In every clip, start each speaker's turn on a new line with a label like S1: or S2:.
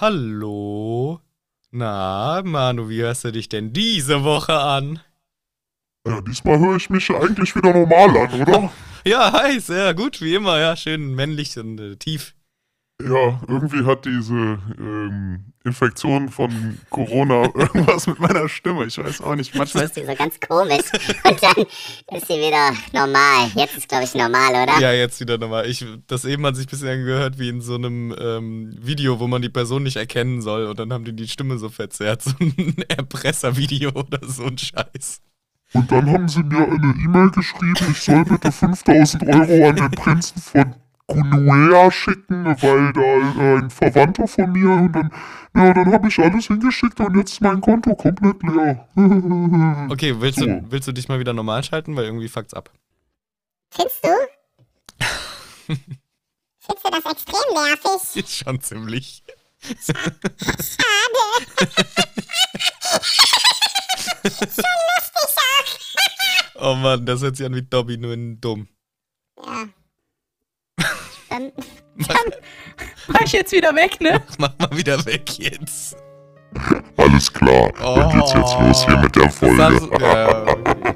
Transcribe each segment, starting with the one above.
S1: Hallo? Na, Manu, wie hörst du dich denn diese Woche an?
S2: Ja, diesmal höre ich mich eigentlich wieder normal an, oder?
S1: Ja, hi, sehr gut, wie immer, ja, schön männlich und äh, tief.
S2: Ja, irgendwie hat diese ähm, Infektion von Corona irgendwas mit meiner Stimme. Ich weiß auch nicht.
S3: Manchmal ist sie so ganz komisch und dann ist sie wieder normal. Jetzt ist, glaube ich, normal, oder?
S1: Ja, jetzt wieder normal. Ich, das eben hat sich ein bisschen angehört wie in so einem ähm, Video, wo man die Person nicht erkennen soll und dann haben die die Stimme so verzerrt. So ein Erpresservideo oder so ein Scheiß.
S2: Und dann haben sie mir eine E-Mail geschrieben, ich soll bitte 5000 Euro an den Prinzen von Gunuea schicken, weil da äh, ein Verwandter von mir und dann, ja, dann habe ich alles hingeschickt und jetzt ist mein Konto komplett leer.
S1: okay, willst, so. du, willst du dich mal wieder normal schalten, weil irgendwie fuckt's ab.
S3: Findest du? Findest du das extrem nervig?
S1: Ist schon ziemlich.
S3: Schade. schon lustig
S1: auch. oh Mann, das hört sich an wie Dobby, nur in dumm.
S3: Ja. Dann,
S4: dann mach ich jetzt wieder weg, ne?
S1: Mach mal wieder weg jetzt.
S2: Alles klar, oh, dann geht's jetzt los hier mit der Folge. Das, ja, okay.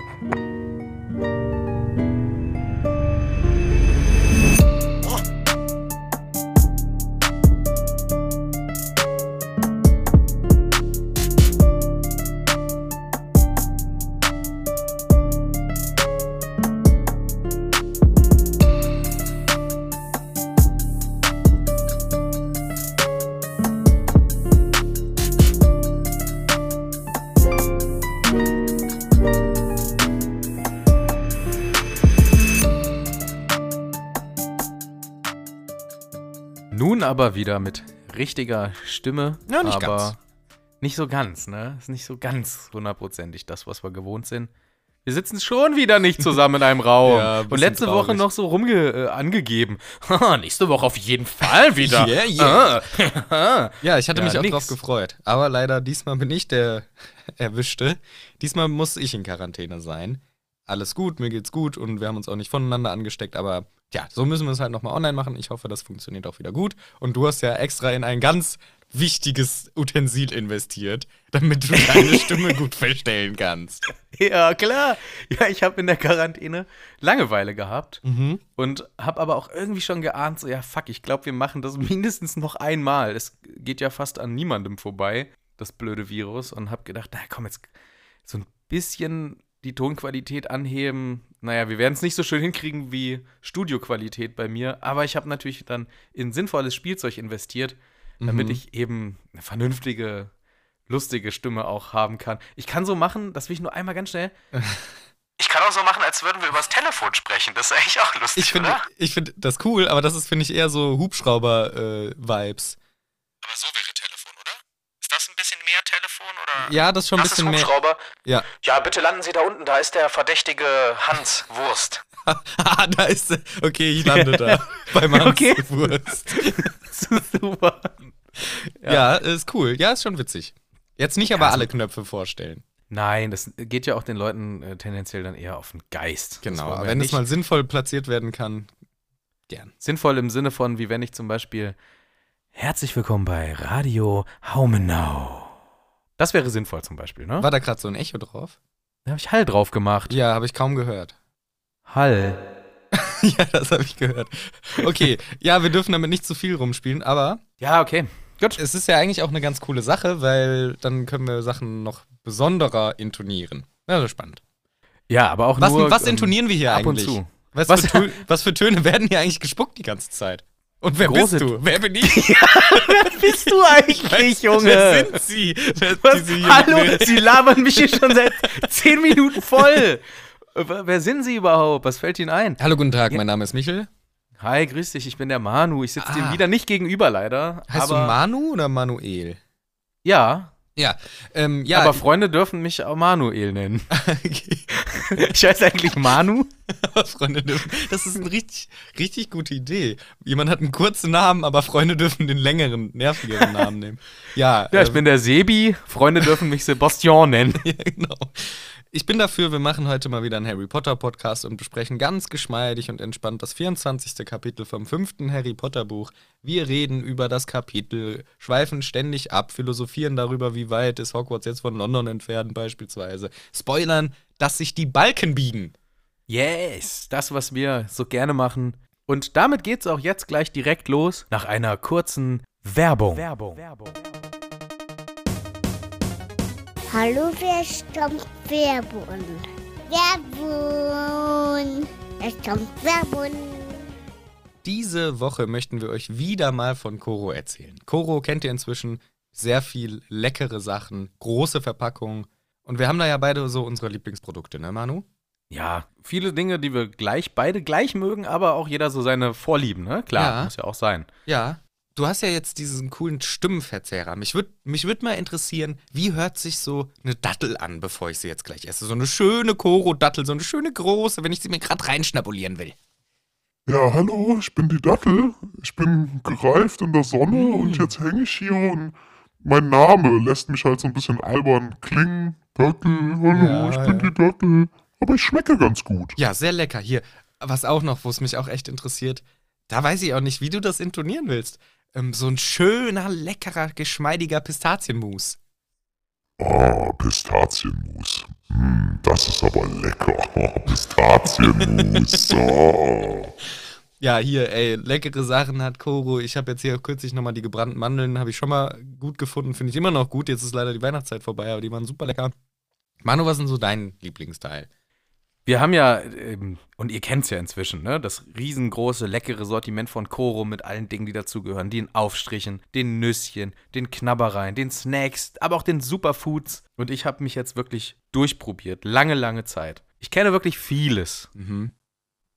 S4: Aber wieder mit richtiger Stimme.
S1: Ja, nicht
S4: aber
S1: ganz.
S4: Nicht so ganz, ne? Ist nicht so ganz hundertprozentig das, was wir gewohnt sind. Wir sitzen schon wieder nicht zusammen in einem Raum. ja, und letzte traurig. Woche noch so rumge äh, angegeben. nächste Woche auf jeden Fall wieder.
S1: yeah, yeah. ja, ich hatte ja, mich auch nix. drauf gefreut. Aber leider diesmal bin ich der Erwischte. Diesmal muss ich in Quarantäne sein. Alles gut, mir geht's gut und wir haben uns auch nicht voneinander angesteckt, aber ja, so müssen wir es halt nochmal online machen. Ich hoffe, das funktioniert auch wieder gut. Und du hast ja extra in ein ganz wichtiges Utensil investiert, damit du deine Stimme gut verstellen kannst.
S4: Ja, klar. Ja, ich habe in der Quarantäne Langeweile gehabt mhm. und habe aber auch irgendwie schon geahnt, so, ja, fuck, ich glaube, wir machen das mindestens noch einmal. Es geht ja fast an niemandem vorbei, das blöde Virus. Und habe gedacht, na komm, jetzt so ein bisschen die Tonqualität anheben. Naja, wir werden es nicht so schön hinkriegen wie Studioqualität bei mir, aber ich habe natürlich dann in sinnvolles Spielzeug investiert, damit mhm. ich eben eine vernünftige, lustige Stimme auch haben kann. Ich kann so machen, das will ich nur einmal ganz schnell. Ich kann auch so machen, als würden wir übers Telefon sprechen. Das ist eigentlich auch lustig,
S1: ich find, oder? Ich finde das cool, aber das ist, finde ich, eher so Hubschrauber-Vibes.
S4: Äh, aber so wäre Telefon, oder? Ist das ein bisschen mehr Telefon oder?
S1: Ja, das ist schon ein bisschen
S4: mehr. Ja. Ja, bitte landen Sie da unten. Da ist der verdächtige Hans Wurst.
S1: ah, da ist er. Okay, ich lande da. Beim Hans okay. Wurst.
S4: Super.
S1: Ja. ja, ist cool. Ja, ist schon witzig. Jetzt nicht aber ja, alle Knöpfe vorstellen.
S4: Nein, das geht ja auch den Leuten äh, tendenziell dann eher auf den Geist.
S1: Genau, wenn es mal sinnvoll platziert werden kann, gern.
S4: Sinnvoll im Sinne von, wie wenn ich zum Beispiel Herzlich willkommen bei Radio Haumenau. Das wäre sinnvoll zum Beispiel, ne?
S1: War da gerade so ein Echo drauf?
S4: Da habe ich Hall drauf gemacht.
S1: Ja, habe ich kaum gehört.
S4: Hall.
S1: ja, das habe ich gehört. Okay, ja, wir dürfen damit nicht zu viel rumspielen, aber.
S4: Ja, okay.
S1: Gut. Es ist ja eigentlich auch eine ganz coole Sache, weil dann können wir Sachen noch besonderer intonieren. Ja, das ist spannend.
S4: Ja, aber auch
S1: was,
S4: nur.
S1: Was intonieren wir hier
S4: ab
S1: eigentlich?
S4: Und zu.
S1: Was, was, für was für Töne werden hier eigentlich gespuckt die ganze Zeit? Und wer Große bist du? Wer bin ich?
S4: ja, wer bist du eigentlich, Junge?
S1: Wer sind Sie? Wer,
S4: Was? Hallo, Sie labern mich hier schon seit zehn Minuten voll. wer sind Sie überhaupt? Was fällt Ihnen ein?
S1: Hallo, guten Tag, mein Name ist Michel.
S4: Hi, grüß dich, ich bin der Manu. Ich sitze ah. dir wieder nicht gegenüber, leider.
S1: Heißt du Manu oder Manuel?
S4: Ja.
S1: Ja, ähm, ja.
S4: Aber Freunde dürfen mich auch Manuel nennen. okay. Ich heiße eigentlich Manu.
S1: aber Freunde dürfen. Das ist eine richtig, richtig gute Idee. Jemand hat einen kurzen Namen, aber Freunde dürfen den längeren, nervigeren Namen nehmen. Ja.
S4: Ja, ich ähm, bin der Sebi. Freunde dürfen mich Sebastian nennen.
S1: ja, genau. Ich bin dafür, wir machen heute mal wieder einen Harry Potter Podcast und besprechen ganz geschmeidig und entspannt das 24. Kapitel vom fünften Harry Potter Buch. Wir reden über das Kapitel, schweifen ständig ab, philosophieren darüber, wie weit ist Hogwarts jetzt von London entfernt beispielsweise, spoilern, dass sich die Balken biegen.
S4: Yes, das, was wir so gerne machen. Und damit geht's auch jetzt gleich direkt los nach einer kurzen Werbung. Werbung. Werbung.
S3: Hallo, wer stammt Werbung? Werbung. Es kommt Werbung.
S1: Diese Woche möchten wir euch wieder mal von Koro erzählen. Koro kennt ihr inzwischen sehr viel leckere Sachen, große Verpackungen. Und wir haben da ja beide so unsere Lieblingsprodukte, ne, Manu?
S4: Ja, viele Dinge, die wir gleich, beide gleich mögen, aber auch jeder so seine Vorlieben, ne? Klar, ja. muss ja auch sein.
S1: Ja, du hast ja jetzt diesen coolen Stimmenverzerrer. Mich würde mich würd mal interessieren, wie hört sich so eine Dattel an, bevor ich sie jetzt gleich esse? So eine schöne Koro-Dattel, so eine schöne große, wenn ich sie mir gerade reinschnabulieren will.
S2: Ja, hallo, ich bin die Dattel. Ich bin gereift in der Sonne mm. und jetzt hänge ich hier und mein Name lässt mich halt so ein bisschen albern klingen. Dattel, hallo, ja, ich bin ja. die Dattel. Aber ich schmecke ganz gut.
S1: Ja, sehr lecker. Hier, was auch noch, wo es mich auch echt interessiert, da weiß ich auch nicht, wie du das intonieren willst ähm, so ein schöner, leckerer, geschmeidiger Pistazienmus.
S2: Ah, Pistazienmus. Hm, das ist aber lecker. Pistazienmus. oh.
S1: Ja, hier, ey, leckere Sachen hat Koro. Ich habe jetzt hier kürzlich nochmal die gebrannten Mandeln, habe ich schon mal gut gefunden. Finde ich immer noch gut. Jetzt ist leider die Weihnachtszeit vorbei, aber die waren super lecker. Manu, was ist denn so dein Lieblingsteil?
S4: Wir haben ja, ähm, und ihr kennt es ja inzwischen, ne, das riesengroße, leckere Sortiment von Koro mit allen Dingen, die dazugehören. Den Aufstrichen, den Nüsschen, den Knabbereien, den Snacks, aber auch den Superfoods. Und ich habe mich jetzt wirklich durchprobiert. Lange, lange Zeit. Ich kenne wirklich vieles. Mhm.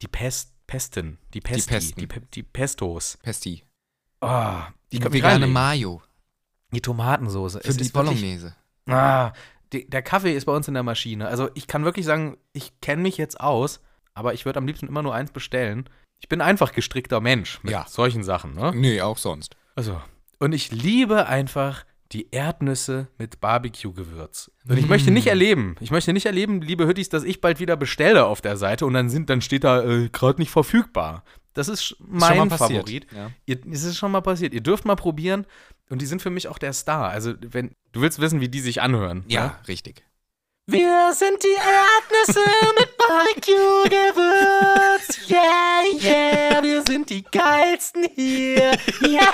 S4: Die Pest, Pesten, die Pesti, die, die, die, Pestos.
S1: Pesti.
S4: Oh,
S1: die, die vegane Mayo.
S4: Die Tomatensoße.
S1: Für es die Bolognese.
S4: ah, die, der Kaffee ist bei uns in der Maschine. Also ich kann wirklich sagen, ich kenne mich jetzt aus, aber ich würde am liebsten immer nur eins bestellen. Ich bin einfach gestrickter Mensch mit ja. solchen Sachen, ne?
S1: Nee, auch sonst.
S4: Also, und ich liebe einfach die Erdnüsse mit Barbecue-Gewürz. Und ich mm. möchte nicht erleben, ich möchte nicht erleben, liebe Hüttis, dass ich bald wieder bestelle auf der Seite und dann sind, dann steht da äh, gerade nicht verfügbar. Das ist mein ist Favorit. Ja. Ihr, es ist schon mal passiert. Ihr dürft mal probieren. Und die sind für mich auch der Star. Also, wenn du willst wissen, wie die sich anhören.
S1: Ja, ja? richtig.
S4: Wir sind die Erdnüsse mit Barbecue-Gewürz. Yeah, yeah, wir sind die geilsten hier. Yeah.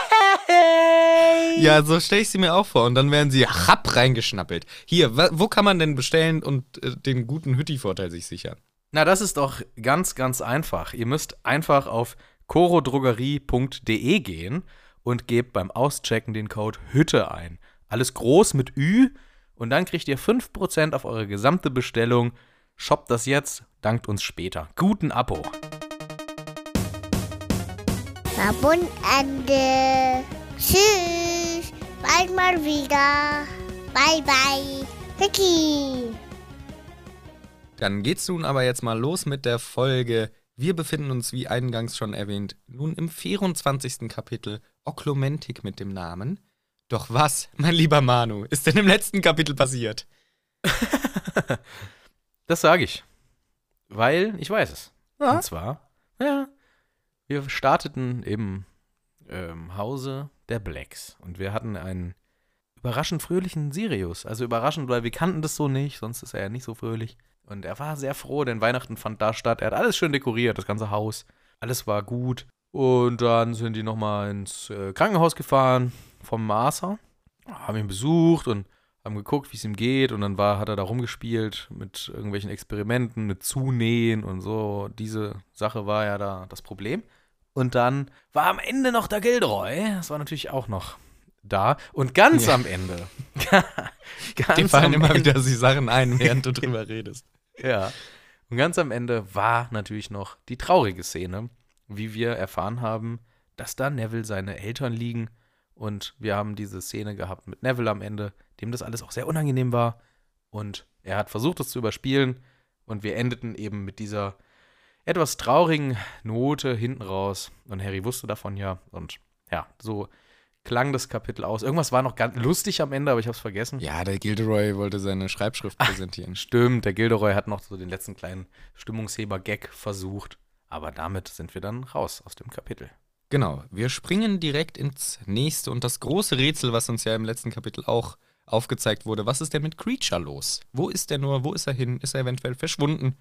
S1: Ja, so stelle ich sie mir auch vor. Und dann werden sie hab reingeschnappelt. Hier, wo kann man denn bestellen und äh, den guten Hütti-Vorteil sich sichern?
S4: Na, das ist doch ganz, ganz einfach. Ihr müsst einfach auf corodrogerie.de gehen und gebt beim Auschecken den Code Hütte ein. Alles groß mit Ü und dann kriegt ihr 5% auf eure gesamte Bestellung. Shoppt das jetzt, dankt uns später. Guten Abo.
S3: Verbundende. Tschüss. Bald mal wieder. Bye, bye. Vicky.
S1: Dann geht's nun aber jetzt mal los mit der Folge. Wir befinden uns, wie eingangs schon erwähnt, nun im 24. Kapitel Oklumentik mit dem Namen. Doch was, mein lieber Manu, ist denn im letzten Kapitel passiert?
S4: das sage ich. Weil ich weiß es. Ja. Und zwar, ja, wir starteten im ähm, Hause der Blacks und wir hatten einen überraschend fröhlichen Sirius. Also überraschend, weil wir kannten das so nicht, sonst ist er ja nicht so fröhlich. Und er war sehr froh, denn Weihnachten fand da statt. Er hat alles schön dekoriert, das ganze Haus. Alles war gut. Und dann sind die nochmal ins äh, Krankenhaus gefahren vom Master, haben ihn besucht und haben geguckt, wie es ihm geht. Und dann war, hat er da rumgespielt mit irgendwelchen Experimenten, mit Zunähen und so. Diese Sache war ja da das Problem. Und dann war am Ende noch der Gilderoy. Das war natürlich auch noch da. Und ganz ja. am Ende.
S1: ganz die fallen immer Ende, wieder die Sachen ein, während du drüber redest.
S4: Ja. Und ganz am Ende war natürlich noch die traurige Szene wie wir erfahren haben, dass da Neville seine Eltern liegen. Und wir haben diese Szene gehabt mit Neville am Ende, dem das alles auch sehr unangenehm war. Und er hat versucht, es zu überspielen. Und wir endeten eben mit dieser etwas traurigen Note hinten raus. Und Harry wusste davon ja. Und ja, so klang das Kapitel aus. Irgendwas war noch ganz lustig am Ende, aber ich habe es vergessen.
S1: Ja, der Gilderoy wollte seine Schreibschrift präsentieren.
S4: Stimmt, der Gilderoy hat noch so den letzten kleinen Stimmungsheber-Gag versucht. Aber damit sind wir dann raus aus dem Kapitel.
S1: Genau, wir springen direkt ins nächste und das große Rätsel, was uns ja im letzten Kapitel auch aufgezeigt wurde. Was ist denn mit Creature los? Wo ist der nur? Wo ist er hin? Ist er eventuell verschwunden?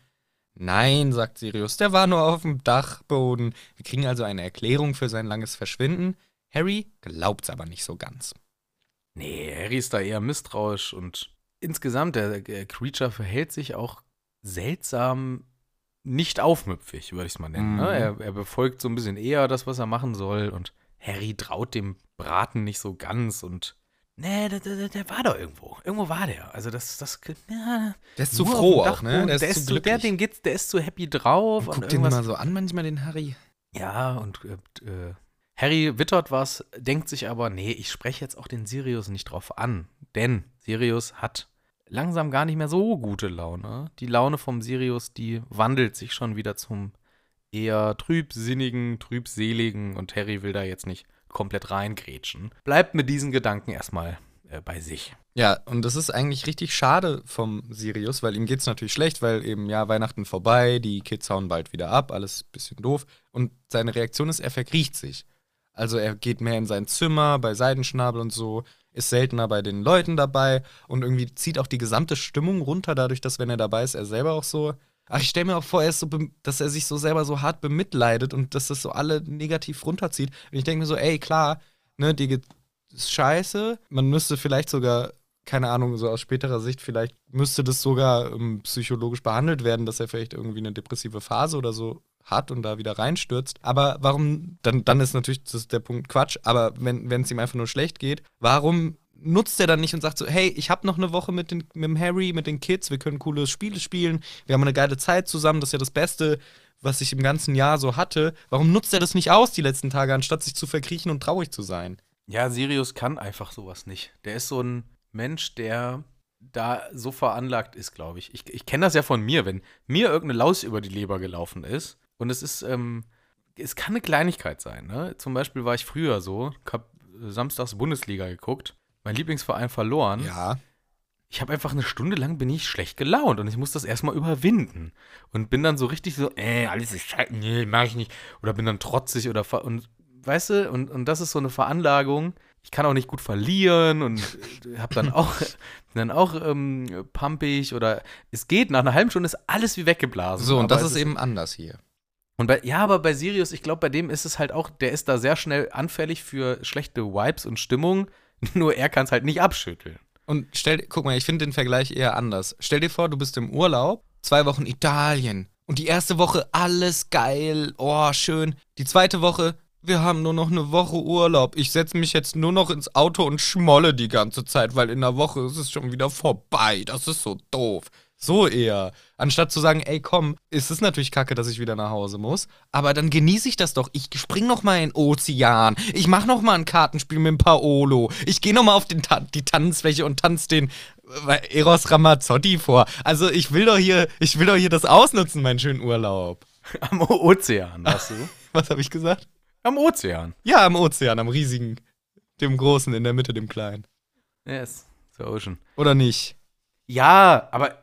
S1: Nein, sagt Sirius, der war nur auf dem Dachboden. Wir kriegen also eine Erklärung für sein langes Verschwinden. Harry glaubt's aber nicht so ganz.
S4: Nee, Harry ist da eher misstrauisch und insgesamt, der, der Creature verhält sich auch seltsam nicht aufmüpfig, würde ich es mal nennen. Ne? Mhm. Er, er, befolgt so ein bisschen eher das, was er machen soll und Harry traut dem Braten nicht so ganz und nee, der, der, der war doch irgendwo. Irgendwo war der. Also das, das,
S1: ja, Der ist zu froh auch, ne?
S4: Der ist, der ist zu glücklich. Der, den geht's, der ist zu happy drauf.
S1: Und, und guckt den mal so an manchmal, den Harry.
S4: Ja, und äh, Harry wittert was, denkt sich aber, nee, ich spreche jetzt auch den Sirius nicht drauf an. Denn Sirius hat langsam gar nicht mehr so gute Laune. Die Laune vom Sirius, die wandelt sich schon wieder zum eher trübsinnigen, trübseligen und Harry will da jetzt nicht komplett reingrätschen. Bleibt mit diesen Gedanken erstmal äh, bei sich.
S1: Ja, und das ist eigentlich richtig schade vom Sirius, weil ihm geht es natürlich schlecht, weil eben, ja, Weihnachten vorbei, die Kids hauen bald wieder ab, alles ein bisschen doof. Und seine Reaktion ist, er verkriecht sich. Also er geht mehr in sein Zimmer bei Seidenschnabel und so, ist seltener bei den Leuten dabei und irgendwie zieht auch die gesamte Stimmung runter, dadurch, dass, wenn er dabei ist, er selber auch so. Ach, ich stelle mir auch vor, er so, dass er sich so selber so hart bemitleidet und dass das so alle negativ runterzieht. Und ich denke mir so, ey, klar, ne, die geht ist scheiße. Man müsste vielleicht sogar, keine Ahnung, so aus späterer Sicht, vielleicht müsste das sogar um, psychologisch behandelt werden, dass er vielleicht irgendwie eine depressive Phase oder so hat und da wieder reinstürzt. Aber warum, dann, dann ist natürlich der Punkt Quatsch, aber wenn es ihm einfach nur schlecht geht, warum nutzt er dann nicht und sagt so, hey, ich habe noch eine Woche mit, den, mit dem Harry, mit den Kids, wir können coole Spiele spielen, wir haben eine geile Zeit zusammen, das ist ja das Beste, was ich im ganzen Jahr so hatte. Warum nutzt er das nicht aus die letzten Tage, anstatt sich zu verkriechen und traurig zu sein?
S4: Ja, Sirius kann einfach sowas nicht. Der ist so ein Mensch, der da so veranlagt ist, glaube ich. Ich, ich kenne das ja von mir, wenn mir irgendeine Laus über die Leber gelaufen ist und es ist, ähm, es kann eine Kleinigkeit sein. Ne? Zum Beispiel war ich früher so, hab samstags Bundesliga geguckt, mein Lieblingsverein verloren.
S1: Ja.
S4: Ich habe einfach eine Stunde lang bin ich schlecht gelaunt und ich muss das erstmal überwinden und bin dann so richtig so, äh, alles ist scheiße, nee, mach ich nicht oder bin dann trotzig oder und weißt du und, und das ist so eine Veranlagung. Ich kann auch nicht gut verlieren und habe dann auch dann auch ähm, pumpig oder es geht nach einer halben Stunde ist alles wie weggeblasen.
S1: So und das ist eben anders hier.
S4: Und bei, ja, aber bei Sirius, ich glaube, bei dem ist es halt auch, der ist da sehr schnell anfällig für schlechte Vibes und Stimmung. Nur er kann es halt nicht abschütteln.
S1: Und stell, guck mal, ich finde den Vergleich eher anders. Stell dir vor, du bist im Urlaub, zwei Wochen Italien. Und die erste Woche alles geil, oh, schön. Die zweite Woche, wir haben nur noch eine Woche Urlaub. Ich setze mich jetzt nur noch ins Auto und schmolle die ganze Zeit, weil in der Woche ist es schon wieder vorbei. Das ist so doof. So eher. Anstatt zu sagen, ey, komm, ist es natürlich kacke, dass ich wieder nach Hause muss. Aber dann genieße ich das doch. Ich spring noch mal in den Ozean. Ich mach noch mal ein Kartenspiel mit Paolo. Ich gehe noch mal auf den Ta die Tanzfläche und tanz den äh, Eros Ramazzotti vor. Also ich will doch hier, ich will doch hier das ausnutzen, meinen schönen Urlaub.
S4: Am Ozean, hast du?
S1: Was habe ich gesagt?
S4: Am Ozean.
S1: Ja, am Ozean, am riesigen. Dem großen, in der Mitte, dem kleinen.
S4: Yes, the ocean.
S1: Oder nicht?
S4: Ja, aber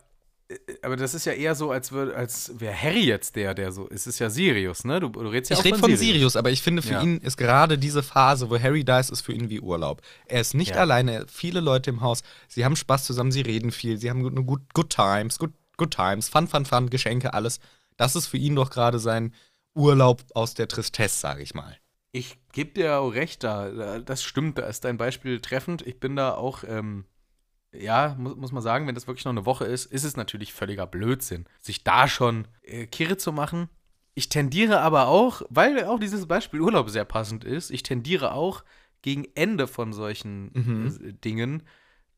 S4: aber das ist ja eher so, als, als wäre Harry jetzt der, der so. Es ist ja Sirius, ne? Du, du redest ja
S1: ich
S4: auch
S1: von, von Sirius. Sirius. aber ich finde, für ja. ihn ist gerade diese Phase, wo Harry da ist, ist für ihn wie Urlaub. Er ist nicht ja. alleine, viele Leute im Haus, sie haben Spaß zusammen, sie reden viel, sie haben good, good, good times, good, good times, fun, fun, fun, Geschenke, alles. Das ist für ihn doch gerade sein Urlaub aus der Tristesse, sage ich mal.
S4: Ich gebe dir auch recht da. Das stimmt, da ist dein Beispiel treffend. Ich bin da auch. Ähm ja, muss, muss man sagen, wenn das wirklich noch eine Woche ist, ist es natürlich völliger Blödsinn, sich da schon äh, Kirre zu machen. Ich tendiere aber auch, weil auch dieses Beispiel Urlaub sehr passend ist, ich tendiere auch gegen Ende von solchen mhm. äh, Dingen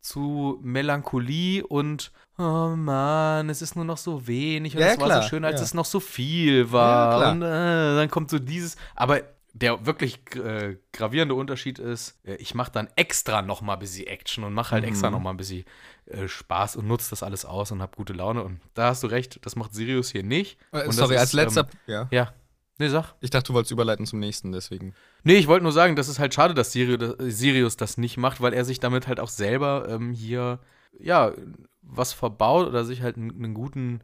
S4: zu Melancholie und oh Mann, es ist nur noch so wenig und ja, es klar, war so schön, als ja. es noch so viel war. Ja, und äh, dann kommt so dieses, aber der wirklich äh, gravierende Unterschied ist, äh, ich mache dann extra noch mal ein bisschen Action und mache halt mhm. extra noch mal ein bisschen äh, Spaß und nutze das alles aus und habe gute Laune. Und da hast du recht, das macht Sirius hier nicht.
S1: Äh, sorry, als
S4: ist,
S1: letzter. Ähm,
S4: ja. ja. Nee, sag.
S1: Ich dachte, du wolltest überleiten zum nächsten, deswegen.
S4: Nee, ich wollte nur sagen, das ist halt schade, dass Sirius das nicht macht, weil er sich damit halt auch selber ähm, hier, ja, was verbaut oder sich halt einen guten,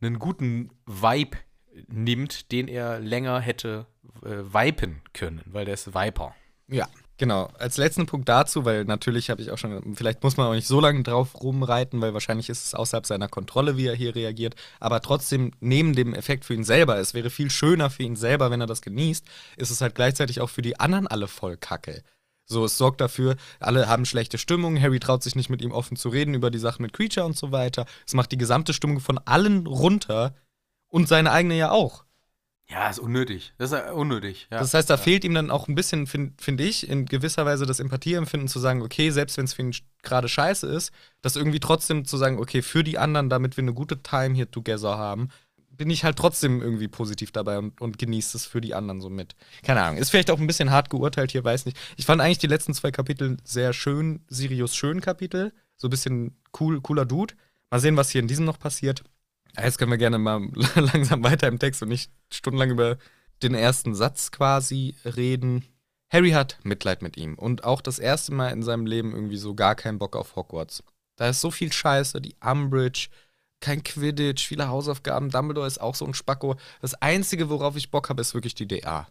S4: einen guten Vibe nimmt, den er länger hätte vipen können, weil der ist Viper.
S1: Ja, Genau, als letzten Punkt dazu, weil natürlich habe ich auch schon, vielleicht muss man auch nicht so lange drauf rumreiten, weil wahrscheinlich ist es außerhalb seiner Kontrolle, wie er hier reagiert, aber trotzdem neben dem Effekt für ihn selber, es wäre viel schöner für ihn selber, wenn er das genießt, ist es halt gleichzeitig auch für die anderen alle voll Kacke. So, es sorgt dafür, alle haben schlechte Stimmung, Harry traut sich nicht mit ihm offen zu reden über die Sachen mit Creature und so weiter. Es macht die gesamte Stimmung von allen runter und seine eigene ja auch.
S4: Ja, ist unnötig. Das ist unnötig. Ja.
S1: Das heißt, da
S4: ja.
S1: fehlt ihm dann auch ein bisschen, finde find ich, in gewisser Weise das Empathieempfinden zu sagen, okay, selbst wenn es für ihn gerade scheiße ist, das irgendwie trotzdem zu sagen, okay, für die anderen, damit wir eine gute Time hier together haben, bin ich halt trotzdem irgendwie positiv dabei und, und genieße es für die anderen so mit. Keine Ahnung. Ist vielleicht auch ein bisschen hart geurteilt hier, weiß nicht. Ich fand eigentlich die letzten zwei Kapitel sehr schön. Sirius schön Kapitel. So ein bisschen cool, cooler Dude. Mal sehen, was hier in diesem noch passiert. Jetzt können wir gerne mal langsam weiter im Text und nicht stundenlang über den ersten Satz quasi reden. Harry hat Mitleid mit ihm und auch das erste Mal in seinem Leben irgendwie so gar keinen Bock auf Hogwarts. Da ist so viel Scheiße, die Umbridge, kein Quidditch, viele Hausaufgaben, Dumbledore ist auch so ein Spacko. Das Einzige, worauf ich Bock habe, ist wirklich die DA.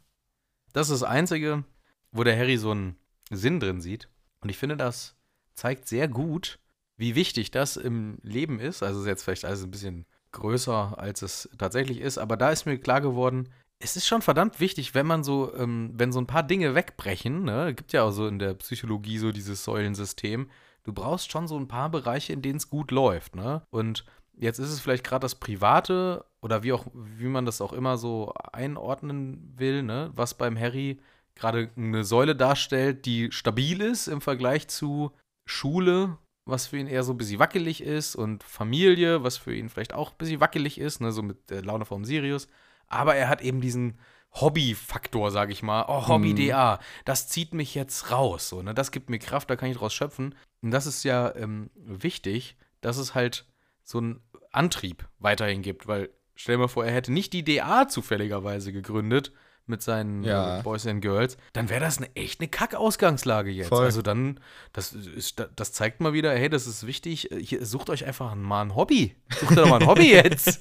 S4: Das ist das Einzige, wo der Harry so einen Sinn drin sieht. Und ich finde, das zeigt sehr gut, wie wichtig das im Leben ist. Also ist jetzt vielleicht alles ein bisschen größer, als es tatsächlich ist. Aber da ist mir klar geworden, es ist schon verdammt wichtig, wenn man so, ähm, wenn so ein paar Dinge wegbrechen, ne, gibt ja auch so in der Psychologie so dieses Säulensystem, du brauchst schon so ein paar Bereiche, in denen es gut läuft, ne? Und jetzt ist es vielleicht gerade das Private oder wie auch, wie man das auch immer so einordnen will, ne, was beim Harry gerade eine Säule darstellt, die stabil ist im Vergleich zu Schule, was für ihn eher so ein bisschen wackelig ist und Familie, was für ihn vielleicht auch ein bisschen wackelig ist, ne, so mit der Laune vom Sirius. Aber er hat eben diesen Hobby-Faktor, sag ich mal. Oh, Hobby-DA, das zieht mich jetzt raus. So, ne? Das gibt mir Kraft, da kann ich draus schöpfen. Und das ist ja ähm, wichtig, dass es halt so einen Antrieb weiterhin gibt, weil stell dir mal vor, er hätte nicht die DA zufälligerweise gegründet, mit seinen ja. äh, Boys and Girls, dann wäre das eine echt eine Kack-Ausgangslage jetzt. Voll. Also dann, das, ist, das zeigt mal wieder, hey, das ist wichtig. Hier, sucht euch einfach mal ein Hobby. Sucht doch mal ein Hobby jetzt.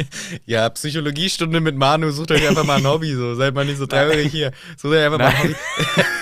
S1: ja, Psychologiestunde mit Manu, sucht euch einfach mal ein Hobby. So. Seid mal nicht so traurig hier. Sucht euch einfach Nein. mal ein
S4: Hobby.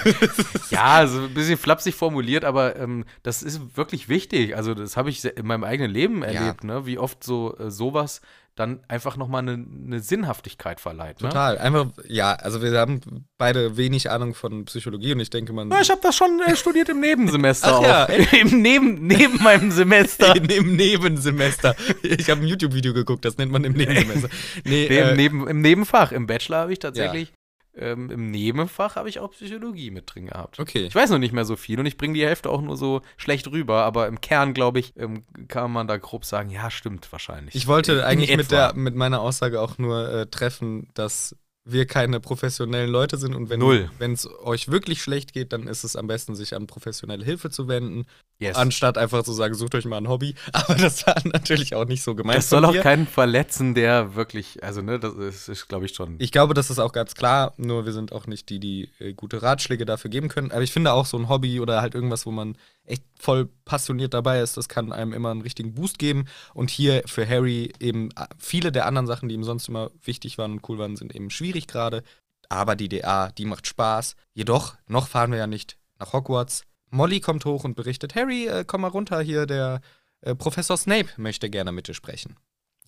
S4: ja, so ein bisschen flapsig formuliert, aber ähm, das ist wirklich wichtig. Also, das habe ich in meinem eigenen Leben erlebt, ja. ne? wie oft so äh, sowas dann einfach nochmal eine, eine Sinnhaftigkeit verleiht.
S1: Ne? Total. Einfach, ja, also wir haben beide wenig Ahnung von Psychologie und ich denke, man.
S4: Ja, ich habe das schon äh, studiert im Nebensemester.
S1: Ach ja,
S4: Im Neben, neben meinem Semester.
S1: Im Nebensemester. Ich habe ein YouTube-Video geguckt, das nennt man im Nebensemester.
S4: Nee, nee äh, im, Neben, Im Nebenfach. Im Bachelor habe ich tatsächlich ähm, im Nebenfach habe ich auch Psychologie mit drin gehabt.
S1: Okay.
S4: Ich weiß noch nicht mehr so viel und ich bringe die Hälfte auch nur so schlecht rüber, aber im Kern, glaube ich, ähm, kann man da grob sagen, ja, stimmt wahrscheinlich.
S1: Ich wollte in, eigentlich in mit, der, mit meiner Aussage auch nur äh, treffen, dass wir keine professionellen Leute sind und wenn es euch wirklich schlecht geht, dann ist es am besten, sich an professionelle Hilfe zu wenden, yes. anstatt einfach zu sagen, sucht euch mal ein Hobby. Aber das war natürlich auch nicht so gemeint.
S4: Das soll auch keinen verletzen, der wirklich, also ne, das ist, ist glaube ich schon.
S1: Ich glaube, das ist auch ganz klar, nur wir sind auch nicht die, die äh, gute Ratschläge dafür geben können. Aber ich finde auch so ein Hobby oder halt irgendwas, wo man echt voll passioniert dabei ist, das kann einem immer einen richtigen Boost geben. Und hier für Harry eben äh, viele der anderen Sachen, die ihm sonst immer wichtig waren und cool waren, sind eben schwierig gerade. Aber die DA, die macht Spaß. Jedoch, noch fahren wir ja nicht nach Hogwarts. Molly kommt hoch und berichtet, Harry, äh, komm mal runter hier, der äh, Professor Snape möchte gerne mit dir sprechen.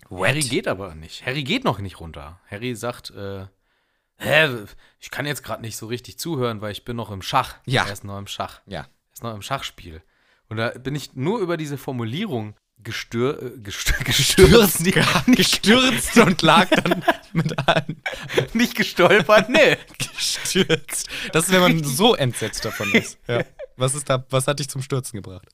S4: What? Harry geht aber nicht. Harry geht noch nicht runter. Harry sagt, äh, hä, ich kann jetzt gerade nicht so richtig zuhören, weil ich bin noch im Schach.
S1: Ja.
S4: Er ist noch im Schach.
S1: Ja
S4: ist noch im Schachspiel. Und da bin ich nur über diese Formulierung gestür, äh, gestür, gestürzt,
S1: gestürzt, gestürzt und lag dann mit allen.
S4: Nicht gestolpert, nee.
S1: Gestürzt. Das ist, wenn man so entsetzt davon ist. Ja. Was, ist da, was hat dich zum Stürzen gebracht?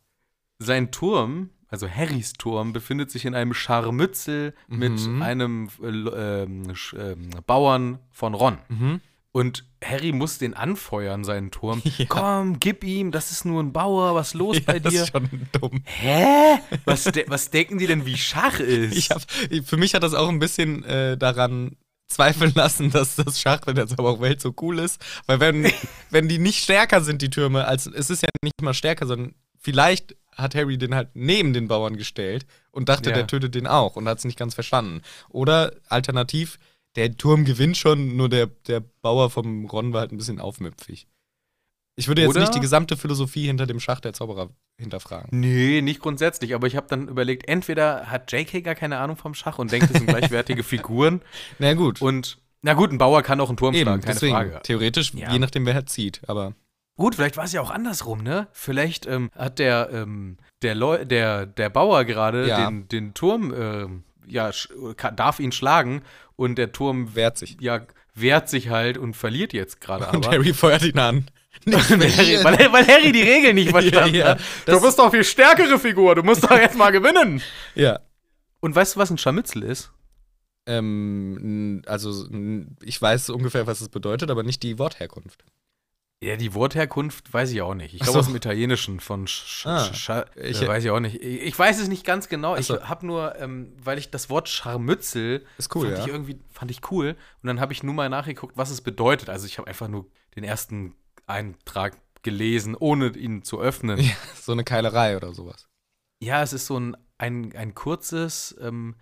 S4: Sein Turm, also Harrys Turm, befindet sich in einem Scharmützel mhm. mit einem äh, äh, Bauern von Ron. Mhm. Und Harry muss den anfeuern, seinen Turm. Ja. Komm, gib ihm, das ist nur ein Bauer, was los ja, bei dir? Das ist
S1: schon dumm.
S4: Hä? Was, de was denken die denn, wie Schach ist?
S1: Hab, für mich hat das auch ein bisschen äh, daran zweifeln lassen, dass das Schach in der Zauberwelt so cool ist. Weil wenn, wenn die nicht stärker sind, die Türme, als es ist ja nicht mal stärker, sondern vielleicht hat Harry den halt neben den Bauern gestellt und dachte, ja. der tötet den auch und hat es nicht ganz verstanden. Oder alternativ, der Turm gewinnt schon, nur der, der Bauer vom Ron war halt ein bisschen aufmüpfig. Ich würde jetzt Oder? nicht die gesamte Philosophie hinter dem Schach der Zauberer hinterfragen.
S4: Nee, nicht grundsätzlich, aber ich habe dann überlegt, entweder hat J.K. gar keine Ahnung vom Schach und denkt, es sind gleichwertige Figuren.
S1: Na gut.
S4: Und, na gut, ein Bauer kann auch einen Turm Eben, schlagen, keine deswegen, Frage.
S1: Theoretisch, ja. je nachdem, wer halt zieht, aber.
S4: Gut, vielleicht war es ja auch andersrum, ne? Vielleicht ähm, hat der, ähm, der, Leu der, der Bauer gerade ja. den, den Turm, äh, ja, darf ihn schlagen und der Turm
S1: wehrt sich.
S4: Ja, wehrt sich halt und verliert jetzt gerade
S1: aber. Und Harry feuert ihn an.
S4: Harry, weil, weil, Harry die Regeln nicht verstanden ja, ja. hat. Du bist doch viel stärkere Figur, du musst doch jetzt mal gewinnen.
S1: Ja.
S4: Und weißt du, was ein Scharmützel ist?
S1: Ähm, also ich weiß ungefähr, was es bedeutet, aber nicht die Wortherkunft.
S4: Ja, die Wortherkunft weiß ich auch nicht. Ich glaube so. aus dem Italienischen von Sch ah, Sch ich, äh, weiß ich auch nicht. Ich weiß es nicht ganz genau. Ich habe nur, ähm, weil ich das Wort Scharmützel
S1: ist cool,
S4: fand
S1: ja.
S4: ich irgendwie fand ich cool und dann habe ich nur mal nachgeguckt, was es bedeutet. Also ich habe einfach nur den ersten Eintrag gelesen, ohne ihn zu öffnen. Ja,
S1: so eine Keilerei oder sowas.
S4: Ja, es ist so ein, ein, ein kurzes ähm,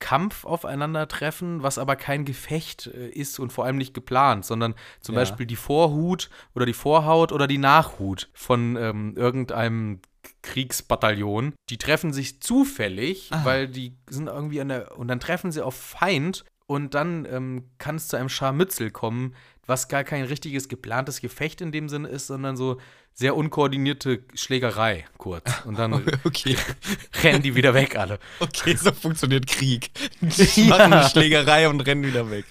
S4: Kampf aufeinandertreffen, was aber kein Gefecht äh, ist und vor allem nicht geplant, sondern zum ja. Beispiel die Vorhut oder die Vorhaut oder die Nachhut von ähm, irgendeinem Kriegsbataillon. Die treffen sich zufällig, Aha. weil die sind irgendwie an der. Und dann treffen sie auf Feind und dann ähm, kann es zu einem Scharmützel kommen, was gar kein richtiges geplantes Gefecht in dem Sinne ist, sondern so sehr unkoordinierte Schlägerei kurz. Und dann okay. rennen die wieder weg alle.
S1: Okay, so funktioniert Krieg. Die ja. machen eine Schlägerei und rennen wieder weg.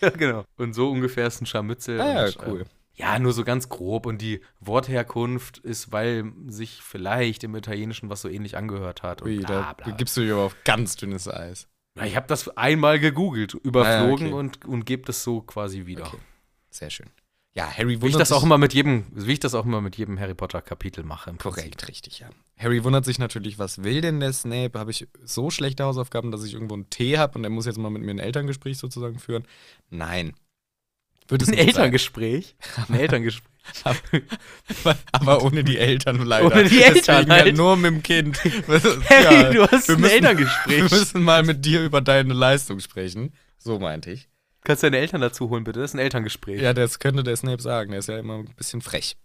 S4: Ja, genau. Und so ungefähr ist ein Scharmützel.
S1: Ah,
S4: ja,
S1: cool.
S4: Äh, ja, nur so ganz grob. Und die Wortherkunft ist, weil sich vielleicht im Italienischen was so ähnlich angehört hat.
S1: Ui, bla, bla. da gibst du dir aber auf ganz dünnes Eis.
S4: Ich habe das einmal gegoogelt, überflogen ah, okay. und, und gebe das so quasi wieder. Okay.
S1: Sehr schön. Ja, Harry
S4: wundert wie ich das auch immer mit jedem, wie ich das auch immer mit jedem Harry Potter Kapitel mache.
S1: Korrekt, Prinzip. richtig, ja. Harry wundert sich natürlich, was will denn der Snape? Habe ich so schlechte Hausaufgaben, dass ich irgendwo einen Tee habe und er muss jetzt mal mit mir ein Elterngespräch sozusagen führen? Nein.
S4: Wird es ein Elterngespräch? Ein Elterngespräch.
S1: aber, aber, ohne die Eltern leider.
S4: Ohne die Eltern halt.
S1: ja nur mit dem Kind.
S4: Harry, ja, du hast ein müssen, Elterngespräch.
S1: Wir müssen mal mit dir über deine Leistung sprechen. So meinte ich.
S4: Kannst du deine Eltern dazu holen, bitte? Das ist ein Elterngespräch.
S1: Ja, das könnte der Snape sagen. Der ist ja immer ein bisschen frech.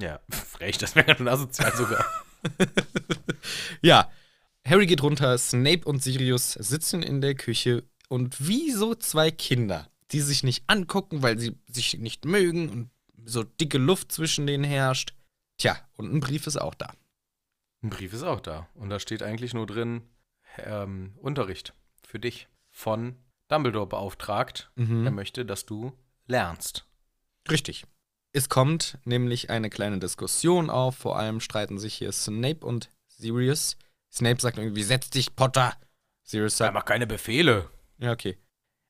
S4: Ja, frech, das wäre schon asozial sogar.
S1: ja, Harry geht runter, Snape und Sirius sitzen in der Küche und wie so zwei Kinder, die sich nicht angucken, weil sie sich nicht mögen und so dicke Luft zwischen denen herrscht. Tja, und ein Brief ist auch da.
S4: Ein Brief ist auch da. Und da steht eigentlich nur drin, ähm, Unterricht für dich von Dumbledore beauftragt. Mhm. Er möchte, dass du lernst.
S1: Richtig. Es kommt nämlich eine kleine Diskussion auf. Vor allem streiten sich hier Snape und Sirius. Snape sagt irgendwie, setz dich, Potter.
S4: Sirius sagt, er macht keine Befehle.
S1: Ja, okay.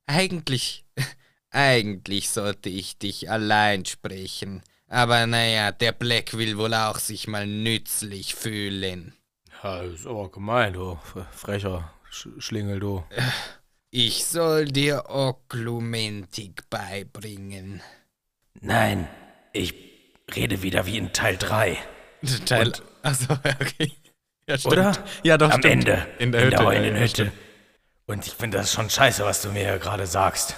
S1: Eigentlich, eigentlich sollte ich dich allein sprechen. Aber naja, der Black will wohl auch sich mal nützlich fühlen.
S4: Ja, ist aber gemein, du frecher Sch Schlingel, du.
S1: Ich soll dir Oklumentik beibringen.
S4: Nein, ich rede wieder wie in Teil 3.
S1: Teil. achso, okay.
S4: Ja, stimmt. Oder?
S1: Ja, doch,
S4: Am
S1: stimmt.
S4: Ende. In der Hütte. In der Hütte. Und ich finde das schon scheiße, was du mir ja gerade sagst.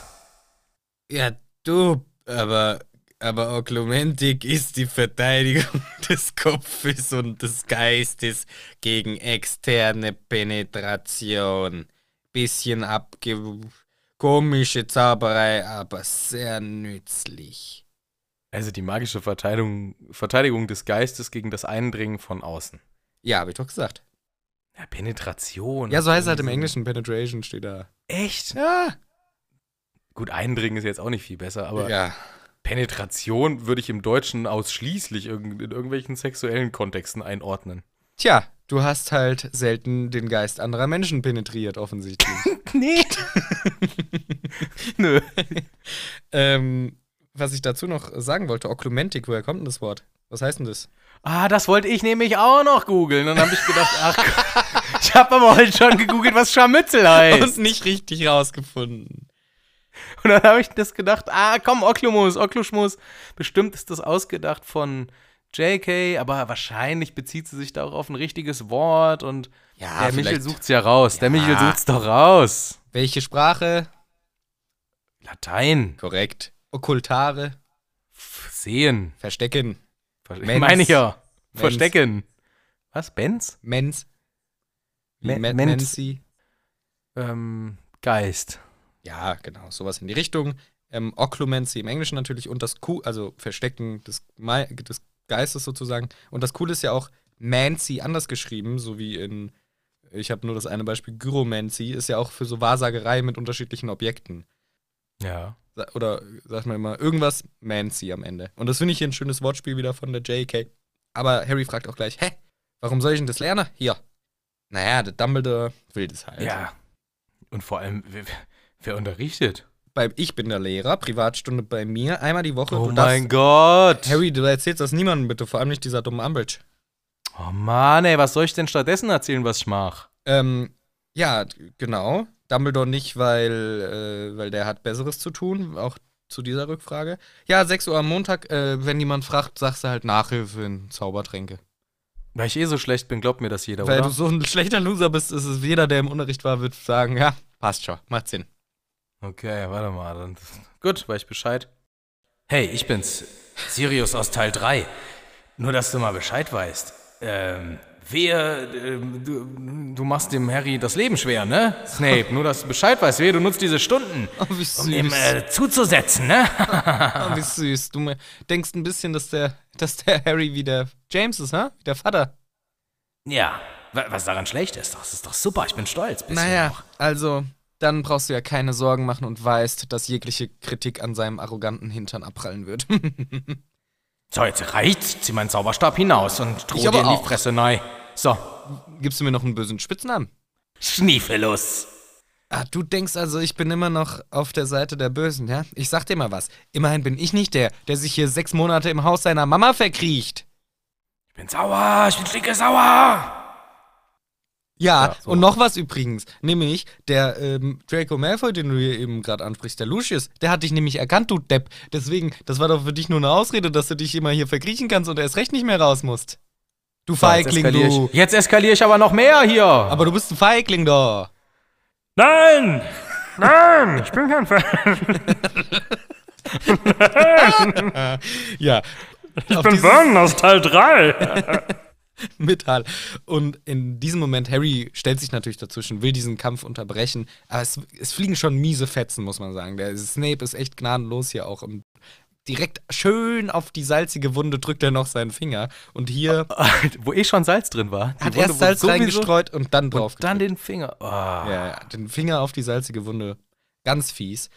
S1: Ja, du, aber, aber Oklumentik ist die Verteidigung des Kopfes und des Geistes gegen externe Penetration bisschen abge komische Zauberei, aber sehr nützlich.
S4: Also die magische Verteidigung, Verteidigung des Geistes gegen das Eindringen von außen.
S1: Ja, hab ich doch gesagt.
S4: Ja, Penetration.
S1: Ja, so heißt es halt im Englischen, Penetration steht da.
S4: Echt?
S1: Ja.
S4: Gut, Eindringen ist jetzt auch nicht viel besser, aber
S1: ja.
S4: Penetration würde ich im Deutschen ausschließlich in irgendwelchen sexuellen Kontexten einordnen.
S1: Tja, du hast halt selten den Geist anderer Menschen penetriert, offensichtlich.
S4: nee. Nö.
S1: ähm, was ich dazu noch sagen wollte, Oklumentik, woher kommt denn das Wort? Was heißt denn das?
S4: Ah, das wollte ich nämlich auch noch googeln. Dann habe ich gedacht, ach, ich habe aber heute schon gegoogelt, was Scharmützel heißt.
S1: Und nicht richtig rausgefunden.
S4: Und dann habe ich das gedacht, ah, komm, Oklumus, Okluschmus. Bestimmt ist das ausgedacht von JK, aber wahrscheinlich bezieht sie sich da auch auf ein richtiges Wort und ja, der Michel sucht's ja raus. Ja. Der Michel sucht's doch raus.
S1: Welche Sprache?
S4: Latein.
S1: Korrekt. Okkultare.
S4: Sehen.
S1: Verstecken.
S4: Ver Mens. Meine ich ja. Mens. Verstecken. Was? Benz?
S1: Mens.
S4: Me Men Menzi. Ähm, Geist.
S1: Ja, genau. Sowas in die Richtung. Ähm, Occlumency im Englischen natürlich und das Q, also Verstecken des, des Geistes sozusagen. Und das Coole ist ja auch Mancy anders geschrieben, so wie in, ich habe nur das eine Beispiel, Gyromancy, ist ja auch für so Wahrsagerei mit unterschiedlichen Objekten.
S4: Ja.
S1: Oder sagt man immer, irgendwas Mancy am Ende. Und das finde ich hier ein schönes Wortspiel wieder von der JK. Aber Harry fragt auch gleich, hä, warum soll ich denn das lernen? Hier. Naja, der Dumbledore will das halt.
S4: Ja. Und vor allem, wer, wer unterrichtet?
S1: Bei, ich bin der Lehrer, Privatstunde bei mir, einmal die Woche.
S4: Oh mein Gott.
S1: Harry, du erzählst das niemandem bitte, vor allem nicht dieser dummen Umbridge.
S4: Oh Mann, ey, was soll ich denn stattdessen erzählen, was ich mache?
S1: Ähm, ja, genau. Dumbledore nicht, weil, äh, weil der hat Besseres zu tun, auch zu dieser Rückfrage. Ja, 6 Uhr am Montag, äh, wenn jemand fragt, sagst du halt Nachhilfe in Zaubertränke.
S4: Weil ich eh so schlecht bin, glaubt mir das jeder,
S1: weil
S4: oder?
S1: Weil du so ein schlechter Loser bist, ist es jeder, der im Unterricht war, wird sagen, ja, passt schon, macht Sinn.
S4: Okay, warte mal, dann. Gut, weiß ich Bescheid. Hey, ich bin's, Sirius aus Teil 3. Nur, dass du mal Bescheid weißt. Ähm, Wer, äh, du, du, machst dem Harry das Leben schwer, ne? Snape, nur dass du Bescheid weißt, wer, du nutzt diese Stunden,
S1: oh,
S4: um ihm äh, zuzusetzen, ne?
S1: oh, wie süß. Du denkst ein bisschen, dass der, dass der Harry wie der James ist, ne? Wie der Vater.
S4: Ja, was daran schlecht ist, das ist doch super, ich bin stolz.
S1: Naja, auch. also, dann brauchst du ja keine Sorgen machen und weißt, dass jegliche Kritik an seinem arroganten Hintern abprallen wird.
S4: So, jetzt reicht's. Zieh meinen Zauberstab hinaus und droh dir in die Fresse neu. So.
S1: Gibst du mir noch einen bösen Spitznamen?
S4: Schniefelus.
S1: Ah, du denkst also, ich bin immer noch auf der Seite der Bösen, ja? Ich sag dir mal was. Immerhin bin ich nicht der, der sich hier sechs Monate im Haus seiner Mama verkriecht.
S4: Ich bin sauer, ich bin stinke sauer.
S1: Ja, ja so. und noch was übrigens. Nämlich, der ähm, Draco Malfoy, den du hier eben gerade ansprichst, der Lucius, der hat dich nämlich erkannt, du Depp. Deswegen, das war doch für dich nur eine Ausrede, dass du dich immer hier verkriechen kannst und erst recht nicht mehr raus musst. Du so, Feigling,
S4: jetzt
S1: du.
S4: Ich, jetzt eskaliere ich aber noch mehr hier.
S1: Aber du bist ein Feigling da.
S4: Nein! Nein! Ich bin kein Fan.
S1: ja.
S4: Ich bin Vernon aus Teil 3.
S1: Metall. Und in diesem Moment, Harry stellt sich natürlich dazwischen, will diesen Kampf unterbrechen. Aber es, es fliegen schon miese Fetzen, muss man sagen. Der Snape ist echt gnadenlos hier auch. Und direkt schön auf die salzige Wunde drückt er noch seinen Finger. Und hier.
S4: Wo eh schon Salz drin war.
S1: Hat Wunde erst Salz reingestreut und dann drauf.
S4: Und dann den Finger. Oh.
S1: Ja, ja, den Finger auf die salzige Wunde. Ganz fies.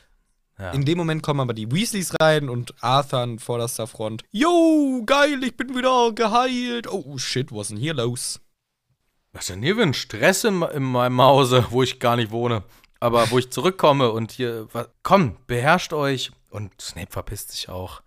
S1: Ja. In dem Moment kommen aber die Weasleys rein und Arthur an vorderster Front. Yo, geil, ich bin wieder geheilt. Oh shit, was ist denn hier los?
S4: Was ist denn hier für ein Stress in, in meinem Hause, wo ich gar nicht wohne? Aber wo ich zurückkomme und hier, was, komm, beherrscht euch. Und Snape verpisst sich auch.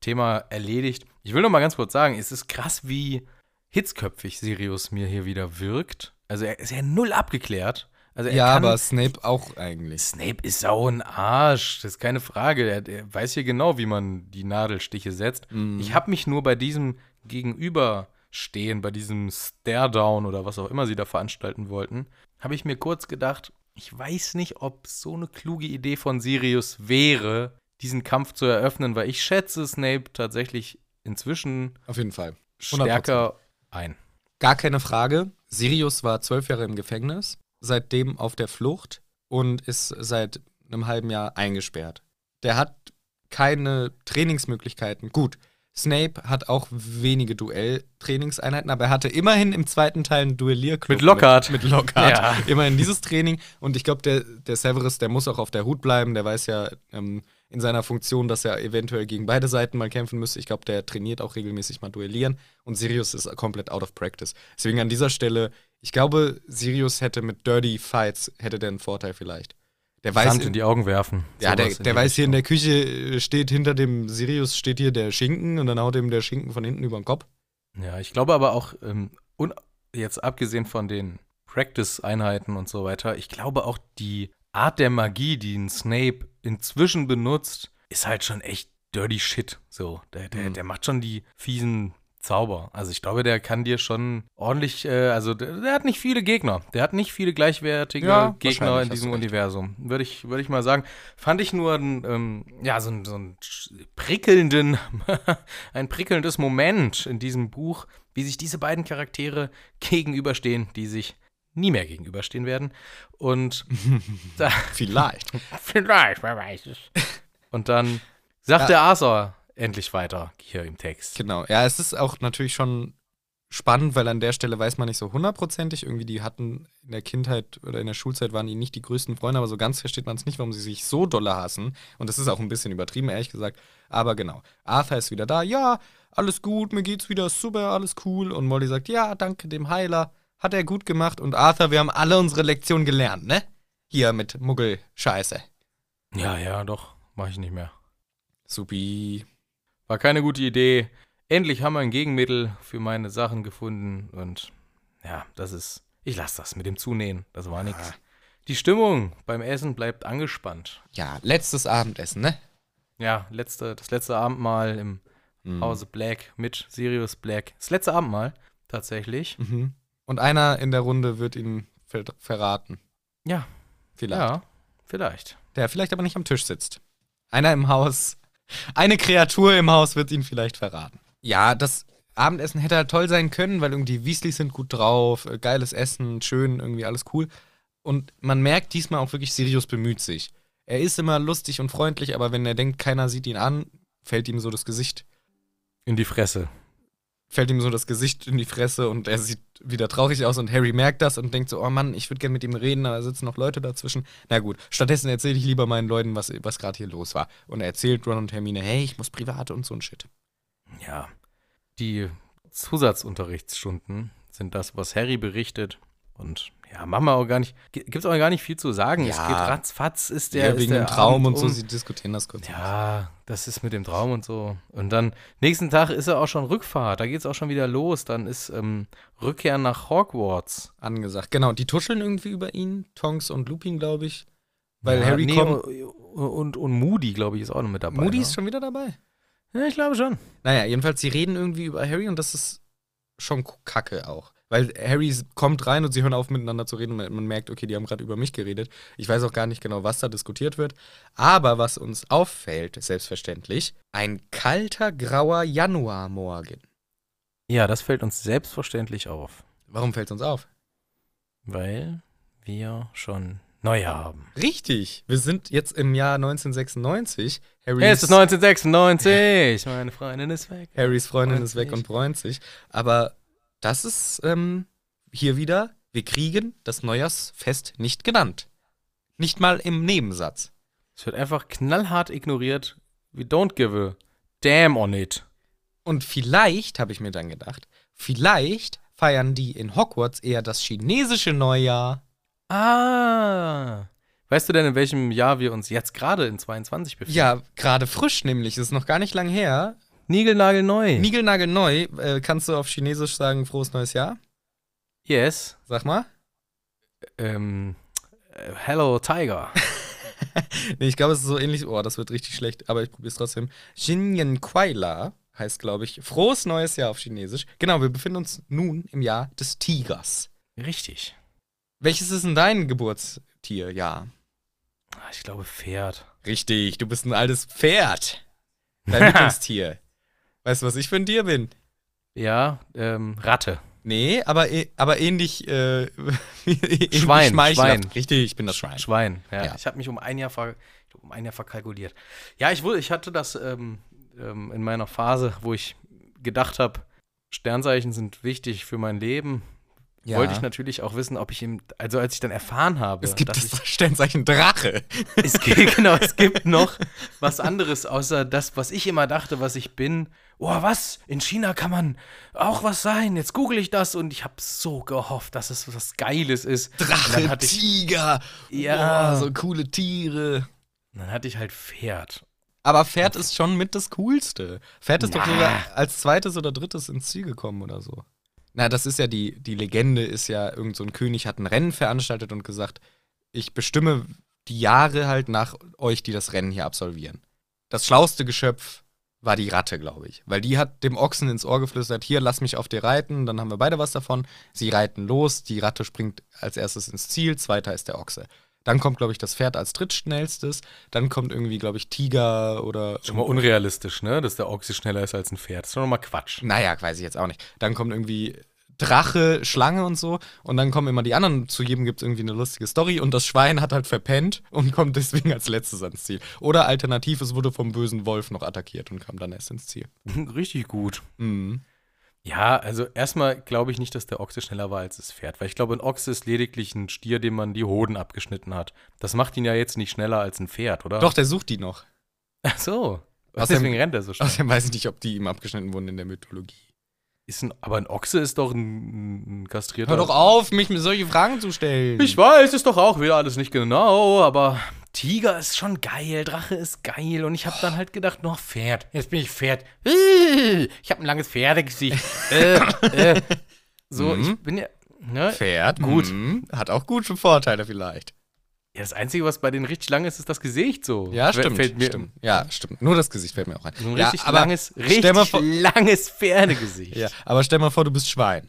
S4: Thema erledigt. Ich will noch mal ganz kurz sagen, es ist krass, wie hitzköpfig Sirius mir hier wieder wirkt. Also er ist ja null abgeklärt. Also
S1: ja, aber Snape auch eigentlich.
S4: Snape ist sau ein Arsch, das ist keine Frage. Er, er weiß hier genau, wie man die Nadelstiche setzt. Mm. Ich habe mich nur bei diesem Gegenüberstehen, bei diesem Stare-Down oder was auch immer sie da veranstalten wollten, habe ich mir kurz gedacht, ich weiß nicht, ob so eine kluge Idee von Sirius wäre, diesen Kampf zu eröffnen, weil ich schätze Snape tatsächlich inzwischen
S1: auf jeden Fall
S4: 100%. stärker ein.
S1: Gar keine Frage. Sirius war zwölf Jahre im Gefängnis seitdem auf der Flucht und ist seit einem halben Jahr eingesperrt. Der hat keine Trainingsmöglichkeiten. Gut, Snape hat auch wenige Duelltrainingseinheiten, aber er hatte immerhin im zweiten Teil einen Duellierclub.
S4: Mit Lockhart.
S1: Mit, mit Lockhart. Ja. Immerhin dieses Training. Und ich glaube, der, der Severus, der muss auch auf der Hut bleiben. Der weiß ja, ähm, in seiner Funktion, dass er eventuell gegen beide Seiten mal kämpfen müsste. Ich glaube, der trainiert auch regelmäßig mal duellieren und Sirius ist komplett out of practice. Deswegen an dieser Stelle, ich glaube, Sirius hätte mit Dirty Fights, hätte der einen Vorteil vielleicht.
S4: Der weiß Sand in die Augen werfen.
S1: Ja, der, der weiß hier in der Küche äh, steht hinter dem Sirius steht hier der Schinken und dann haut ihm der Schinken von hinten über den Kopf.
S4: Ja, ich glaube aber auch, ähm, jetzt abgesehen von den Practice-Einheiten und so weiter, ich glaube auch die Art der Magie, die ein Snape inzwischen benutzt, ist halt schon echt dirty shit. So, der, der, mhm. der macht schon die fiesen Zauber. Also ich glaube, der kann dir schon ordentlich, äh, also der, der, hat nicht viele Gegner. Der hat nicht viele gleichwertige ja, Gegner in diesem Universum. Würde ich, würde ich mal sagen. Fand ich nur ein, ähm, ja, so, so ein prickelnden, ein prickelndes Moment in diesem Buch, wie sich diese beiden Charaktere gegenüberstehen, die sich nie mehr gegenüberstehen werden. Und
S1: da, vielleicht.
S4: vielleicht, wer weiß es. Und dann sagt ja. der Arthur endlich weiter hier im Text.
S1: Genau. Ja, es ist auch natürlich schon spannend, weil an der Stelle weiß man nicht so hundertprozentig. Irgendwie, die hatten in der Kindheit oder in der Schulzeit waren die nicht die größten Freunde, aber so ganz versteht man es nicht, warum sie sich so dolle hassen. Und das ist auch ein bisschen übertrieben, ehrlich gesagt. Aber genau. Arthur ist wieder da. Ja, alles gut, mir geht's wieder super, alles cool. Und Molly sagt, ja, danke dem Heiler. Hat er gut gemacht. Und Arthur, wir haben alle unsere Lektionen gelernt, ne? Hier mit Muggel-Scheiße.
S4: Ja, ja, doch. Mach ich nicht mehr.
S1: Supi.
S4: War keine gute Idee. Endlich haben wir ein Gegenmittel für meine Sachen gefunden. Und ja, das ist. Ich lasse das mit dem Zunähen. Das war nichts. Die Stimmung beim Essen bleibt angespannt.
S1: Ja, letztes Abendessen, ne?
S4: Ja, letzte, das letzte Abendmahl im mhm. Hause Black mit Sirius Black. Das letzte Abendmahl, tatsächlich.
S1: Mhm. Und einer in der Runde wird ihn ver verraten.
S4: Ja. Vielleicht. Ja, vielleicht.
S1: Der vielleicht aber nicht am Tisch sitzt. Einer im Haus eine Kreatur im Haus wird ihn vielleicht verraten. Ja, das Abendessen hätte halt toll sein können, weil irgendwie die Weasleys sind gut drauf, äh, geiles Essen, schön, irgendwie alles cool. Und man merkt diesmal auch wirklich, Sirius bemüht sich. Er ist immer lustig und freundlich, aber wenn er denkt, keiner sieht ihn an, fällt ihm so das Gesicht
S4: in die Fresse
S1: fällt ihm so das Gesicht in die Fresse und er sieht wieder traurig aus und Harry merkt das und denkt so, oh Mann, ich würde gerne mit ihm reden, aber da sitzen noch Leute dazwischen. Na gut, stattdessen erzähle ich lieber meinen Leuten, was, was gerade hier los war. Und er erzählt Ron und Hermine, hey, ich muss private und so ein Shit.
S4: Ja, die Zusatzunterrichtsstunden sind das, was Harry berichtet und ja, machen wir auch gar nicht. Gibt es auch gar nicht viel zu sagen.
S1: Ja.
S4: Es geht ratzfatz, ist der.
S1: Ja, wegen
S4: dem
S1: Traum und so, um. sie diskutieren das kurz.
S4: Ja, das ist mit dem Traum und so. Und dann, nächsten Tag ist er auch schon Rückfahrt. Da geht es auch schon wieder los. Dann ist ähm, Rückkehr nach Hogwarts.
S1: Angesagt. Genau, die tuscheln irgendwie über ihn. Tonks und Lupin, glaube ich. Weil ja, Harry nee, kommt.
S4: Und, und Moody, glaube ich, ist auch noch mit dabei.
S1: Moody
S4: ne?
S1: ist schon wieder dabei?
S4: Ja, ich glaube schon.
S1: Naja, jedenfalls, sie reden irgendwie über Harry und das ist schon kacke auch. Weil Harry kommt rein und sie hören auf miteinander zu reden. Man, man merkt, okay, die haben gerade über mich geredet. Ich weiß auch gar nicht genau, was da diskutiert wird. Aber was uns auffällt, selbstverständlich, ein kalter, grauer Januarmorgen.
S4: Ja, das fällt uns selbstverständlich auf.
S1: Warum fällt es uns auf?
S4: Weil wir schon Neujahr haben.
S1: Richtig. Wir sind jetzt im Jahr 1996.
S4: Harrys es ist 1996. Meine Freundin ist weg.
S1: Harrys Freundin ist weg und freut sich. Aber das ist ähm, hier wieder, wir kriegen das Neujahrsfest nicht genannt. Nicht mal im Nebensatz.
S4: Es wird einfach knallhart ignoriert. We don't give a damn on it.
S1: Und vielleicht, habe ich mir dann gedacht, vielleicht feiern die in Hogwarts eher das chinesische Neujahr.
S4: Ah. Weißt du denn, in welchem Jahr wir uns jetzt gerade in 22 befinden?
S1: Ja, gerade frisch nämlich. Das ist noch gar nicht lang her.
S4: Nigelnagel neu.
S1: Nigelnagel neu. Äh, kannst du auf Chinesisch sagen, frohes neues Jahr?
S4: Yes.
S1: Sag mal.
S4: Ähm, äh, hello, Tiger.
S1: nee, ich glaube, es ist so ähnlich. Oh, das wird richtig schlecht, aber ich probiere es trotzdem. Xinyan Kuaila heißt, glaube ich, frohes neues Jahr auf Chinesisch. Genau, wir befinden uns nun im Jahr des Tigers.
S4: Richtig.
S1: Welches ist denn dein Geburtstier? Ja.
S4: Ah, ich glaube Pferd.
S1: Richtig, du bist ein altes Pferd. Dein Lieblingstier. Weißt du, was ich für ein Tier bin?
S4: Ja, ähm, Ratte.
S1: Nee, aber, e, aber ähnlich, äh,
S4: Schwein, Schwein.
S1: Richtig, ich bin das Schwein.
S4: Schwein, ja. ja. Ich habe mich um ein Jahr, ver, um ein Jahr verkalkuliert. Ja, ich, ich hatte das ähm, ähm, in meiner Phase, wo ich gedacht habe, Sternzeichen sind wichtig für mein Leben ja. wollte ich natürlich auch wissen, ob ich ihm, also als ich dann erfahren habe,
S1: es gibt das Sternzeichen Drache.
S4: Es gibt, genau, es gibt noch was anderes außer das, was ich immer dachte, was ich bin. Oh, was? In China kann man auch was sein. Jetzt google ich das und ich habe so gehofft, dass es was Geiles ist.
S1: Drache, Tiger. Ja, oh, so coole Tiere.
S4: Und dann hatte ich halt Pferd.
S1: Aber Pferd ist schon mit das Coolste. Pferd ist ja. doch sogar als zweites oder drittes ins Ziel gekommen oder so. Na, das ist ja die, die Legende, ist ja, irgend so ein König hat ein Rennen veranstaltet und gesagt, ich bestimme die Jahre halt nach euch, die das Rennen hier absolvieren. Das schlauste Geschöpf war die Ratte, glaube ich. Weil die hat dem Ochsen ins Ohr geflüstert, hier, lass mich auf dir reiten, dann haben wir beide was davon. Sie reiten los, die Ratte springt als erstes ins Ziel, zweiter ist der Ochse. Dann kommt, glaube ich, das Pferd als drittschnellstes. Dann kommt irgendwie, glaube ich, Tiger oder.
S4: Schon mal unrealistisch, ne? Dass der Ochse schneller ist als ein Pferd. Das ist doch nochmal Quatsch.
S1: Naja, weiß ich jetzt auch nicht. Dann kommt irgendwie Drache, Schlange und so. Und dann kommen immer die anderen. Zu jedem gibt es irgendwie eine lustige Story. Und das Schwein hat halt verpennt und kommt deswegen als letztes ans Ziel. Oder alternativ, es wurde vom bösen Wolf noch attackiert und kam dann erst ins Ziel.
S4: Richtig gut.
S1: Mhm.
S4: Ja, also erstmal glaube ich nicht, dass der Ochse schneller war als das Pferd, weil ich glaube, ein Ochse ist lediglich ein Stier, dem man die Hoden abgeschnitten hat. Das macht ihn ja jetzt nicht schneller als ein Pferd, oder?
S1: Doch, der sucht die noch.
S4: Ach so.
S1: Außerdem, Deswegen rennt er so schnell. Außerdem weiß ich nicht, ob die ihm abgeschnitten wurden in der Mythologie.
S4: Ist ein, aber ein Ochse ist doch ein, ein kastrierter.
S1: Hör doch auf, mich mit solche Fragen zu stellen.
S4: Ich weiß, ist doch auch wieder alles nicht genau, aber Tiger ist schon geil, Drache ist geil und ich habe dann halt gedacht, noch Pferd. Jetzt bin ich Pferd. Ich habe ein langes Pferdegesicht. äh, äh. So, mhm. ich bin ja.
S1: Ne? Pferd, gut. Mhm. Hat auch gute Vorteile vielleicht.
S4: Ja, das Einzige, was bei denen richtig lang ist, ist das Gesicht so.
S1: Ja, stimmt. Fällt mir stimmt. Ja, stimmt. Nur das Gesicht fällt mir auch ein.
S4: So ein
S1: ja,
S4: richtig langes, richtig vor, langes Pferdegesicht.
S1: ja, aber stell mal vor, du bist Schwein.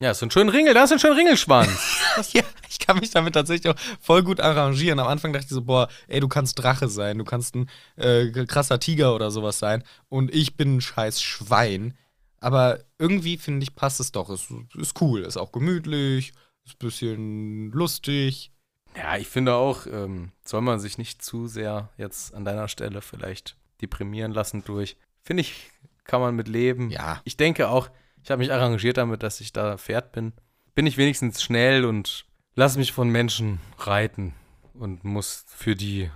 S4: Ja, so ein schöner Ringel, da ist ein schöner Ringelschwanz.
S1: ja, ich kann mich damit tatsächlich auch voll gut arrangieren. Am Anfang dachte ich so, boah, ey, du kannst Drache sein, du kannst ein äh, krasser Tiger oder sowas sein. Und ich bin ein scheiß Schwein. Aber irgendwie, finde ich, passt es doch. Es ist cool, ist auch gemütlich, ist ein bisschen lustig.
S4: Ja, ich finde auch, ähm, soll man sich nicht zu sehr jetzt an deiner Stelle vielleicht deprimieren lassen durch. Finde ich, kann man mit leben.
S1: Ja.
S4: Ich denke auch, ich habe mich arrangiert damit, dass ich da Pferd bin. Bin ich wenigstens schnell und lass mich von Menschen reiten und muss für die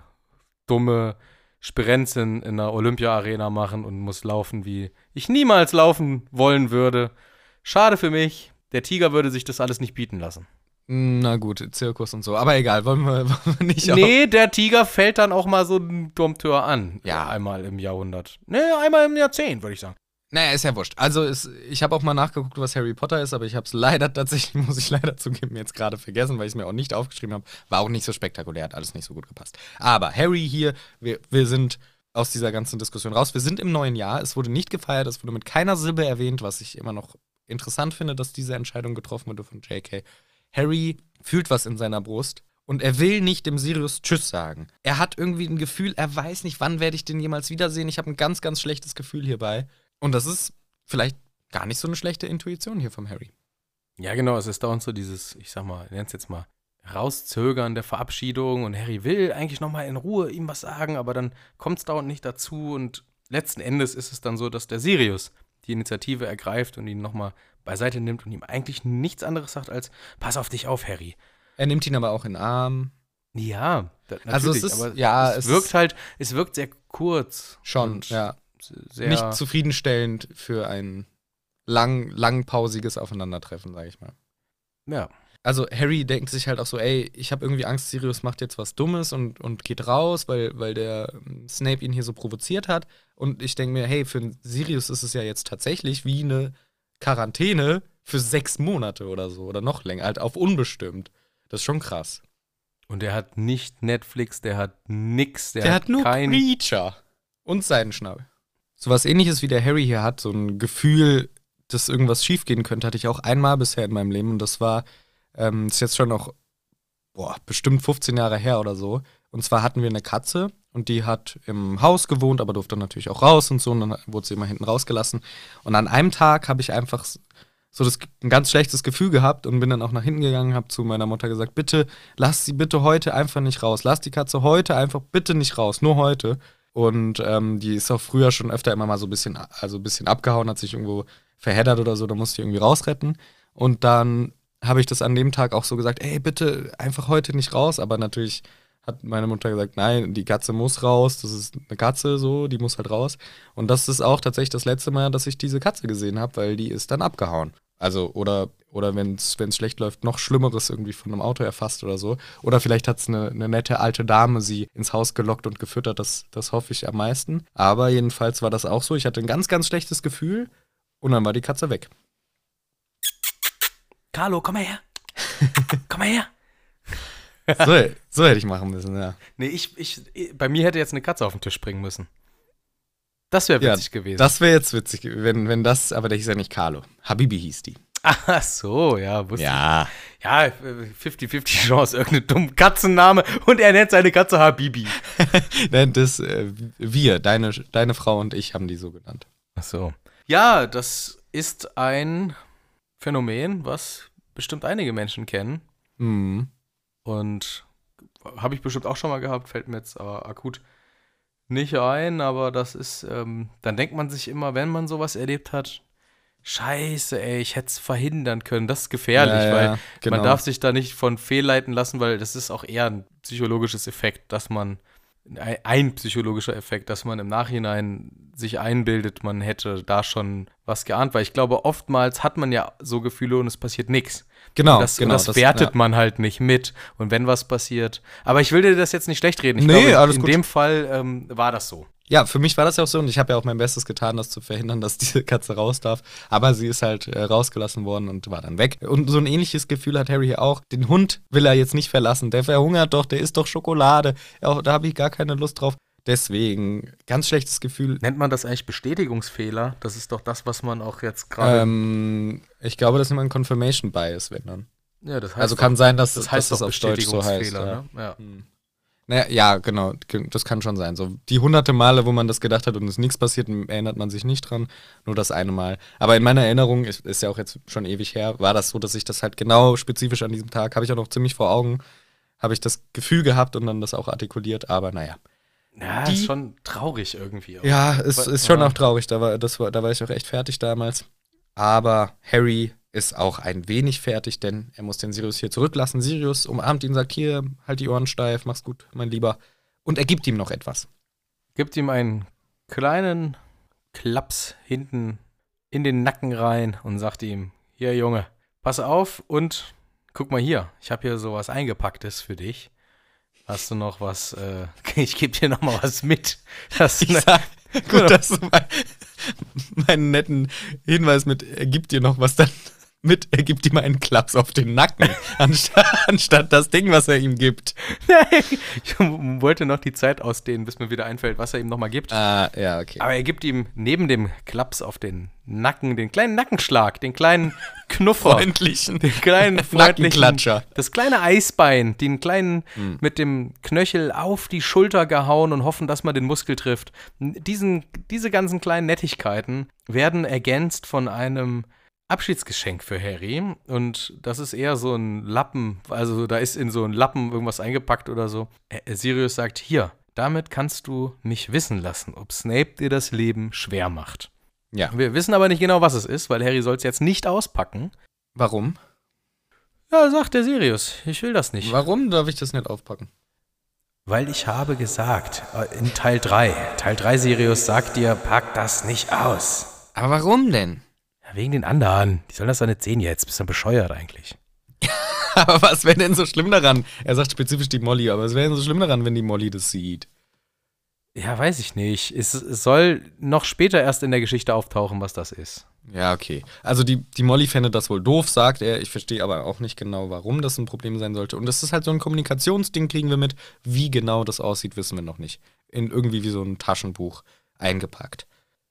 S4: dumme Spirenzin in der Olympia-Arena machen und muss laufen, wie ich niemals laufen wollen würde. Schade für mich. Der Tiger würde sich das alles nicht bieten lassen.
S1: Na gut, Zirkus und so. Aber egal, wollen wir, wollen wir nicht.
S4: Nee, der Tiger fällt dann auch mal so ein Dompteur an.
S1: Ja.
S4: Einmal im Jahrhundert. Nee, einmal im Jahrzehnt, würde ich sagen.
S1: Naja, ist ja wurscht. Also, ist, ich habe auch mal nachgeguckt, was Harry Potter ist, aber ich habe es leider tatsächlich, muss ich leider zugeben, jetzt gerade vergessen, weil ich es mir auch nicht aufgeschrieben habe. War auch nicht so spektakulär, hat alles nicht so gut gepasst. Aber Harry hier, wir, wir sind aus dieser ganzen Diskussion raus. Wir sind im neuen Jahr. Es wurde nicht gefeiert, es wurde mit keiner Silbe erwähnt, was ich immer noch interessant finde, dass diese Entscheidung getroffen wurde von J.K. Harry fühlt was in seiner Brust und er will nicht dem Sirius Tschüss sagen. Er hat irgendwie ein Gefühl, er weiß nicht, wann werde ich den jemals wiedersehen. Ich habe ein ganz, ganz schlechtes Gefühl hierbei. Und das ist vielleicht gar nicht so eine schlechte Intuition hier vom Harry.
S4: Ja, genau, es ist dauernd so dieses, ich sag mal, nenn's jetzt mal, Rauszögern der Verabschiedung und Harry will eigentlich nochmal in Ruhe ihm was sagen, aber dann kommt es dauernd nicht dazu und letzten Endes ist es dann so, dass der Sirius die Initiative ergreift und ihn nochmal beiseite nimmt und ihm eigentlich nichts anderes sagt als, pass auf dich auf, Harry.
S1: Er nimmt ihn aber auch in den Arm.
S4: Ja,
S1: also es ist, ja,
S4: es, es wirkt halt, es wirkt sehr kurz.
S1: Schon, ja. Nicht zufriedenstellend für ein lang, langpausiges Aufeinandertreffen, sag ich mal.
S4: Ja.
S1: Also Harry denkt sich halt auch so, ey, ich habe irgendwie Angst, Sirius macht jetzt was Dummes und, und geht raus, weil, weil der Snape ihn hier so provoziert hat. Und ich denke mir, hey, für Sirius ist es ja jetzt tatsächlich wie eine Quarantäne für sechs Monate oder so oder noch länger, halt auf unbestimmt. Das ist schon krass.
S4: Und der hat nicht Netflix, der hat nix,
S1: der, der hat, hat nur kein Preacher und Seidenschnabel. So was ähnliches wie der Harry hier hat, so ein Gefühl, dass irgendwas schiefgehen könnte, hatte ich auch einmal bisher in meinem Leben und das war, ähm, ist jetzt schon noch, boah, bestimmt 15 Jahre her oder so. Und zwar hatten wir eine Katze und die hat im Haus gewohnt, aber durfte natürlich auch raus und so. Und dann wurde sie immer hinten rausgelassen. Und an einem Tag habe ich einfach so das, ein ganz schlechtes Gefühl gehabt und bin dann auch nach hinten gegangen, habe zu meiner Mutter gesagt, bitte lass sie bitte heute einfach nicht raus. Lass die Katze heute einfach bitte nicht raus, nur heute. Und ähm, die ist auch früher schon öfter immer mal so ein bisschen, also ein bisschen abgehauen, hat sich irgendwo verheddert oder so, da musste ich irgendwie rausretten. Und dann habe ich das an dem Tag auch so gesagt, ey, bitte einfach heute nicht raus. Aber natürlich hat meine Mutter gesagt, nein, die Katze muss raus, das ist eine Katze so, die muss halt raus. Und das ist auch tatsächlich das letzte Mal, dass ich diese Katze gesehen habe, weil die ist dann abgehauen. Also, oder, oder wenn es schlecht läuft, noch Schlimmeres irgendwie von einem Auto erfasst oder so. Oder vielleicht hat es eine, eine nette alte Dame sie ins Haus gelockt und gefüttert, das, das hoffe ich am meisten. Aber jedenfalls war das auch so. Ich hatte ein ganz, ganz schlechtes Gefühl und dann war die Katze weg.
S4: Carlo, komm mal her. komm mal her.
S1: so, so hätte ich machen müssen, ja.
S4: Nee, ich, ich, bei mir hätte jetzt eine Katze auf den Tisch springen müssen. Das wäre witzig ja, gewesen.
S1: Das wäre jetzt witzig, wenn, wenn das, aber der hieß ja nicht Carlo. Habibi hieß die.
S4: Ach so, ja,
S1: wusste ja.
S4: ich. Ja, 50-50 Chance, irgendein dummer Katzenname und er nennt seine Katze Habibi.
S1: Nein, das, äh, wir, deine, deine Frau und ich haben die so genannt.
S4: Ach so. Ja, das ist ein Phänomen, was bestimmt einige Menschen kennen.
S1: Mhm.
S4: Und habe ich bestimmt auch schon mal gehabt, fällt mir jetzt aber akut nicht ein, aber das ist, ähm, dann denkt man sich immer, wenn man sowas erlebt hat, Scheiße, ey, ich hätte es verhindern können. Das ist gefährlich, ja, ja, weil genau. man darf sich da nicht von fehlleiten lassen, weil das ist auch eher ein psychologisches Effekt, dass man ein psychologischer Effekt, dass man im Nachhinein sich einbildet, man hätte da schon was geahnt, weil ich glaube, oftmals hat man ja so Gefühle und es passiert nichts.
S1: Genau,
S4: das,
S1: genau.
S4: Und das, wertet ja. man halt nicht mit. Und wenn was passiert. Aber ich will dir das jetzt nicht schlecht reden. Ich
S1: nee,
S4: glaube,
S1: alles
S4: in
S1: gut.
S4: dem Fall ähm, war das so.
S1: Ja, für mich war das ja auch so und ich habe ja auch mein Bestes getan, das zu verhindern, dass diese Katze raus darf. Aber sie ist halt äh, rausgelassen worden und war dann weg. Und so ein ähnliches Gefühl hat Harry hier auch. Den Hund will er jetzt nicht verlassen. Der verhungert doch, der isst doch Schokolade. Ja, da habe ich gar keine Lust drauf. Deswegen, ganz schlechtes Gefühl.
S4: Nennt man das eigentlich Bestätigungsfehler? Das ist doch das, was man auch jetzt gerade.
S1: Ähm, ich glaube, das ist immer ein Confirmation Bias, wenn dann.
S4: Ja, das heißt
S1: also kann sein, dass
S4: das, heißt
S1: dass das auf Deutsch so heißt.
S4: Ja. Ne? ja. Hm.
S1: Naja, ja, genau, das kann schon sein. So die hunderte Male, wo man das gedacht hat und es nichts passiert, erinnert man sich nicht dran. Nur das eine Mal. Aber in meiner Erinnerung, ist, ist ja auch jetzt schon ewig her, war das so, dass ich das halt genau spezifisch an diesem Tag, habe ich auch noch ziemlich vor Augen, habe ich das Gefühl gehabt und dann das auch artikuliert, aber naja.
S4: Ja, die, ist schon traurig irgendwie.
S1: Auch. Ja, es ist schon auch traurig. Da war, das war, da war ich auch echt fertig damals. Aber Harry ist auch ein wenig fertig, denn er muss den Sirius hier zurücklassen. Sirius umarmt ihn, sagt: Hier, halt die Ohren steif, mach's gut, mein Lieber. Und er gibt ihm noch etwas.
S4: Gibt ihm einen kleinen Klaps hinten in den Nacken rein und sagt ihm: Hier, Junge, pass auf und guck mal hier, ich habe hier sowas Eingepacktes für dich. Hast du noch was? Äh, ich gebe dir noch mal was mit.
S1: Das ich sag, gut, dass du mein, meinen netten Hinweis mit, er gibt dir noch was dann mit, er gibt ihm einen Klaps auf den Nacken, anstatt, anstatt das Ding, was er ihm gibt.
S4: ich wollte noch die Zeit ausdehnen, bis mir wieder einfällt, was er ihm nochmal gibt.
S1: Ah, ja, okay.
S4: Aber er gibt ihm neben dem Klaps auf den Nacken, den kleinen Nackenschlag, den kleinen Knuffer.
S1: Freundlichen.
S4: Den kleinen
S1: freundlichen. Nackenklatscher.
S4: Das kleine Eisbein, den kleinen hm. mit dem Knöchel auf die Schulter gehauen und hoffen, dass man den Muskel trifft. Diesen, diese ganzen kleinen Nettigkeiten werden ergänzt von einem Abschiedsgeschenk für Harry und das ist eher so ein Lappen, also da ist in so ein Lappen irgendwas eingepackt oder so. Sirius sagt, hier, damit kannst du mich wissen lassen, ob Snape dir das Leben schwer macht.
S1: Ja.
S4: Wir wissen aber nicht genau, was es ist, weil Harry soll es jetzt nicht auspacken.
S1: Warum?
S4: Ja, sagt der Sirius, ich will das nicht.
S1: Warum darf ich das nicht aufpacken?
S4: Weil ich habe gesagt, äh, in Teil 3, Teil 3 Sirius sagt dir, pack das nicht aus.
S1: Aber warum denn?
S4: Wegen den anderen. Die sollen das doch nicht sehen jetzt. Bist du bescheuert eigentlich.
S1: aber was wäre denn so schlimm daran? Er sagt spezifisch die Molly, aber was wäre denn so schlimm daran, wenn die Molly das sieht?
S4: Ja, weiß ich nicht. Es, es, soll noch später erst in der Geschichte auftauchen, was das ist.
S1: Ja, okay. Also die, die Molly fände das wohl doof, sagt er. Ich verstehe aber auch nicht genau, warum das ein Problem sein sollte. Und das ist halt so ein Kommunikationsding, kriegen wir mit. Wie genau das aussieht, wissen wir noch nicht. In irgendwie wie so ein Taschenbuch eingepackt.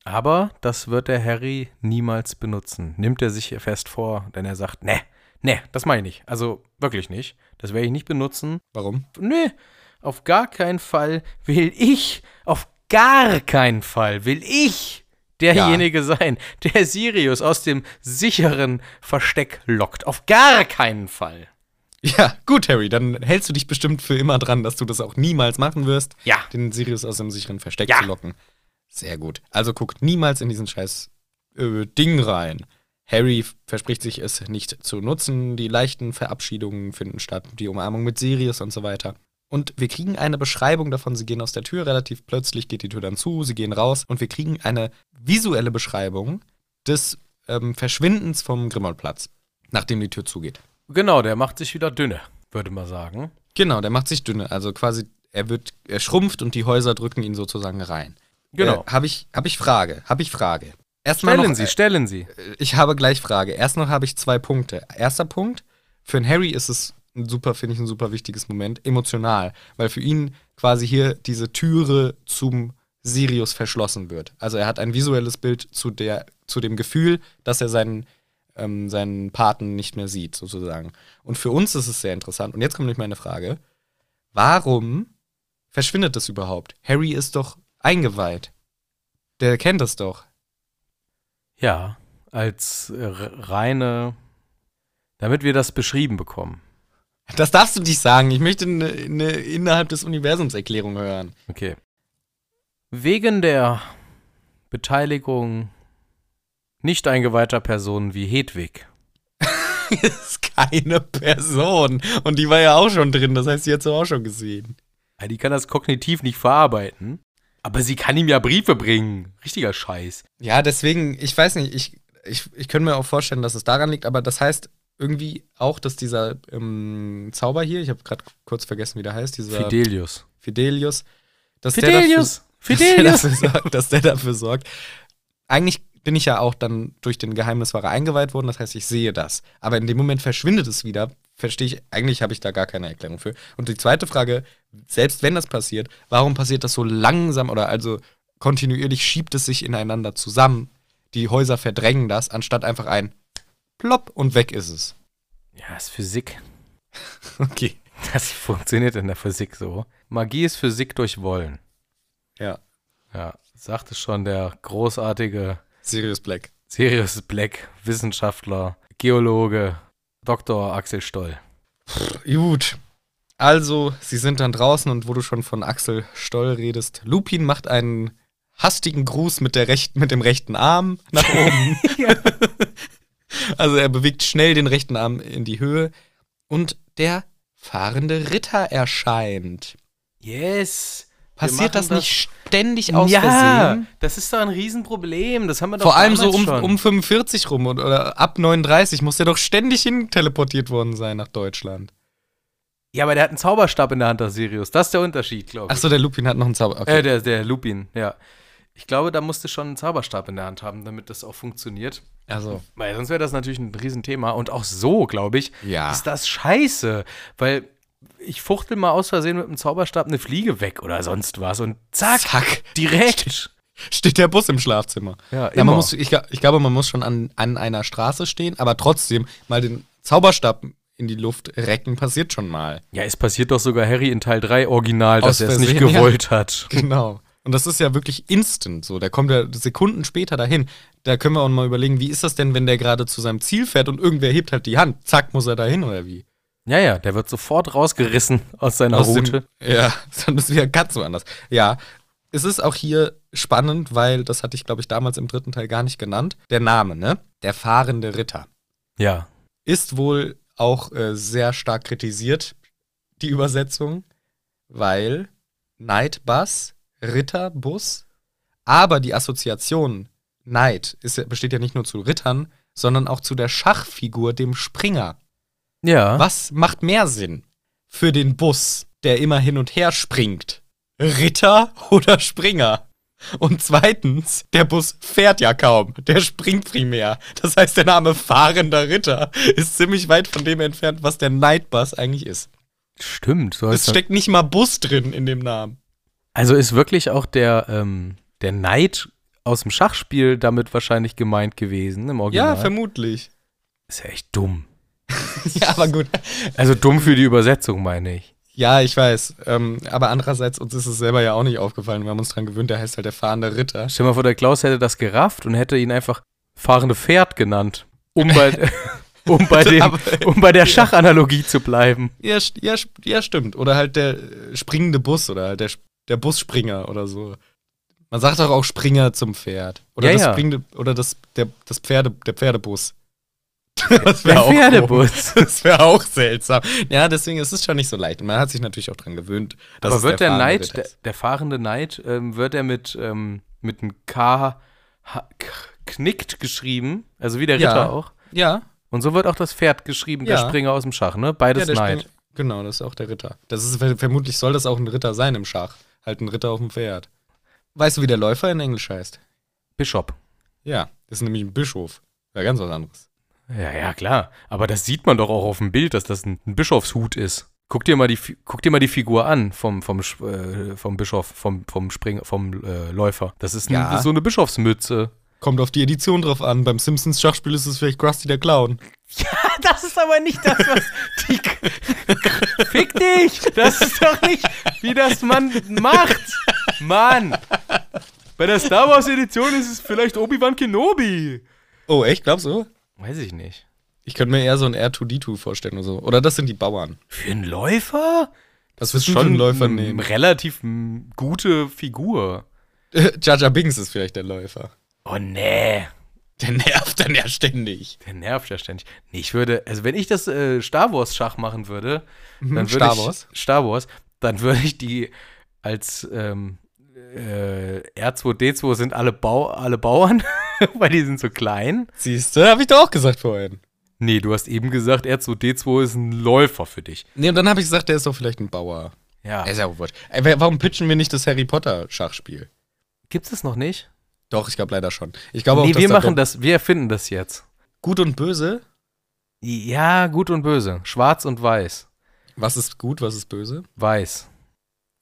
S4: Aber das wird der Harry niemals benutzen. Nimmt er sich fest vor, denn er sagt, ne, ne, das meine ich nicht. Also wirklich nicht. Das werde ich nicht benutzen.
S1: Warum?
S4: Nee, auf gar keinen Fall will ich, auf gar keinen Fall will ich derjenige ja. sein, der Sirius aus dem sicheren Versteck lockt. Auf gar keinen Fall.
S1: Ja, gut, Harry, dann hältst du dich bestimmt für immer dran, dass du das auch niemals machen wirst,
S4: ja.
S1: den Sirius aus dem sicheren Versteck ja. zu locken. Sehr gut. Also guckt niemals in diesen scheiß äh, Ding rein. Harry verspricht sich es nicht zu nutzen. Die leichten Verabschiedungen finden statt, die Umarmung mit Sirius und so weiter. Und wir kriegen eine Beschreibung davon. Sie gehen aus der Tür, relativ plötzlich geht die Tür dann zu, sie gehen raus und wir kriegen eine visuelle Beschreibung des ähm, Verschwindens vom Grimmauld-Platz, nachdem die Tür zugeht.
S4: Genau, der macht sich wieder dünne, würde man sagen.
S1: Genau, der macht sich dünne. Also quasi, er wird, er schrumpft und die Häuser drücken ihn sozusagen rein.
S4: Genau.
S1: Äh, habe ich, hab ich Frage, habe ich Frage.
S4: Erstmal stellen noch, Sie, stellen Sie.
S1: Äh, ich habe gleich Frage. Erst noch habe ich zwei Punkte. Erster Punkt, für einen Harry ist es ein super, finde ich, ein super wichtiges Moment, emotional, weil für ihn quasi hier diese Türe zum Sirius verschlossen wird. Also er hat ein visuelles Bild zu, der, zu dem Gefühl, dass er seinen, ähm, seinen Paten nicht mehr sieht, sozusagen. Und für uns ist es sehr interessant. Und jetzt kommt nämlich meine Frage. Warum verschwindet das überhaupt? Harry ist doch eingeweiht. Der kennt das doch.
S4: Ja, als reine, damit wir das beschrieben bekommen.
S1: Das darfst du nicht sagen. Ich möchte eine, eine innerhalb des Universums Erklärung hören.
S4: Okay. Wegen der Beteiligung nicht eingeweihter Personen wie Hedwig.
S1: ist keine Person. Und die war ja auch schon drin. Das heißt, sie hat sie auch schon gesehen.
S4: Ja, die kann das kognitiv nicht verarbeiten. Aber sie kann ihm ja Briefe bringen. Richtiger Scheiß.
S1: Ja, deswegen, ich weiß nicht, ich, ich, ich könnte mir auch vorstellen, dass es daran liegt, aber das heißt irgendwie auch, dass dieser ähm, Zauber hier, ich habe gerade kurz vergessen, wie der heißt, dieser
S4: Fidelius.
S1: Fidelius.
S4: Dass Fidelius! Der dafür, Fidelius!
S1: Dass der, dafür sorgt, dass der dafür sorgt. Eigentlich bin ich ja auch dann durch den Geheimniswahrer eingeweiht worden, das heißt, ich sehe das. Aber in dem Moment verschwindet es wieder, verstehe ich, eigentlich habe ich da gar keine Erklärung für. Und die zweite Frage, selbst wenn das passiert, warum passiert das so langsam oder also kontinuierlich schiebt es sich ineinander zusammen? Die Häuser verdrängen das, anstatt einfach ein plopp und weg ist es.
S4: Ja, ist Physik.
S1: okay.
S4: Das funktioniert in der Physik so. Magie ist Physik durch Wollen.
S1: Ja.
S4: Ja, sagte schon der großartige
S1: Sirius Black.
S4: Sirius Black, Wissenschaftler, Geologe, Dr. Axel Stoll.
S1: Pff, gut. Also, sie sind dann draußen und wo du schon von Axel Stoll redest, Lupin macht einen hastigen Gruß mit, der rechten, mit dem rechten Arm nach oben. also er bewegt schnell den rechten Arm in die Höhe und der fahrende Ritter erscheint.
S4: Yes.
S1: Passiert das, das nicht ständig aus
S4: ja,
S1: Versehen?
S4: das ist doch ein Riesenproblem. Das haben wir doch
S1: Vor allem so um, um 45 rum oder, oder ab 39 muss der doch ständig hin teleportiert worden sein nach Deutschland.
S4: Ja, aber der hat einen Zauberstab in der Hand, der Sirius. Das ist der Unterschied, glaube ich.
S1: Achso, der Lupin hat noch einen Zauberstab. Okay.
S4: Äh, der, der Lupin, ja. Ich glaube, da musste schon einen Zauberstab in der Hand haben, damit das auch funktioniert.
S1: Also.
S4: Weil sonst wäre das natürlich ein Riesenthema. Und auch so, glaube ich,
S1: ja.
S4: ist das scheiße. Weil ich fuchtel mal aus Versehen mit dem Zauberstab eine Fliege weg oder sonst was und zack, zack direkt.
S1: Steht der Bus im Schlafzimmer.
S4: Ja,
S1: ja man muss, ich, ich, glaube, man muss schon an, an einer Straße stehen, aber trotzdem mal den Zauberstab in die Luft recken, passiert schon mal.
S4: Ja, es passiert doch sogar Harry in Teil 3 original, dass er es nicht gewollt ja. hat.
S1: Genau. Und das ist ja wirklich instant so. Der kommt ja Sekunden später dahin. Da können wir auch mal überlegen, wie ist das denn, wenn der gerade zu seinem Ziel fährt und irgendwer hebt halt die Hand? Zack, muss er dahin oder wie?
S4: Ja, ja, der wird sofort rausgerissen aus seiner aus Route.
S1: Dem, ja, dann ist wieder ganz woanders. Ja, es ist auch hier spannend, weil das hatte ich, glaube ich, damals im dritten Teil gar nicht genannt. Der Name, ne? Der fahrende Ritter.
S4: Ja.
S1: Ist wohl auch äh, sehr stark kritisiert, die Übersetzung, weil Night Bus, Ritterbus, aber die Assoziation Knight ist, besteht ja nicht nur zu Rittern, sondern auch zu der Schachfigur, dem Springer.
S4: Ja.
S1: Was macht mehr Sinn für den Bus, der immer hin und her springt? Ritter oder Springer? Und zweitens, der Bus fährt ja kaum, der springt primär. Das heißt, der Name fahrender Ritter ist ziemlich weit von dem entfernt, was der Nightbus eigentlich ist.
S4: Stimmt.
S1: So es steckt nicht mal Bus drin in dem Namen.
S4: Also ist wirklich auch der, ähm, der Knight aus dem Schachspiel damit wahrscheinlich gemeint gewesen im Original.
S1: Ja, vermutlich.
S4: Ist ja echt dumm.
S1: ja, aber gut.
S4: Also dumm für die Übersetzung, meine ich.
S1: Ja, ich weiß. Ähm, aber andererseits, uns ist es selber ja auch nicht aufgefallen. Wir haben uns dran gewöhnt, der heißt halt der fahrende Ritter.
S4: Stell dir mal vor, der Klaus hätte das gerafft und hätte ihn einfach fahrende Pferd genannt. Um bei, um bei, dem, um bei der Schachanalogie zu bleiben.
S1: Ja, ja, ja, stimmt. Oder halt der springende Bus oder halt der, der Busspringer oder so. Man sagt doch auch Springer zum Pferd. Oder
S4: ja,
S1: das
S4: ja.
S1: springende, oder das, der, das Pferde, der Pferdebus.
S4: Das wäre auch Pferdebus.
S1: Das wäre auch seltsam. Ja, deswegen ist es schon nicht so leicht. Man hat sich natürlich auch dran gewöhnt.
S4: Aber wird der, der Neid, der, der, fahrende Neid, ähm, wird er mit, ähm, mit einem K knickt geschrieben, also wie der Ritter
S1: ja.
S4: auch.
S1: Ja.
S4: Und so wird auch das Pferd geschrieben, ja. der Springer aus dem Schach, ne? Beides ja, Neid. Spring
S1: genau, das ist auch der Ritter. Das ist, vermutlich soll das auch ein Ritter sein im Schach. Halt ein Ritter auf dem Pferd. Weißt du, wie der Läufer in Englisch heißt?
S4: Bishop.
S1: Ja, das ist nämlich ein Bischof. Wäre ganz was anderes.
S4: Ja, ja, klar. Aber das sieht man doch auch auf dem Bild, dass das ein, ein Bischofshut ist. Guck dir mal die, guck dir mal die Figur an vom, vom, äh, vom Bischof, vom, vom Spring, vom äh, Läufer. Das ist, ein,
S1: Ja.
S4: das ist so eine Bischofsmütze.
S1: Kommt auf die Edition drauf an. Beim Simpsons Schachspiel ist es vielleicht Krusty der Clown.
S4: Das ist aber nicht das, was die. Fick dich! Das ist doch nicht, wie das man macht! Mann! Bei der Star Wars Edition ist es vielleicht Obi-Wan Kenobi.
S1: Oh, echt? Glaubst du?
S4: Weiß ich nicht.
S1: Ich könnte mir eher so ein R2D2 vorstellen oder so. Oder das sind die Bauern.
S4: Für einen Läufer?
S1: Das ist schon ein Läufer
S4: eine
S1: nehmen.
S4: relativ m, gute Figur.
S1: Jar Binks ist vielleicht der Läufer.
S4: Oh nee.
S1: Der nervt dann ja ständig.
S4: Der nervt ja ständig. Nee, ich würde, also wenn ich das äh, Star Wars Schach machen würde, dann würde
S1: Mhm. Star
S4: ich,
S1: Wars?
S4: Star Wars, dann würde ich die als ähm, äh, R2D2 sind alle, Bau, alle Bauern, weil die sind so klein.
S1: Siehst du, hab ich doch auch gesagt vorhin.
S4: Nee, du hast eben gesagt, R2D2 ist ein Läufer für dich.
S1: Nee, und dann habe ich gesagt, der ist doch vielleicht ein Bauer.
S4: Ja.
S1: Ist ja auch wurscht. Wer- warum pitchen wir nicht das Harry Potter Schachspiel?
S4: Gibt es noch nicht?
S1: Doch, ich glaube leider schon. Ich glaube auch,
S4: nee,
S1: dass
S4: wir machen das, wir erfinden das jetzt.
S1: Gut und böse.
S4: Ja, gut und böse. Schwarz und weiß.
S1: Was ist gut, was ist böse?
S4: Weiß.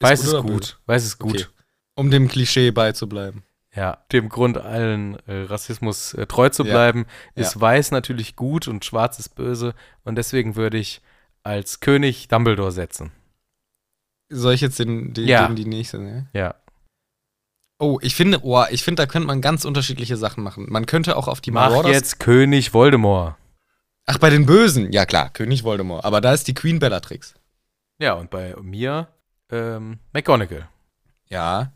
S4: Weiß
S1: gut
S4: ist gut.
S1: böse?
S4: Weiß ist gut.
S1: Um dem Klischee beizubleiben.
S4: Ja, dem Grund allen äh, Rassismus äh, treu zu
S1: Ja.
S4: bleiben,
S1: Ja.
S4: ist weiß natürlich gut und schwarz ist böse. Und deswegen würde ich als König Dumbledore setzen.
S1: Soll ich jetzt den, die,
S4: Ja.
S1: den, die nächste, ne?
S4: Ja.
S1: Oh, ich finde, oh, ich finde, da könnte man ganz unterschiedliche Sachen machen. Man könnte auch auf die
S4: Mach
S1: Marauders.
S4: jetzt König Voldemort.
S1: Ach, bei den Bösen. Ja, klar, König Voldemort. Aber da ist die Queen Bellatrix.
S4: Ja, und bei mir ähm, McGonagall.
S1: Ja.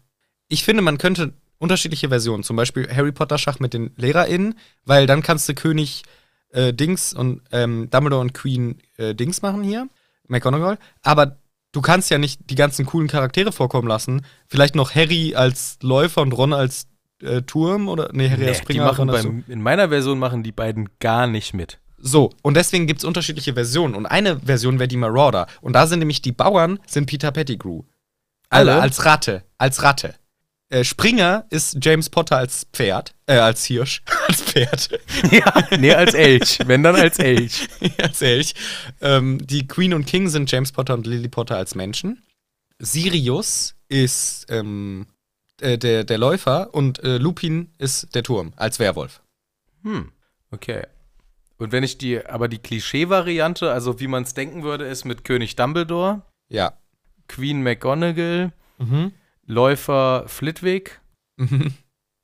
S1: Ich finde, man könnte unterschiedliche Versionen, zum Beispiel Harry Potter Schach mit den LehrerInnen, weil dann kannst du König äh, Dings und ähm, Dumbledore und Queen äh, Dings machen hier, McGonagall. Aber du kannst ja nicht die ganzen coolen Charaktere vorkommen lassen. Vielleicht noch Harry als Läufer und Ron als äh, Turm oder nee, Harry als
S4: die
S1: Springer.
S4: machen
S1: Ron als
S4: beim, in meiner Version machen die beiden gar nicht mit.
S1: So, und deswegen gibt es unterschiedliche Versionen. Und eine Version wäre die Marauder. Und da sind nämlich die Bauern, sind Peter Pettigrew. Alle
S4: Alle?
S1: als Ratte. Als Ratte. Äh, Springer ist James Potter als Pferd. Äh, als Hirsch. als Pferd.
S4: ja, nee, als Elch. Wenn dann als Elch. Hm, okay. Und wenn ich die, aber die Klischee-Variante, also wie man es denken würde, ist mit König Dumbledore,
S1: Ja.
S4: Queen McGonagall,
S1: Mhm.
S4: Läufer Flitwick.
S1: Mhm.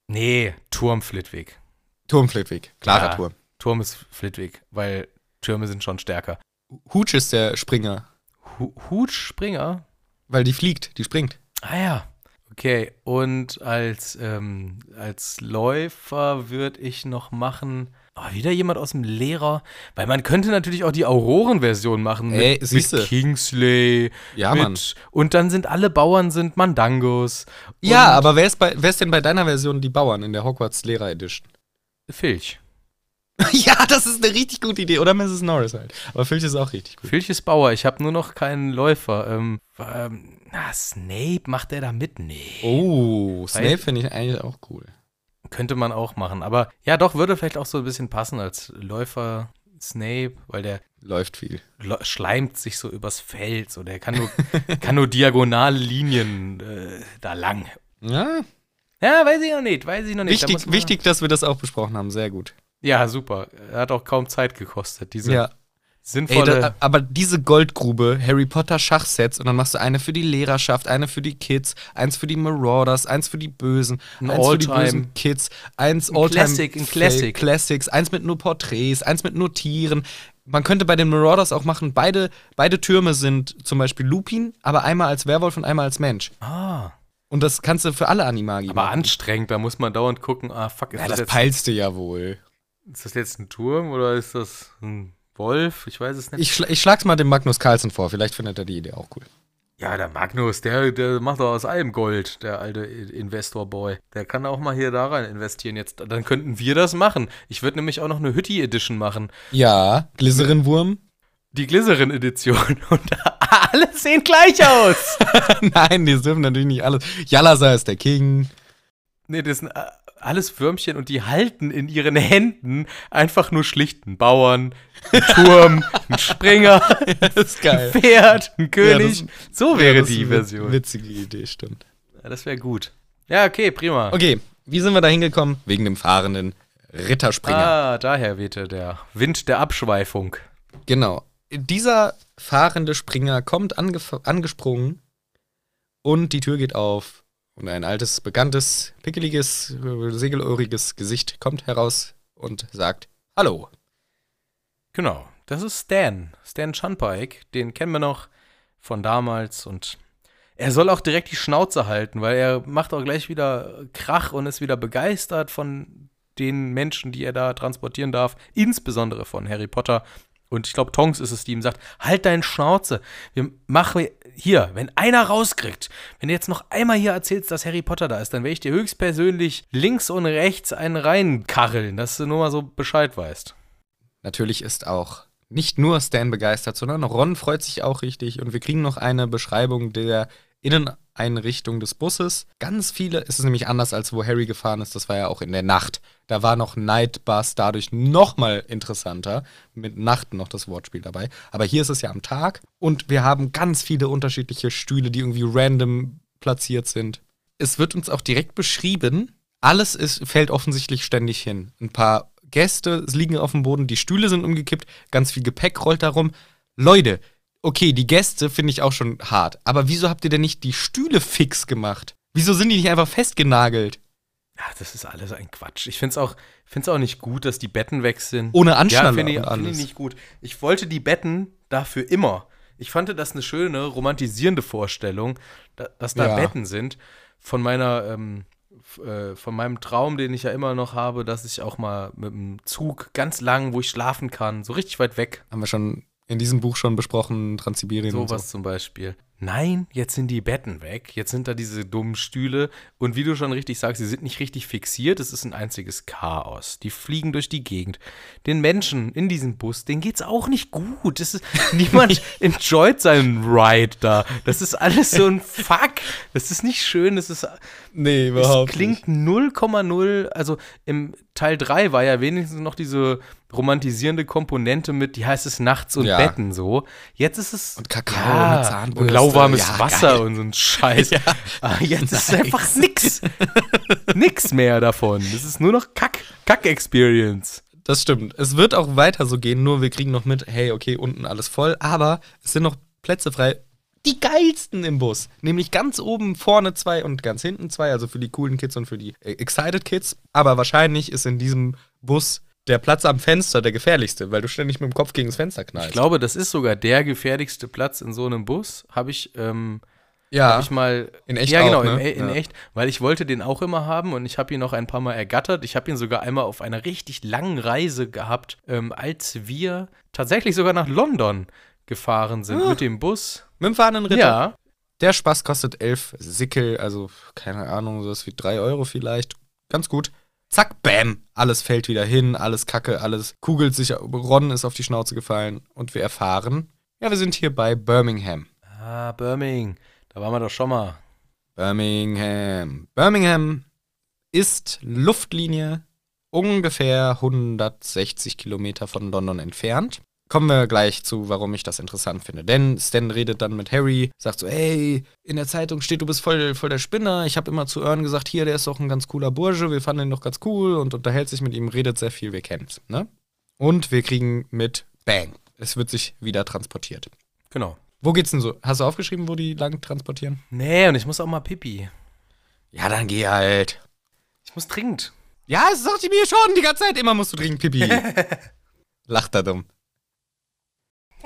S4: Nee, Turm Flitwick.
S1: Turm Flitwick. Klarer
S4: Ja.
S1: Turm.
S4: Turm ist Flitwick, weil Türme sind schon stärker.
S1: Hooch ist der Springer.
S4: Hu Hut Springer?
S1: Weil die fliegt, die springt.
S4: Ah ja. Okay, und als, ähm, als Läufer würde ich noch machen. Oh, wieder jemand aus dem Lehrer. Weil man könnte natürlich auch die Auroren-Version machen.
S1: Ey,
S4: mit,
S1: siehste.
S4: mit Kingsley.
S1: Ja,
S4: mit,
S1: Mann.
S4: Und dann sind alle Bauern sind Mandangos.
S1: Ja, aber wer ist, bei, wer ist denn bei deiner Version die Bauern in der Hogwarts Lehrer Edition?
S4: Filch.
S1: ja, das ist eine richtig gute Idee. Oder Mrs. Norris halt. Aber Filch ist auch richtig gut.
S4: Filch ist Bauer. Ich habe nur noch keinen Läufer. Ähm, ähm, na, Snape, macht der da mit? Nee.
S1: Oh, Snape finde ich eigentlich auch cool.
S4: Könnte man auch machen. Aber ja, doch, würde vielleicht auch so ein bisschen passen als Läufer Snape, weil der
S1: Läuft viel.
S4: schleimt sich so übers Feld. So, der kann nur, kann nur diagonale Linien äh, da lang.
S1: Ja,
S4: Ja, weiß ich noch nicht, weiß ich noch nicht. Da
S1: wichtig,
S4: man-
S1: wichtig, dass wir das auch besprochen haben. Sehr gut.
S4: Ja, super. Er hat auch kaum Zeit gekostet. Diese
S1: Ja. Ey,
S4: sinnvolle.
S1: da, aber diese Goldgrube, Harry Potter Schachsets, und dann machst du eine für die Lehrerschaft, eine für die Kids, eins für die Marauders, eins für die Bösen,
S4: Ein
S1: eins für die bösen Kids, eins
S4: Ein
S1: Alltime
S4: Classic, ein Classic.
S1: Classics, eins mit nur Porträts, eins mit nur Tieren. Man könnte bei den Marauders auch machen, beide, beide Türme sind zum Beispiel Lupin, aber einmal als Werwolf und einmal als Mensch.
S4: ah,
S1: Und das kannst du für alle Animagi
S4: aber
S1: machen.
S4: anstrengend. Da muss man dauernd gucken. Ah, fuck, ist,
S1: Ja,
S4: das,
S1: das
S4: jetzt,
S1: peilst du ja wohl.
S4: ist das jetzt ein Turm oder ist das ein Wolf? Ich weiß es nicht.
S1: Ich, schla ich schlag's mal dem Magnus Carlsen vor, vielleicht findet er die Idee auch cool.
S4: Ja, der Magnus, der, der macht doch aus allem Gold, der alte Investor-Boy. Der kann auch mal hier da rein investieren jetzt. Dann könnten wir das machen. Ich würde nämlich auch noch eine Hütti-Edition machen.
S1: Ja, Glycerin-Wurm.
S4: Die Glycerin-Edition. Und alle sehen gleich aus.
S1: Nein, die dürfen natürlich nicht alles. Jalasa ist der King.
S4: nee, das sind, äh, alles Würmchen und die halten in ihren Händen einfach nur schlichten Bauern, einen Turm, einen Springer, ein Pferd, ein König. Ja, das, so wäre ja, die Version.
S1: Witzige Idee, stimmt.
S4: Ja, das wäre gut. Ja, okay, prima.
S1: Okay, wie sind wir da hingekommen? Wegen dem fahrenden Ritterspringer.
S4: Ah, daher wehte der Wind der Abschweifung.
S1: Genau. Dieser fahrende Springer kommt angesprungen und die Tür geht auf und ein altes, bekanntes, pickeliges, segelohriges Gesicht kommt heraus und sagt Hallo.
S4: Genau, das ist Stan. Stan Shunpike, den kennen wir noch von damals und er soll auch direkt die Schnauze halten, weil er macht auch gleich wieder Krach und ist wieder begeistert von den Menschen, die er da transportieren darf, insbesondere von Harry Potter. Und ich glaube, Tonks ist es, die ihm sagt: Halt deine Schnauze. Wir machen hier, wenn einer rauskriegt, wenn du jetzt noch einmal hier erzählst, dass Harry Potter da ist, dann werde ich dir höchstpersönlich links und rechts einen reinkacheln, dass du nur mal so Bescheid weißt.
S1: Natürlich ist auch nicht nur Stan begeistert, sondern Ron freut sich auch richtig und wir kriegen noch eine Beschreibung der Inneneinrichtung des Busses. Ganz viele, es ist nämlich anders als wo Harry gefahren ist, das war ja auch in der Nacht. Da war noch Night Bus dadurch nochmal interessanter, mit Nacht noch das Wortspiel dabei. Aber hier ist es ja am Tag und wir haben ganz viele unterschiedliche Stühle, die irgendwie random platziert sind. Es wird uns auch direkt beschrieben, alles ist, fällt offensichtlich ständig hin. Ein paar Gäste liegen auf dem Boden, die Stühle sind umgekippt, ganz viel Gepäck rollt darum. Leute, okay, die Gäste finde ich auch schon hart. Aber wieso habt ihr denn nicht die Stühle fix gemacht? Wieso sind die nicht einfach festgenagelt?
S4: Ja, das ist alles ein Quatsch. Ich finde es auch, auch nicht gut, dass die Betten weg sind.
S1: Ohne Anschnallen. Ja,
S4: finde ich, find ich nicht gut. Ich wollte die Betten dafür immer. Ich fand das eine schöne, romantisierende Vorstellung, dass da ja. Betten sind. Von meiner, ähm, äh, von meinem Traum, den ich ja immer noch habe, dass ich auch mal mit dem Zug ganz lang, wo ich schlafen kann, so richtig weit weg.
S1: Haben wir schon in diesem Buch schon besprochen, Transsibirien
S4: so was zum Beispiel. Nein, jetzt sind die Betten weg, jetzt sind da diese dummen Stühle und wie du schon richtig sagst, sie sind nicht richtig fixiert, es ist ein einziges Chaos. Die fliegen durch die Gegend. Den Menschen in diesem Bus, denen geht's auch nicht gut. Das ist, niemand enjoyt seinen Ride da. Das ist alles so ein Fuck. Das ist nicht schön, das ist
S1: Nee, überhaupt
S4: Es klingt 0,0, also im Teil 3 war ja wenigstens noch diese romantisierende Komponente mit, die heißt es nachts und ja. Betten so. Jetzt ist es
S1: und Kakao ja, mit Zahnbürste.
S4: Und lauwarmes ja, Wasser geil. und so ein Scheiß. Ja. Ah, jetzt nice. ist einfach nix. nix mehr davon. Das ist nur noch Kack, Kack-Experience.
S1: Das stimmt. Es wird auch weiter so gehen, nur wir kriegen noch mit, hey, okay, unten alles voll, aber es sind noch Plätze frei. Die geilsten im Bus. Nämlich ganz oben vorne zwei und ganz hinten zwei, also für die coolen Kids und für die äh, Excited Kids. Aber wahrscheinlich ist in diesem Bus der Platz am Fenster der gefährlichste, weil du ständig mit dem Kopf gegen das Fenster knallst.
S4: Ich glaube, das ist sogar der gefährlichste Platz in so einem Bus. Habe ich, ähm,
S1: ja,
S4: hab ich mal.
S1: In echt
S4: Ja, genau,
S1: auch, ne?
S4: in, in
S1: ja.
S4: echt, weil ich wollte den auch immer haben und ich habe ihn noch ein paar Mal ergattert. Ich habe ihn sogar einmal auf einer richtig langen Reise gehabt, ähm, als wir tatsächlich sogar nach London gefahren sind ah. mit dem Bus.
S1: Mit dem fahrenden Ritter?
S4: Ja.
S1: Der Spaß kostet elf Sickel, also keine Ahnung, sowas wie drei Euro vielleicht. Ganz gut. Zack, bam, alles fällt wieder hin, alles kacke, alles kugelt sich, Ron ist auf die Schnauze gefallen und wir erfahren, ja, wir sind hier bei Birmingham.
S4: Ah, Birmingham, da waren wir doch schon mal.
S1: Birmingham. Birmingham ist Luftlinie ungefähr 160 Kilometer von London entfernt kommen wir gleich zu, warum ich das interessant finde. Denn Stan redet dann mit Harry, sagt so, hey, in der Zeitung steht, du bist voll, voll der Spinner. Ich habe immer zu Ern gesagt, hier, der ist doch ein ganz cooler Bursche, wir fanden ihn doch ganz cool und unterhält sich mit ihm, redet sehr viel, wir kennen's. Ne? Und wir kriegen mit Bang. Es wird sich wieder transportiert.
S4: Genau.
S1: Wo geht's denn so? Hast du aufgeschrieben, wo die lang transportieren?
S4: Nee, und ich muss auch mal pipi.
S1: Ja, dann geh halt.
S4: Ich muss dringend.
S1: Ja, das sagt die mir schon die ganze Zeit. Immer musst du dringend pipi. Lacht er dumm.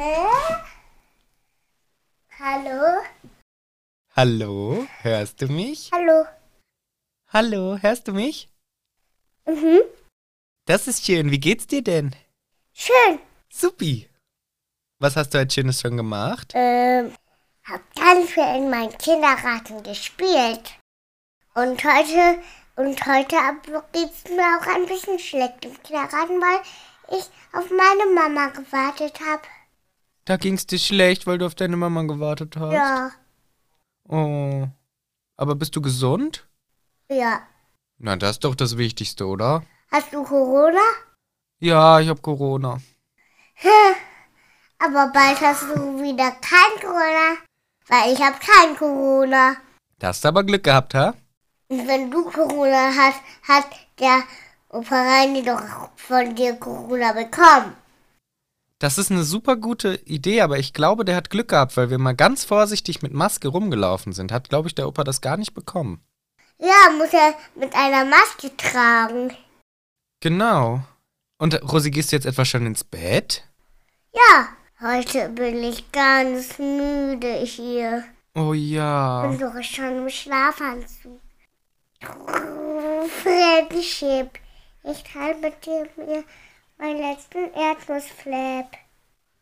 S1: Hä?
S3: Hallo?
S1: Hallo, hörst du mich?
S3: Hallo.
S1: Hallo, hörst du mich?
S3: Mhm.
S1: Das ist schön. Wie geht's dir denn?
S3: Schön.
S1: Supi. Was hast du als Schönes schon gemacht?
S3: Ähm, hab ganz viel in meinen Kindergarten gespielt. Und heute, und heute geht's mir auch ein bisschen schlecht im Kindergarten, weil ich auf meine Mama gewartet habe.
S1: Da ging's dir schlecht, weil du auf deine Mama gewartet hast?
S3: Ja.
S1: Oh. Aber bist du gesund?
S3: Ja.
S1: Na, das ist doch das Wichtigste, oder?
S3: Hast du Corona?
S1: Ja, ich hab Corona.
S3: Aber bald hast du wieder kein Corona, weil ich hab kein Corona.
S1: Da hast du aber Glück gehabt, ha?
S3: Und wenn du Corona hast, hat der Opa Reini doch von dir Corona bekommen.
S1: Das ist eine super gute Idee, aber ich glaube, der hat Glück gehabt, weil wir mal ganz vorsichtig mit Maske rumgelaufen sind. Hat, glaube ich, der Opa das gar nicht bekommen.
S3: Ja, muss er mit einer Maske tragen.
S1: Genau. Und Rosi, gehst du jetzt etwa schon ins Bett?
S3: Ja, heute bin ich ganz müde hier.
S1: Oh ja.
S3: Und doch schon im Schlafanzug. Friendship. Ich teile mit dir mir meinen letzten Erdnussflap.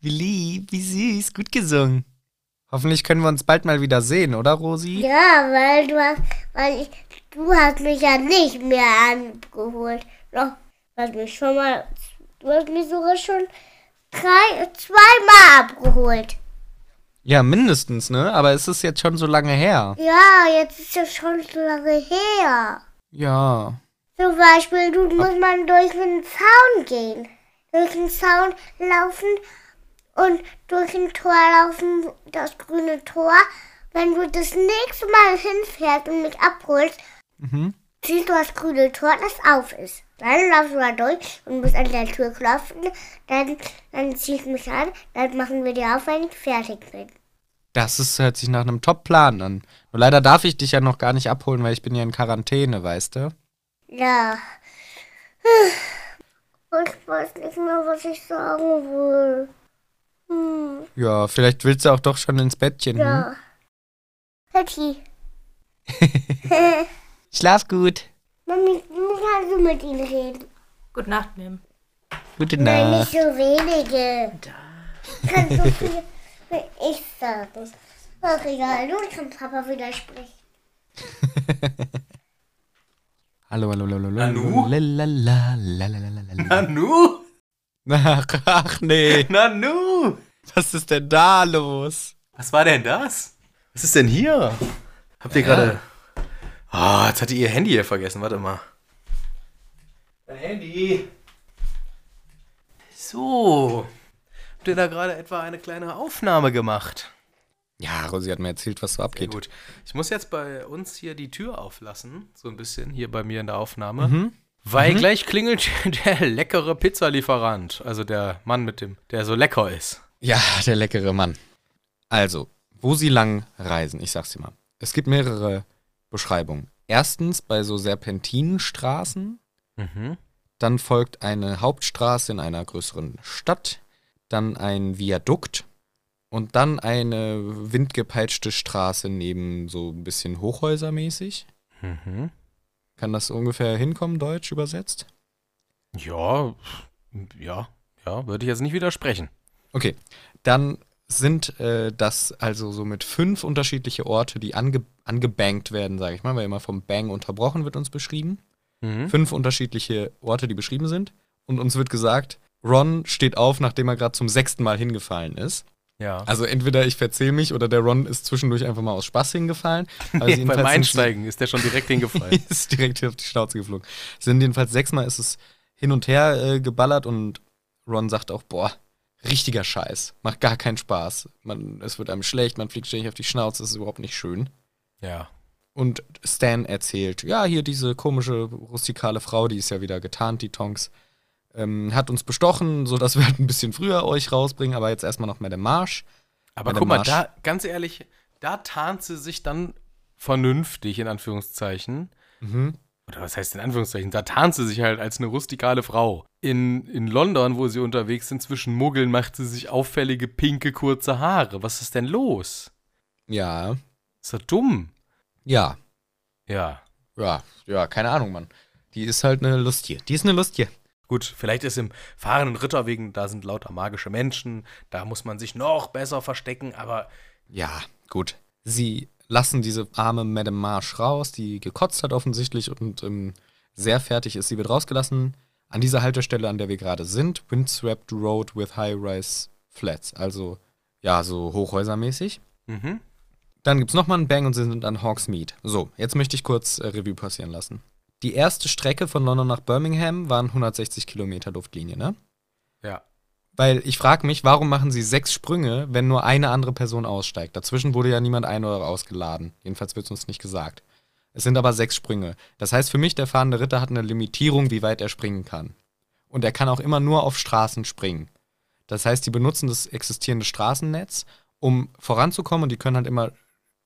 S1: Wie lieb, wie süß, gut gesungen. Hoffentlich können wir uns bald mal wieder sehen, oder Rosi?
S3: Ja, weil du hast, weil ich, du hast mich ja nicht mehr abgeholt. Doch, du hast mich schon mal, du hast mich sogar schon drei, zweimal abgeholt.
S1: Ja, mindestens, ne? Aber es ist jetzt schon so lange her.
S3: Ja, jetzt ist es schon so lange her.
S1: Ja.
S3: Zum Beispiel, du muss man durch den Zaun gehen. Durch den Zaun laufen und durch ein Tor laufen, das grüne Tor. Wenn du das nächste Mal hinfährst und mich abholst,
S1: Mhm.
S3: siehst du das grüne Tor, das auf ist. Dann laufst du da durch und musst an der Tür klopfen. Dann, dann ziehst du mich an, dann machen wir die auf, wenn ich fertig bin.
S1: Das ist, hört sich nach einem Top-Plan an. Nur leider darf ich dich ja noch gar nicht abholen, weil ich bin ja in Quarantäne, weißt du?
S3: Ja. Und ich weiß nicht mehr, was ich sagen will. Hm,
S1: Ja, vielleicht willst du auch doch schon ins Bettchen. Hm?
S3: ja. Patty.
S1: Schlaf gut.
S3: Mami, du kannst du mit ihnen reden.
S5: Gute Nacht, Mim.
S1: Gute
S3: Nein,
S1: Nacht.
S3: nicht so wenige. Kannst so viel wie ich sagen. Ach egal, du kannst Papa widersprechen.
S1: Hallo, hallo, hallo, hallo.
S4: Nanu?
S1: Lalalala.
S4: Nanu?
S1: Ach, ach nee.
S4: Nanu?
S1: Was ist denn da los?
S4: Was war denn das? Was ist denn hier? Habt ihr gerade. Ah, jetzt hatte ihr Handy hier vergessen. Warte mal. Dein Handy. So. Habt ihr da gerade etwa eine kleine Aufnahme gemacht?
S1: Ja, Rosi hat mir erzählt, was so
S4: Sehr
S1: abgeht.
S4: gut. Ich muss jetzt bei uns hier die Tür auflassen. So ein bisschen hier bei mir in der Aufnahme. Weil gleich klingelt der leckere Pizzalieferant. Also der Mann mit dem, der so lecker ist.
S1: Ja, der leckere Mann. Also, wo sie lang reisen, ich sag's dir mal. Es gibt mehrere Beschreibungen. Erstens bei so Serpentinenstraßen,
S4: Mhm.
S1: dann folgt eine Hauptstraße in einer größeren Stadt, dann ein Viadukt und dann eine windgepeitschte Straße neben so ein bisschen Hochhäusermäßig.
S4: Mhm.
S1: Kann das ungefähr hinkommen, deutsch übersetzt?
S4: Ja, ja, ja, würde ich jetzt nicht widersprechen.
S1: Okay, dann sind äh, das also so mit fünf unterschiedliche Orte, die ange angebankt werden, sage ich mal, weil immer vom Bang unterbrochen wird uns beschrieben.
S4: Mhm.
S1: Fünf unterschiedliche Orte, die beschrieben sind. Und uns wird gesagt, Ron steht auf, nachdem er gerade zum sechsten Mal hingefallen ist.
S4: Ja.
S1: Also entweder ich verzähle mich oder der Ron ist zwischendurch einfach mal aus Spaß hingefallen. Also
S4: Nee,
S1: jedenfalls
S4: beim Einsteigen ist der schon direkt hingefallen.
S1: ist direkt auf die Schnauze geflogen. Sind jedenfalls sechsmal ist es hin und her äh, geballert und Ron sagt auch, boah, richtiger Scheiß. Macht gar keinen Spaß. Man, es wird einem schlecht, man fliegt ständig auf die Schnauze, das ist überhaupt nicht schön.
S4: ja.
S1: Und Stan erzählt, ja, hier diese komische rustikale Frau, die ist ja wieder getarnt, die Tonks, ähm, hat uns bestochen, sodass wir halt ein bisschen früher euch rausbringen, aber jetzt erstmal noch mal der Marsch.
S4: Aber
S1: der
S4: guck mal,
S1: Marsch-
S4: da, ganz ehrlich, da tarnt sie sich dann vernünftig, in Anführungszeichen.
S1: Mhm.
S4: Oder was heißt in Anführungszeichen? Da tarnt sie sich halt als eine rustikale Frau. In, in London, wo sie unterwegs sind, zwischen Muggeln, macht sie sich auffällige, pinke, kurze Haare. Was ist denn los?
S1: Ja,
S4: Ist doch dumm.
S1: ja,
S4: Ja.
S1: ja, ja, keine Ahnung, Mann. Die ist halt eine Lustie. Die ist eine Lustie.
S4: Gut, vielleicht ist im fahrenden Ritter wegen, da sind lauter magische Menschen, da muss man sich noch besser verstecken, aber
S1: Ja, gut. Sie lassen diese arme Madame Marsh raus, die gekotzt hat offensichtlich und ähm, sehr fertig ist. Sie wird rausgelassen an dieser Haltestelle, an der wir gerade sind. Windswept Road with High-Rise Flats. Also, ja, so hochhäusermäßig.
S4: mhm.
S1: Dann gibt's nochmal einen Bang und sie sind an Hawksmead. So, jetzt möchte ich kurz äh, Revue passieren lassen. Die erste Strecke von London nach Birmingham waren 160 Kilometer Luftlinie, ne?
S4: Ja.
S1: Weil ich frage mich, warum machen sie sechs Sprünge, wenn nur eine andere Person aussteigt? Dazwischen wurde ja niemand ein- oder ausgeladen. Jedenfalls wird es uns nicht gesagt. Es sind aber sechs Sprünge. Das heißt für mich, der fahrende Ritter hat eine Limitierung, wie weit er springen kann. Und er kann auch immer nur auf Straßen springen. Das heißt, die benutzen das existierende Straßennetz, um voranzukommen und die können halt immer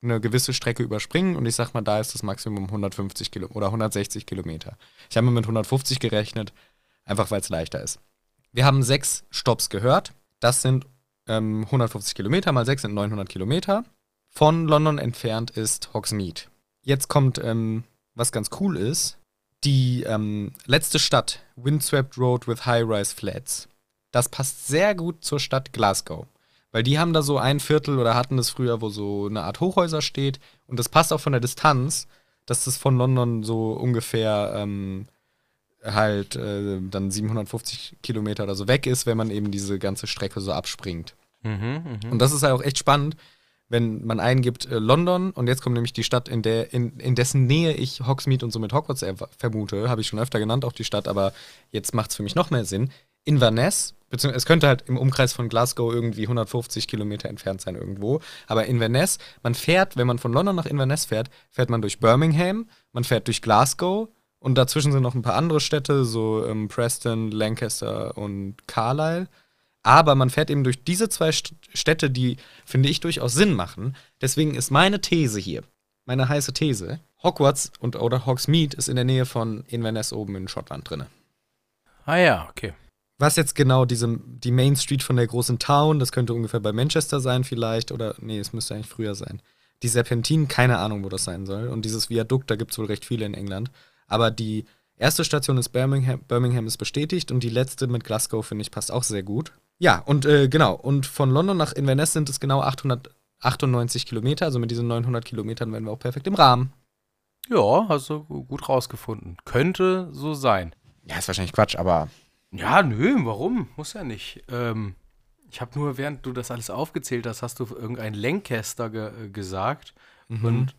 S1: eine gewisse Strecke überspringen und ich sag mal, da ist das Maximum 150 Kilo oder 160 Kilometer. Ich habe mit 150 gerechnet, einfach weil es leichter ist. Wir haben sechs Stops gehört. Das sind ähm, 150 Kilometer mal sechs sind 900 Kilometer. Von London entfernt ist Hogsmeade. Jetzt kommt, ähm, was ganz cool ist, die ähm, letzte Stadt, Windswept Road with High-Rise Flats. Das passt sehr gut zur Stadt Glasgow. Weil die haben da so ein Viertel oder hatten das früher, wo so eine Art Hochhäuser steht. Und das passt auch von der Distanz, dass das von London so ungefähr ähm, halt äh, dann 750 Kilometer oder so weg ist, wenn man eben diese ganze Strecke so abspringt.
S4: Mhm, mh.
S1: Und das ist halt auch echt spannend, wenn man eingibt äh, London und jetzt kommt nämlich die Stadt, in, der, in, in dessen Nähe ich Hogsmeade und somit Hogwarts vermute, habe ich schon öfter genannt, auch die Stadt, aber jetzt macht es für mich noch mehr Sinn. Inverness, beziehungsweise es könnte halt im Umkreis von Glasgow irgendwie 150 Kilometer entfernt sein irgendwo, aber Inverness, man fährt, wenn man von London nach Inverness fährt, fährt man durch Birmingham, man fährt durch Glasgow und dazwischen sind noch ein paar andere Städte, so ähm, Preston, Lancaster und Carlisle. Aber man fährt eben durch diese zwei Städte, die, finde ich, durchaus Sinn machen. Deswegen ist meine These hier, meine heiße These, Hogwarts und oder Hogsmeade ist in der Nähe von Inverness oben in Schottland drin.
S4: Ah ja, okay.
S1: Was jetzt genau diese, die Main Street von der großen Town, das könnte ungefähr bei Manchester sein vielleicht, oder nee, es müsste eigentlich früher sein. Die Serpentinen, keine Ahnung, wo das sein soll. Und dieses Viadukt, da gibt es wohl recht viele in England. Aber die erste Station ist Birmingham, Birmingham ist bestätigt und die letzte mit Glasgow, finde ich, passt auch sehr gut. Ja, und äh, genau, und von London nach Inverness sind es genau 898 Kilometer, also mit diesen 900 Kilometern wären wir auch perfekt im Rahmen.
S4: Ja, hast du gut rausgefunden. Könnte so sein.
S1: Ja, ist wahrscheinlich Quatsch, aber.
S4: Ja, nö, warum? Muss ja nicht. Ähm, ich habe nur, während du das alles aufgezählt hast, hast du irgendein Lancaster ge äh, gesagt. Mhm. Und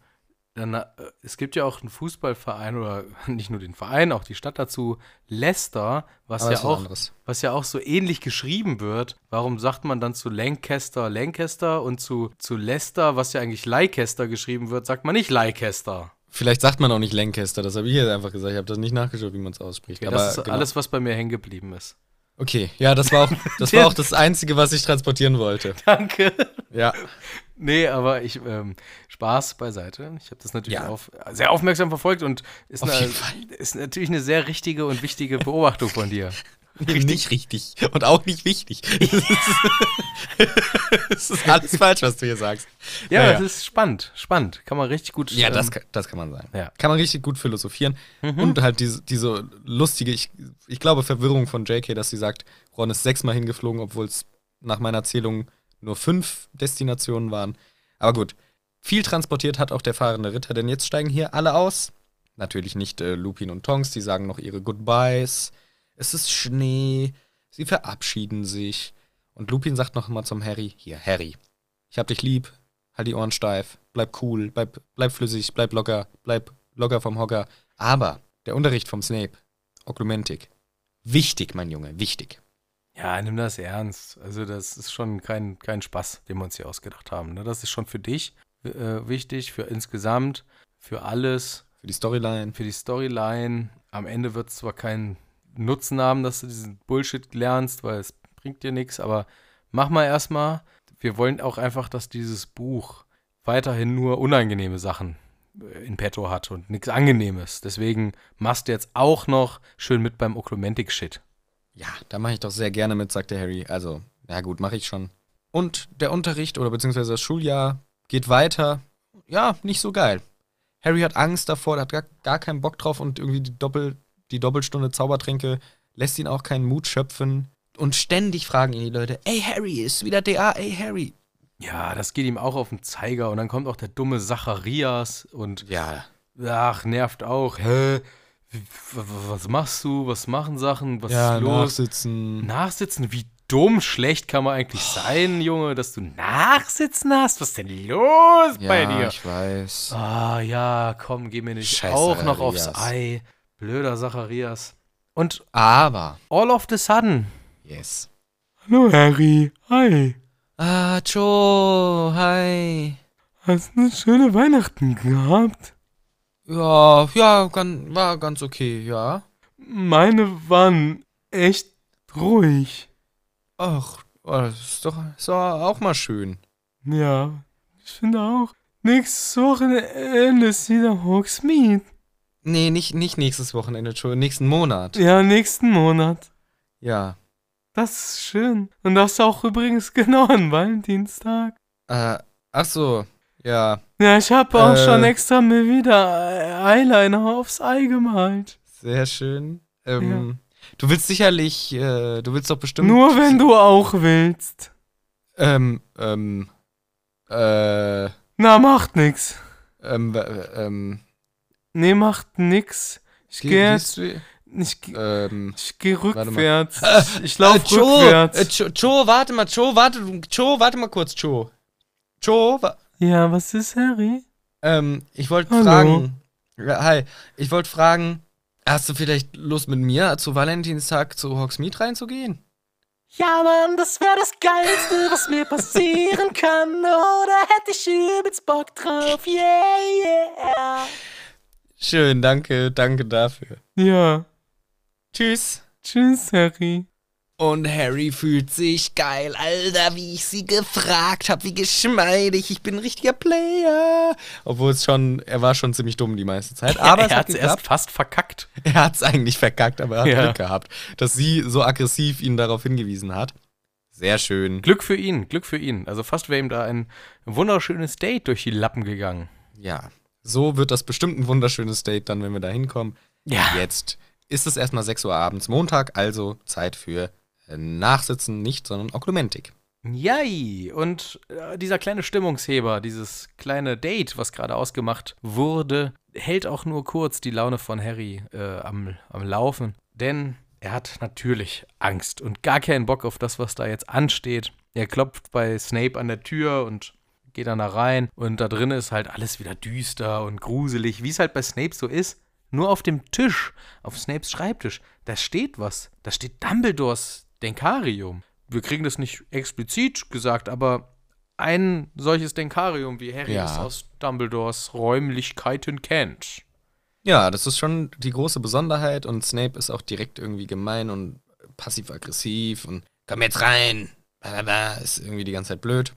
S4: dann, äh, es gibt ja auch einen Fußballverein oder nicht nur den Verein, auch die Stadt dazu, Leicester, was ja auch, was ja auch so ähnlich geschrieben wird. Warum sagt man dann zu Lancaster Lancaster und zu, zu Leicester, was ja eigentlich Leicester geschrieben wird, sagt man nicht Leicester?
S1: Vielleicht sagt man auch nicht Lancaster, das habe ich jetzt einfach gesagt. Ich habe das nicht nachgeschaut, wie man es ausspricht.
S4: Okay, das ist genau. alles, was bei mir hängen geblieben ist.
S1: Okay, ja, das war auch das, war auch das Einzige, was ich transportieren wollte.
S4: Danke.
S1: Ja.
S4: Nee, aber ich, ähm, Spaß beiseite. Ich habe das natürlich ja. auf, sehr aufmerksam verfolgt und ist, eine, ist natürlich eine sehr richtige und wichtige Beobachtung von dir.
S1: Richtig. Nicht richtig und auch nicht wichtig. Es ist alles falsch, was du hier sagst.
S4: Ja, naja. das ist spannend, spannend. Kann man richtig gut.
S1: Ja, ähm, das, kann, das kann man sagen.
S4: Ja.
S1: Kann man richtig gut philosophieren. Mhm. Und halt diese, diese lustige, ich, ich glaube, Verwirrung von JK, dass sie sagt, Ron ist sechsmal hingeflogen, obwohl es nach meiner Zählung nur fünf Destinationen waren. Aber gut, viel transportiert hat auch der fahrende Ritter, denn jetzt steigen hier alle aus. Natürlich nicht äh, Lupin und Tonks, die sagen noch ihre Goodbyes. Es ist Schnee, sie verabschieden sich. Und Lupin sagt noch mal zum Harry: Hier, Harry, ich hab dich lieb, halt die Ohren steif, bleib cool, bleib, bleib flüssig, bleib locker, bleib locker vom Hocker. Aber der Unterricht vom Snape, Oklumentik, wichtig, mein Junge, wichtig.
S4: Ja, nimm das ernst. Also, das ist schon kein, kein Spaß, den wir uns hier ausgedacht haben. Ne? Das ist schon für dich äh, wichtig, für insgesamt, für alles.
S1: Für die Storyline.
S4: Für die Storyline. Am Ende wird es zwar keinen Nutzen haben, dass du diesen Bullshit lernst, weil es bringt dir nichts, aber mach mal erstmal. Wir wollen auch einfach, dass dieses Buch weiterhin nur unangenehme Sachen äh, in petto hat und nichts Angenehmes. Deswegen machst du jetzt auch noch schön mit beim Oklumentik-Shit.
S1: Ja, da mache ich doch sehr gerne mit, sagte Harry. Also, ja gut, mache ich schon. Und der Unterricht oder beziehungsweise das Schuljahr geht weiter. Ja, nicht so geil. Harry hat Angst davor, hat gar, gar keinen Bock drauf und irgendwie die, Doppel, die Doppelstunde Zaubertränke lässt ihn auch keinen Mut schöpfen. Und ständig fragen ihn die Leute, ey Harry, ist wieder DA, ey Harry.
S4: Ja, das geht ihm auch auf den Zeiger und dann kommt auch der dumme Zacharias und
S1: ja,
S4: ach, nervt auch. Hä? was machst du? Was machen Sachen? Was
S1: ja,
S4: ist los?
S1: Nachsitzen.
S4: Nachsitzen? Wie dumm schlecht kann man eigentlich oh. sein, Junge, dass du Nachsitzen hast? Was ist denn los
S1: ja,
S4: bei dir?
S1: ich weiß.
S4: Ah, ja, komm, geh mir nicht Scheiße, auch noch aufs Ei. Blöder Zacharias. Und
S1: aber.
S4: All of the sudden.
S1: Yes.
S4: Hallo Harry. Hi.
S1: Ah, Joe. Hi.
S4: Hast du eine schöne Weihnachten gehabt?
S1: Ja, ja, ganz, war ganz okay, ja.
S4: Meine waren echt ruhig.
S1: Ach, oh, das ist doch, ist auch mal schön.
S4: Ja, ich finde auch. Nächstes Wochenende ist wieder Hogsmeade.
S1: Nee, nicht, nicht nächstes Wochenende, Entschuldigung, nächsten Monat.
S4: Ja, nächsten Monat.
S1: Ja.
S4: Das ist schön. Und das ist auch übrigens genau an Valentinstag.
S1: Äh, ach so, ja.
S4: Ja, ich habe auch äh, schon extra mir wieder Eyeliner aufs Ei gemalt.
S1: Sehr schön. Ähm, ja. Du willst sicherlich, äh, du willst doch bestimmt.
S4: Nur wenn du auch willst.
S1: Ähm, ähm, äh.
S4: Na, macht nix.
S1: Ähm, ähm.
S4: Nee, macht nix. Ich gehe jetzt. Ich, ähm, ich gehe rückwärts. Ich laufe äh, rückwärts.
S1: Äh, Joe, Joe, warte mal, Joe, warte, Joe, warte mal kurz, Joe. Joe, wa
S4: Ja, was ist, Harry?
S1: Ähm, ich wollte fragen. Hi, ich wollte fragen, hast du vielleicht Lust mit mir zu Valentinstag zu Hogsmeade reinzugehen?
S4: Ja, Mann, das wäre das Geilste, was mir passieren kann. Oder hätte ich übelst Bock drauf. Yeah, yeah.
S1: Schön, danke, danke dafür.
S4: Ja.
S1: Tschüss.
S4: Tschüss, Harry.
S1: Und Harry fühlt sich geil, Alter, wie ich sie gefragt habe, wie geschmeidig, ich bin ein richtiger Player. Obwohl es schon, er war schon ziemlich dumm die meiste Zeit. Aber
S4: er hat es erst fast verkackt.
S1: Er hat es eigentlich verkackt, aber er hat ja. Glück gehabt, dass sie so aggressiv ihn darauf hingewiesen hat. Sehr schön.
S4: Glück für ihn, Glück für ihn. Also fast wäre ihm da ein wunderschönes Date durch die Lappen gegangen.
S1: Ja, so wird das bestimmt ein wunderschönes Date dann, wenn wir da hinkommen.
S4: Ja.
S1: Jetzt ist es erstmal 6 Uhr abends, Montag, also Zeit für Nachsitzen nicht, sondern Oklumentik.
S4: Yay! Und äh, dieser kleine Stimmungsheber, dieses kleine Date, was gerade ausgemacht wurde, hält auch nur kurz die Laune von Harry äh, am, am Laufen. Denn er hat natürlich Angst und gar keinen Bock auf das, was da jetzt ansteht. Er klopft bei Snape an der Tür und geht dann da rein. Und da drin ist halt alles wieder düster und gruselig, wie es halt bei Snape so ist. Nur auf dem Tisch, auf Snapes Schreibtisch, da steht was. Da steht Dumbledores Denkarium. Wir kriegen das nicht explizit gesagt, aber ein solches Denkarium, wie Harry ja. es aus Dumbledores Räumlichkeiten kennt.
S1: Ja, das ist schon die große Besonderheit und Snape ist auch direkt irgendwie gemein und passiv-aggressiv und komm jetzt rein. Ist irgendwie die ganze Zeit blöd.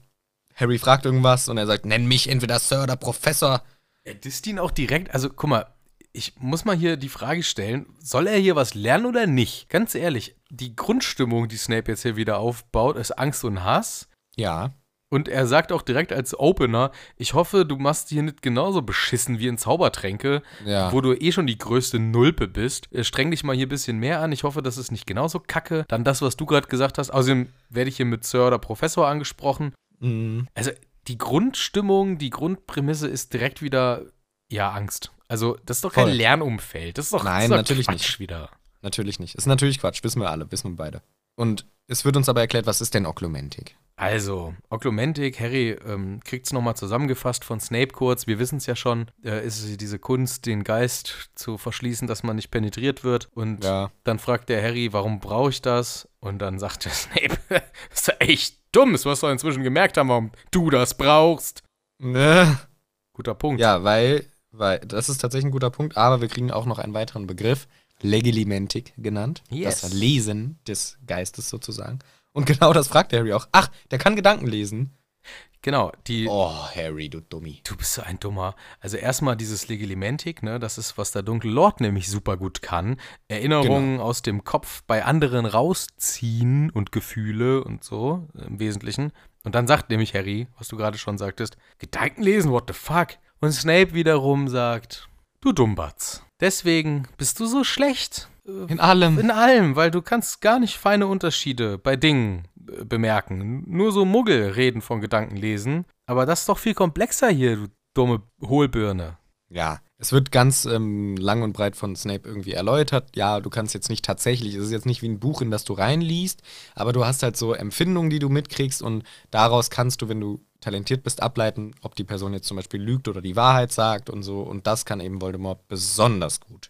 S1: Harry fragt irgendwas und er sagt, nenn mich entweder Sir oder Professor.
S4: Er disst ihn auch direkt, also guck mal, ich muss mal hier die Frage stellen, soll er hier was lernen oder nicht? Ganz ehrlich, die Grundstimmung, die Snape jetzt hier wieder aufbaut, ist Angst und Hass.
S1: Ja.
S4: Und er sagt auch direkt als Opener, ich hoffe, du machst hier nicht genauso beschissen wie in Zaubertränke, ja. wo du eh schon die größte Nulpe bist. Streng dich mal hier ein bisschen mehr an. Ich hoffe, das ist nicht genauso kacke. Dann das, was du gerade gesagt hast. Außerdem werde ich hier mit Sir oder Professor angesprochen.
S1: Mhm.
S4: Also die Grundstimmung, die Grundprämisse ist direkt wieder, ja, Angst. Also, das ist doch kein Voll. Lernumfeld. Das ist doch,
S1: Nein,
S4: das ist doch
S1: natürlich
S4: Quatsch
S1: nicht.
S4: wieder.
S1: Natürlich nicht. Ist natürlich Quatsch, wissen wir alle, wissen wir beide. Und es wird uns aber erklärt, was ist denn Oklumentik?
S4: Also, Oklumentik, Harry ähm, kriegt es nochmal zusammengefasst von Snape kurz. Wir wissen es ja schon. Äh, ist es diese Kunst, den Geist zu verschließen, dass man nicht penetriert wird. Und ja. dann fragt der Harry, warum brauche ich das? Und dann sagt der Snape, das ist echt dumm. Das wirst du inzwischen gemerkt haben, warum du das brauchst.
S1: Ne?
S4: Guter Punkt.
S1: Ja, weil weil das ist tatsächlich ein guter Punkt, aber wir kriegen auch noch einen weiteren Begriff, Legilimentik genannt.
S4: Yes.
S1: Das Lesen des Geistes sozusagen. Und genau das fragt Harry auch. Ach, der kann Gedanken lesen.
S4: Genau, die.
S1: Oh, Harry, du Dummi.
S4: Du bist so ein Dummer. Also erstmal dieses Legilimentik, ne, das ist, was der dunkle Lord nämlich super gut kann. Erinnerungen genau. aus dem Kopf bei anderen rausziehen und Gefühle und so im Wesentlichen. Und dann sagt nämlich Harry, was du gerade schon sagtest, Gedanken lesen, what the fuck? Und Snape wiederum sagt, du Dummbatz. Deswegen bist du so schlecht.
S1: In allem.
S4: In allem, weil du kannst gar nicht feine Unterschiede bei Dingen bemerken. Nur so Muggel reden von Gedanken lesen. Aber das ist doch viel komplexer hier, du dumme Hohlbirne.
S1: Ja, es wird ganz ähm, lang und breit von Snape irgendwie erläutert. Ja, du kannst jetzt nicht tatsächlich, es ist jetzt nicht wie ein Buch, in das du reinliest, aber du hast halt so Empfindungen, die du mitkriegst und daraus kannst du, wenn du talentiert bist, ableiten, ob die Person jetzt zum Beispiel lügt oder die Wahrheit sagt und so. Und das kann eben Voldemort besonders gut.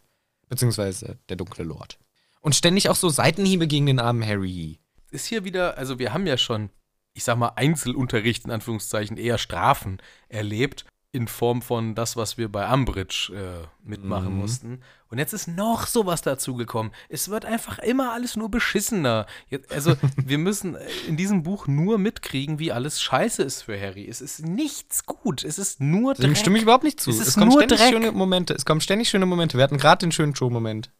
S1: beziehungsweise der dunkle Lord. Und ständig auch so Seitenhiebe gegen den armen Harry.
S4: Ist hier wieder, also wir haben ja schon, ich sag mal, Einzelunterricht in Anführungszeichen, eher Strafen erlebt in Form von das, was wir bei Umbridge äh, mitmachen mhm. mussten. Und jetzt ist noch sowas dazugekommen. Es wird einfach immer alles nur beschissener. Jetzt, also wir müssen in diesem Buch nur mitkriegen, wie alles scheiße ist für Harry. Es ist nichts gut. Es ist nur
S1: Dreck. Dem stimme ich überhaupt nicht zu.
S4: Es, es kommen ständig
S1: Dreck. schöne Momente. Es kommen ständig schöne Momente. Wir hatten gerade den schönen Show-Moment.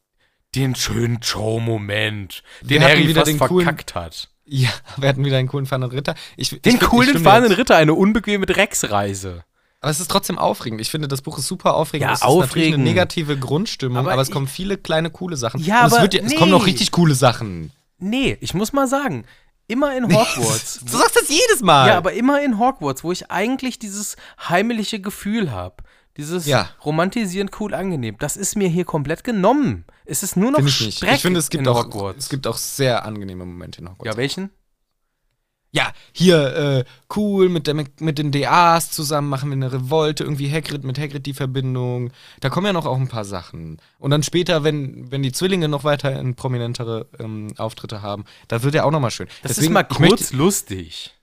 S4: Den schönen Show-Moment, den Harry wieder fast den verkackt coolen, hat.
S1: Ja, wir hatten wieder einen coolen fahrenden Ritter.
S4: Ich, den ich, coolen fahrenden Ritter, eine unbequeme Drecksreise.
S1: Aber es ist trotzdem aufregend. Ich finde, das Buch ist super aufregend.
S4: Ja,
S1: es ist
S4: aufregend. natürlich
S1: eine negative Grundstimmung, aber, aber es kommen viele kleine coole Sachen.
S4: Ja,
S1: Und
S4: aber
S1: es, wird, nee. es kommen noch richtig coole Sachen.
S4: Nee, ich muss mal sagen, immer in Hogwarts.
S1: du sagst das jedes Mal.
S4: Ja, aber immer in Hogwarts, wo ich eigentlich dieses heimliche Gefühl habe. Dieses ja. romantisieren cool angenehm. Das ist mir hier komplett genommen. Es ist nur noch
S1: Find ich. Ich finde, es gibt auch Hogwarts. es gibt auch sehr angenehme Momente in Hogwarts.
S4: Ja, welchen?
S1: ja, hier, äh, cool, mit, der, mit den DAs zusammen machen wir eine Revolte, irgendwie Hagrid mit Hagrid die Verbindung. Da kommen ja noch auch ein paar Sachen. Und dann später, wenn, wenn die Zwillinge noch weiter in prominentere ähm, Auftritte haben, da wird ja auch nochmal schön.
S4: Das Deswegen, ist mal kurz möchte, lustig.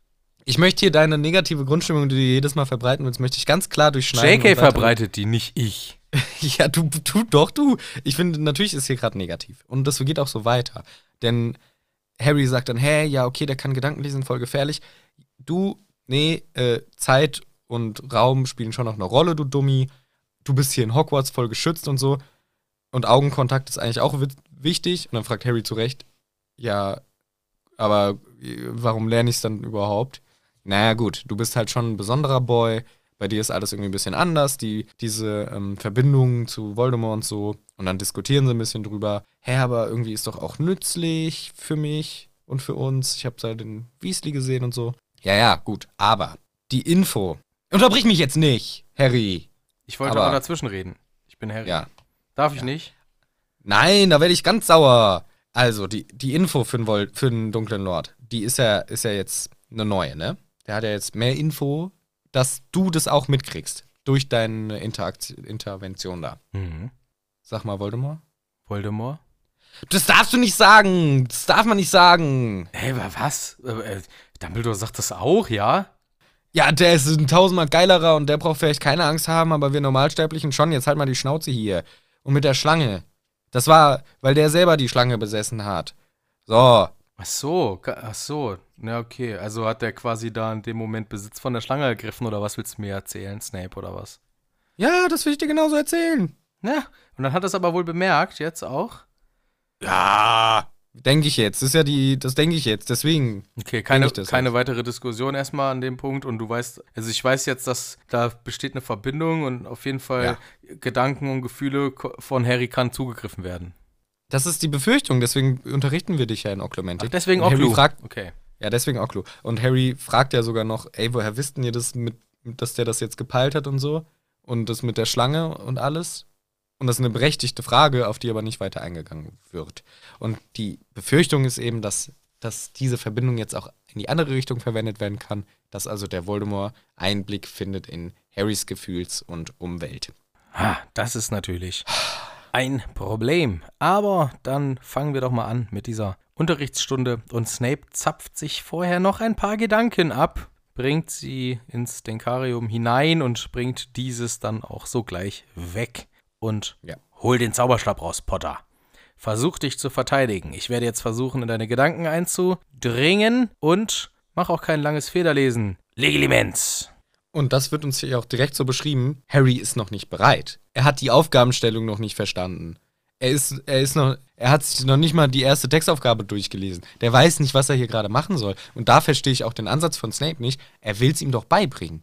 S1: Ich möchte hier deine negative Grundstimmung, die du jedes Mal verbreiten willst, möchte ich ganz klar durchschneiden.
S4: JK verbreitet die, nicht ich.
S1: ja, du, du, doch, du. Ich finde, natürlich ist hier gerade negativ. Und das geht auch so weiter. Denn Harry sagt dann, hä, ja, okay, der kann Gedanken lesen, voll gefährlich. Du, nee, äh, Zeit und Raum spielen schon noch eine Rolle, du Dummi. Du bist hier in Hogwarts voll geschützt und so. Und Augenkontakt ist eigentlich auch wichtig. Und dann fragt Harry zurecht, ja, aber äh, warum lerne ich es dann überhaupt? Naja, gut, du bist halt schon ein besonderer Boy. Bei dir ist alles irgendwie ein bisschen anders, die, diese ähm, Verbindung zu Voldemort und so. Und dann diskutieren sie ein bisschen drüber. Hä, aber irgendwie ist doch auch nützlich für mich und für uns. Ich habe da den Weasley gesehen und so. Ja, ja, gut. Aber die Info. Unterbrich mich jetzt nicht, Harry.
S4: Ich wollte aber, dazwischen reden. Ich bin Harry.
S1: Ja.
S4: Darf ich
S1: ja.
S4: nicht?
S1: Nein, da werde ich ganz sauer. Also, die, die Info für den, für den dunklen Lord, die ist ja, ist ja jetzt eine neue, ne? Der hat ja jetzt mehr Info dass du das auch mitkriegst durch deine Interaktion, Intervention da. Mhm. Sag mal, Voldemort.
S4: Voldemort?
S1: Das darfst du nicht sagen. Das darf man nicht sagen.
S4: Hey, was? Äh, Dumbledore sagt das auch, ja?
S1: Ja, der ist ein tausendmal geilerer und der braucht vielleicht keine Angst haben, aber wir Normalsterblichen schon. Jetzt halt mal die Schnauze hier. Und mit der Schlange. Das war, weil der selber die Schlange besessen hat. So.
S4: Ach so, ach so. Ja, okay. Also hat der quasi da in dem Moment Besitz von der Schlange ergriffen oder was willst du mir erzählen, Snape oder was?
S1: Ja, das will ich dir genauso erzählen.
S4: Ja, und dann hat er es aber wohl bemerkt, jetzt auch.
S1: Ja, denke ich jetzt. Das ist ja die, das denke ich jetzt, deswegen.
S4: Okay, keine, keine weitere Diskussion erstmal an dem Punkt. Und du weißt, also ich weiß jetzt, dass da besteht eine Verbindung und auf jeden Fall ja. Gedanken und Gefühle von Harry kann zugegriffen werden.
S1: Das ist die Befürchtung, deswegen unterrichten wir dich ja in Oklumentik. Ach,
S4: deswegen Oklu.
S1: fragt, okay. Ja, deswegen Oklu. Und Harry fragt ja sogar noch, ey, woher wisst ihr das mit, dass der das jetzt gepeilt hat und so? Und das mit der Schlange und alles? Und das ist eine berechtigte Frage, auf die aber nicht weiter eingegangen wird. Und die Befürchtung ist eben, dass, dass diese Verbindung jetzt auch in die andere Richtung verwendet werden kann, dass also der Voldemort Einblick findet in Harrys Gefühls- und Umwelt.
S4: Ha, das ist natürlich ein Problem. Aber dann fangen wir doch mal an mit dieser Unterrichtsstunde und Snape zapft sich vorher noch ein paar Gedanken ab, bringt sie ins Denkarium hinein und bringt dieses dann auch sogleich weg. Und ja. hol den Zauberstab raus, Potter. Versuch dich zu verteidigen. Ich werde jetzt versuchen, in deine Gedanken einzudringen und mach auch kein langes Federlesen. Legilimens.
S1: Und das wird uns hier auch direkt so beschrieben. Harry ist noch nicht bereit. Er hat die Aufgabenstellung noch nicht verstanden. Er ist, er ist noch, er hat sich noch nicht mal die erste Textaufgabe durchgelesen. Der weiß nicht, was er hier gerade machen soll. Und da verstehe ich auch den Ansatz von Snape nicht. Er will es ihm doch beibringen.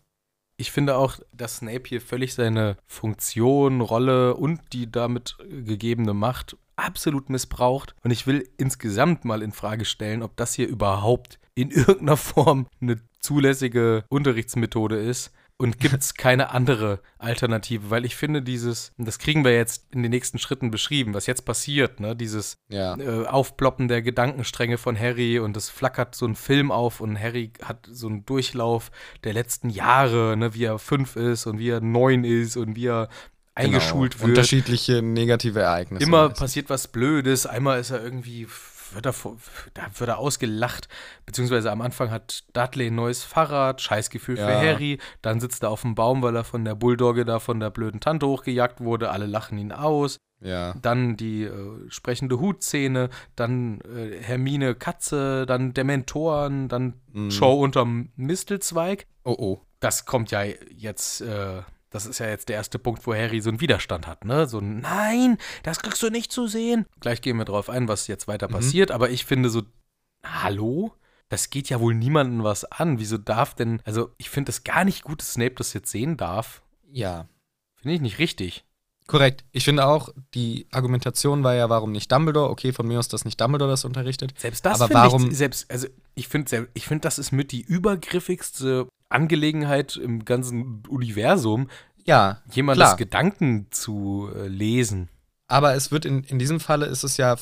S4: Ich finde auch, dass Snape hier völlig seine Funktion, Rolle und die damit gegebene Macht absolut missbraucht. Und ich will insgesamt mal in Frage stellen, ob das hier überhaupt in irgendeiner Form eine zulässige Unterrichtsmethode ist. Und gibt es keine andere Alternative? Weil ich finde, dieses, das kriegen wir jetzt in den nächsten Schritten beschrieben, was jetzt passiert, ne? Dieses
S1: ja.
S4: äh, Aufploppen der Gedankenstränge von Harry und es flackert so ein Film auf und Harry hat so einen Durchlauf der letzten Jahre, ne? Wie er fünf ist und wie er neun ist und wie er eingeschult genau.
S1: wird. Unterschiedliche negative Ereignisse.
S4: Immer passiert was Blödes. Einmal ist er irgendwie, wird er, da wird er ausgelacht. Beziehungsweise am Anfang hat Dudley ein neues Fahrrad, Scheißgefühl ja. für Harry. Dann sitzt er auf dem Baum, weil er von der Bulldogge da von der blöden Tante hochgejagt wurde. Alle lachen ihn aus.
S1: Ja.
S4: Dann die äh, sprechende Hutszene, dann äh, Hermine Katze, dann Dementoren, dann mhm. Show unterm Mistelzweig.
S1: Oh oh.
S4: Das kommt ja jetzt, äh, das ist ja jetzt der erste Punkt, wo Harry so einen Widerstand hat, ne? So, nein, das kriegst du nicht zu sehen. Gleich gehen wir drauf ein, was jetzt weiter mhm. passiert, aber ich finde so, hallo? Das geht ja wohl niemandem was an. Wieso darf denn, also ich finde es gar nicht gut, dass Snape das jetzt sehen darf.
S1: Ja.
S4: Finde ich nicht richtig.
S1: Korrekt. Ich finde auch, die Argumentation war ja, warum nicht Dumbledore? Okay, von mir aus, dass nicht Dumbledore das unterrichtet.
S4: Selbst das aber warum ich, selbst, also ich finde, ich finde, das ist mit die übergriffigste Angelegenheit im ganzen Universum.
S1: Ja,
S4: jemandes klar. Gedanken zu äh, lesen.
S1: Aber es wird in, in diesem Falle ist es ja,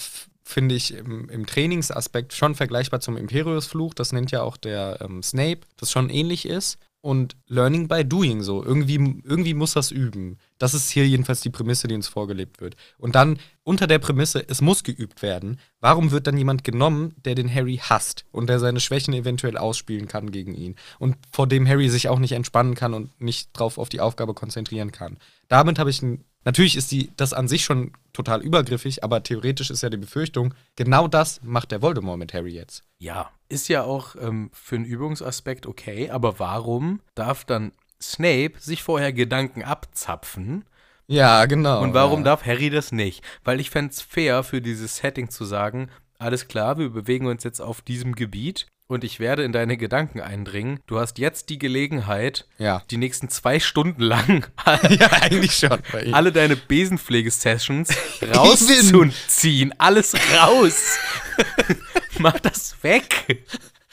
S1: finde ich, im, im, Trainingsaspekt schon vergleichbar zum Imperiusfluch. Das nennt ja auch der ähm, Snape, das schon ähnlich ist und Learning by Doing so. Irgendwie, irgendwie muss das üben. Das ist hier jedenfalls die Prämisse, die uns vorgelebt wird. Und dann unter der Prämisse, es muss geübt werden. Warum wird dann jemand genommen, der den Harry hasst und der seine Schwächen eventuell ausspielen kann gegen ihn und vor dem Harry sich auch nicht entspannen kann und nicht drauf auf die Aufgabe konzentrieren kann? Damit habe ich ein Natürlich ist die, das an sich schon total übergriffig, aber theoretisch ist ja die Befürchtung, genau das macht der Voldemort mit Harry jetzt.
S4: Ja, ist ja auch ähm, für einen Übungsaspekt okay, aber warum darf dann Snape sich vorher Gedanken abzapfen?
S1: Ja, genau.
S4: Und warum
S1: ja.
S4: darf Harry das nicht? Weil ich fände es fair, für dieses Setting zu sagen, alles klar, wir bewegen uns jetzt auf diesem Gebiet und ich werde in deine Gedanken eindringen. Du hast jetzt die Gelegenheit,
S1: ja.
S4: die nächsten zwei Stunden lang
S1: ja, eigentlich schon
S4: alle deine Besenpflegesessions rauszuziehen. Alles raus. Mach das weg.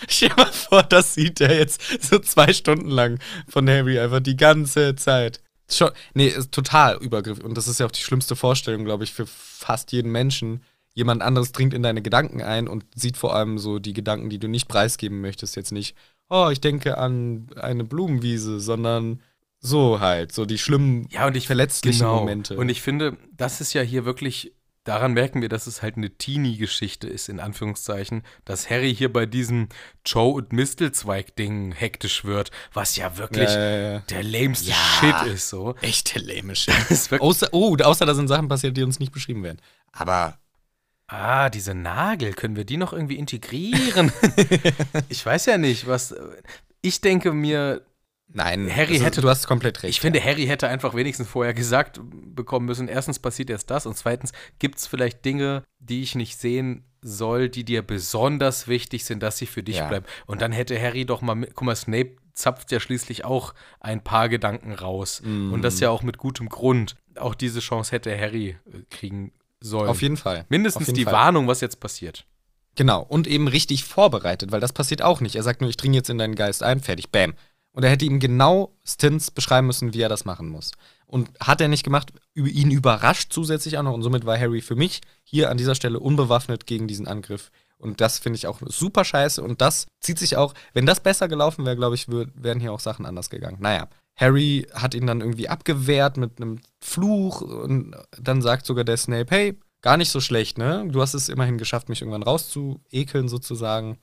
S1: Stell dir mal vor, das sieht er jetzt so zwei Stunden lang von Harry einfach die ganze Zeit. Schon, nee, total übergriffig. Und das ist ja auch die schlimmste Vorstellung, glaube ich, für fast jeden Menschen, jemand anderes dringt in deine Gedanken ein und sieht vor allem so die Gedanken, die du nicht preisgeben möchtest. Jetzt nicht, oh, ich denke an eine Blumenwiese, sondern so halt, so die schlimmen,
S4: ja, und ich,
S1: verletzlichen genau. Momente.
S4: Und ich finde, das ist ja hier wirklich, daran merken wir, dass es halt eine Teenie-Geschichte ist, in Anführungszeichen, dass Harry hier bei diesem Joe und Mistelzweig-Ding hektisch wird, was ja wirklich ja, ja, ja. der lameste Shit ist, so.
S1: Echt der lame Shit. außer, oh, außer da sind Sachen passiert, die uns nicht beschrieben werden. Aber
S4: Ah, diese Nagel, können wir die noch irgendwie integrieren? ich weiß ja nicht, was. Ich denke mir.
S1: Nein, Harry also, hätte. Du hast komplett recht.
S4: Ich finde, Harry hätte einfach wenigstens vorher gesagt bekommen müssen: erstens passiert erst das und zweitens gibt es vielleicht Dinge, die ich nicht sehen soll, die dir besonders wichtig sind, dass sie für dich ja. bleiben. Und dann hätte Harry doch mal. Guck mal, Snape zapft ja schließlich auch ein paar Gedanken raus. Mm. Und das ja auch mit gutem Grund. Auch diese Chance hätte Harry äh, kriegen sollen.
S1: Auf jeden Fall.
S4: Mindestens
S1: jeden
S4: die
S1: Fall.
S4: Warnung, was jetzt passiert.
S1: Genau, und eben richtig vorbereitet, weil das passiert auch nicht. Er sagt nur, ich dringe jetzt in deinen Geist ein, fertig, bam. Und er hätte ihm genau Stints beschreiben müssen, wie er das machen muss. Und hat er nicht gemacht, ihn überrascht zusätzlich auch noch. Und somit war Harry für mich hier an dieser Stelle unbewaffnet gegen diesen Angriff. Und das finde ich auch super scheiße. Und das zieht sich auch, wenn das besser gelaufen wäre, glaube ich, wären hier auch Sachen anders gegangen. Naja, Harry hat ihn dann irgendwie abgewehrt mit einem Fluch und dann sagt sogar der Snape, hey, gar nicht so schlecht, ne? Du hast es immerhin geschafft, mich irgendwann rauszuekeln sozusagen.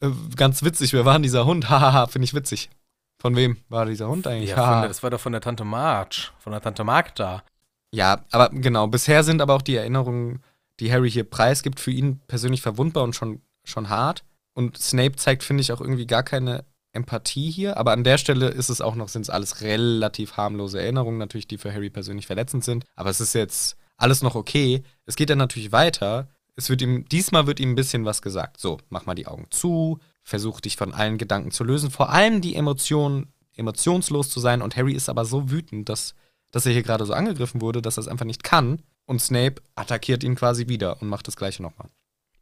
S1: Äh, ganz witzig, wer war denn dieser Hund? Hahaha, finde ich witzig. Von wem war dieser Hund eigentlich?
S4: Ja, der, das war doch von der Tante March, von der Tante Magda.
S1: Ja, aber genau, bisher sind aber auch die Erinnerungen, die Harry hier preisgibt, für ihn persönlich verwundbar und schon, schon hart. Und Snape zeigt, finde ich, auch irgendwie gar keine Empathie hier, aber an der Stelle ist es auch noch, sind es alles relativ harmlose Erinnerungen, natürlich, die für Harry persönlich verletzend sind. Aber es ist jetzt alles noch okay. Es geht dann natürlich weiter. Es wird ihm, diesmal wird ihm ein bisschen was gesagt. So, mach mal die Augen zu, versuch dich von allen Gedanken zu lösen, vor allem die Emotionen, emotionslos zu sein. Und Harry ist aber so wütend, dass, dass er hier gerade so angegriffen wurde, dass er es einfach nicht kann. Und Snape attackiert ihn quasi wieder und macht das gleiche nochmal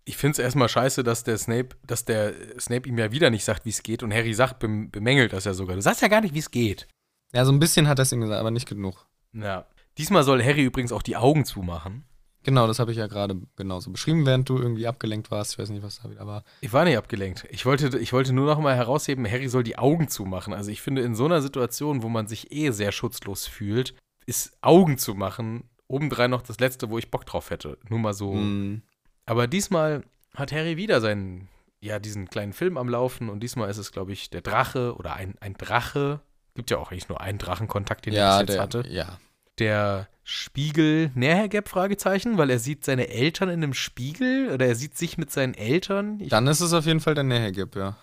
S4: ich finde es erstmal scheiße, dass der Snape, dass der Snape ihm ja wieder nicht sagt, wie es geht. Und Harry sagt, bemängelt das ja sogar. Du sagst ja gar nicht, wie es geht.
S1: Ja, so ein bisschen hat er es ihm gesagt, aber nicht genug.
S4: Ja. Diesmal soll Harry übrigens auch die Augen zumachen.
S1: Genau, das habe ich ja gerade genauso beschrieben, während du irgendwie abgelenkt warst. Ich weiß nicht, was da wieder war.
S4: Ich war nicht abgelenkt. Ich wollte, ich wollte nur noch mal herausheben, Harry soll die Augen zumachen. Also ich finde, in so einer Situation, wo man sich eh sehr schutzlos fühlt, ist Augen zu machen. Obendrein noch das letzte, wo ich Bock drauf hätte. Nur mal so.
S1: Mhm.
S4: Aber diesmal hat Harry wieder seinen, ja, diesen kleinen Film am Laufen und diesmal ist es, glaube ich, der Drache oder ein, ein Drache. Gibt ja auch eigentlich nur einen Drachenkontakt, den
S1: ja,
S4: er bis jetzt
S1: der,
S4: hatte.
S1: Ja.
S4: Der Spiegel Nähergap Fragezeichen, weil er sieht seine Eltern in einem Spiegel oder er sieht sich mit seinen Eltern. Ich,
S1: Dann ist es auf jeden Fall der Nähegip, ja.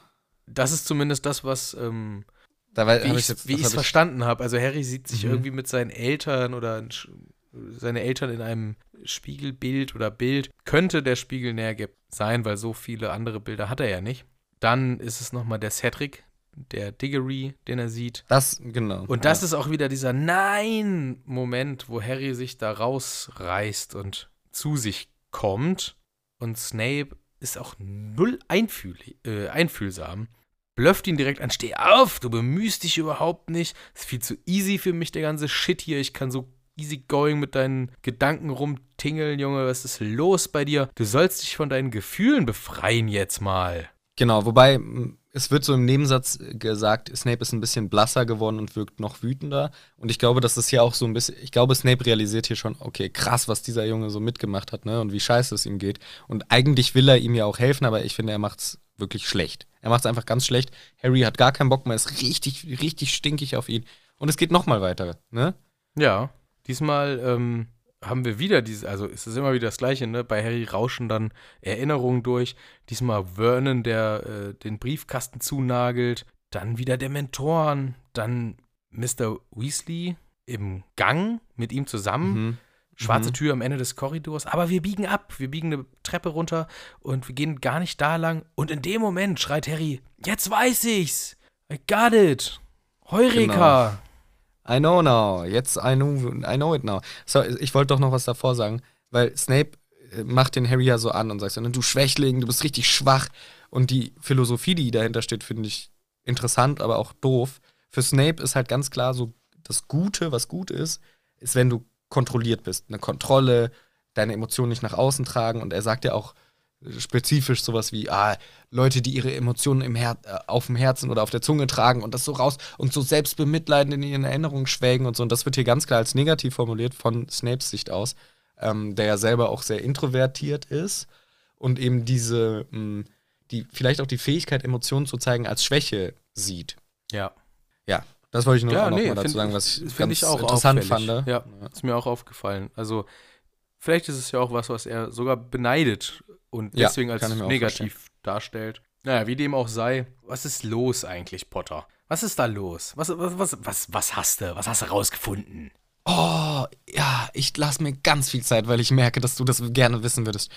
S4: das ist zumindest das, was ähm,
S1: Da weil,
S4: wie ich ich es verstanden habe. Also Harry sieht sich
S1: Mhm.
S4: irgendwie mit seinen Eltern oder seine Eltern in einem Spiegelbild oder Bild. Könnte der Spiegel Nähergap sein, weil so viele andere Bilder hat er ja nicht. Dann ist es nochmal der Cedric, der Diggory, den er sieht.
S1: Das, genau.
S4: Und das ist auch wieder dieser Nein-Moment, wo Harry sich da rausreißt und zu sich kommt. Und Snape ist auch null einfühl äh, einfühlsam. Blöfft ihn direkt an, steh auf, du bemühst dich überhaupt nicht. Ist viel zu easy für mich, der ganze Shit hier. Ich kann so easy going mit deinen Gedanken rumtingeln, Junge. Was ist los bei dir? Du sollst dich von deinen Gefühlen befreien jetzt mal.
S1: Genau, wobei es wird so im Nebensatz gesagt, Snape ist ein bisschen blasser geworden und wirkt noch wütender. Und ich glaube, das ist hier auch so ein bisschen, ich glaube, Snape realisiert hier schon, okay, krass, was dieser Junge so mitgemacht hat, ne? Und wie scheiße es ihm geht. Und eigentlich will er ihm ja auch helfen, aber ich finde, er macht's wirklich schlecht. Er macht's einfach ganz schlecht. Harry hat gar keinen Bock mehr, ist richtig, richtig stinkig auf ihn. Und es geht nochmal weiter, ne?
S4: Ja, diesmal ähm, haben wir wieder diese, also es ist immer wieder das Gleiche, ne? Bei Harry rauschen dann Erinnerungen durch. Diesmal Vernon, der äh, den Briefkasten zunagelt. Dann wieder der Mentoren. Dann Mr. Weasley im Gang mit ihm zusammen.
S1: Mhm.
S4: Schwarze
S1: Mhm.
S4: Tür am Ende des Korridors. Aber wir biegen ab. Wir biegen eine Treppe runter und wir gehen gar nicht da lang. Und in dem Moment schreit Harry: Jetzt weiß ich's! I got it! Heureka!
S1: I know now. Jetzt I know, I know it now. So, ich wollte doch noch was davor sagen, weil Snape äh, macht den Harry ja so an und sagt so, du Schwächling, du bist richtig schwach. Und die Philosophie, die dahinter steht, finde ich interessant, aber auch doof. Für Snape ist halt ganz klar so, das Gute, was gut ist, ist, wenn du kontrolliert bist. Eine Kontrolle, deine Emotionen nicht nach außen tragen. Und er sagt ja auch spezifisch sowas wie, ah, Leute, die ihre Emotionen im Her äh, auf dem Herzen oder auf der Zunge tragen und das so raus und so selbstbemitleidend in ihren Erinnerungen schwelgen und so. Und das wird hier ganz klar als negativ formuliert von Snapes Sicht aus, ähm, der ja selber auch sehr introvertiert ist und eben diese, mh, die, vielleicht auch die Fähigkeit, Emotionen zu zeigen, als Schwäche sieht.
S4: Ja.
S1: Ja, das wollte ich nur
S4: Ja,
S1: noch
S4: nee,
S1: mal dazu sagen, was ich ganz
S4: ich auch
S1: interessant fand.
S4: Ja, ist mir auch aufgefallen. Also, vielleicht ist es ja auch was, was er sogar beneidet und
S1: Ja,
S4: deswegen als negativ darstellt. Naja, wie dem auch sei, was ist los eigentlich, Potter? Was ist da los? Was, was, was, was, was hast du? Was hast du rausgefunden?
S1: Oh, ja, ich lasse mir ganz viel Zeit, weil ich merke, dass du das gerne wissen würdest.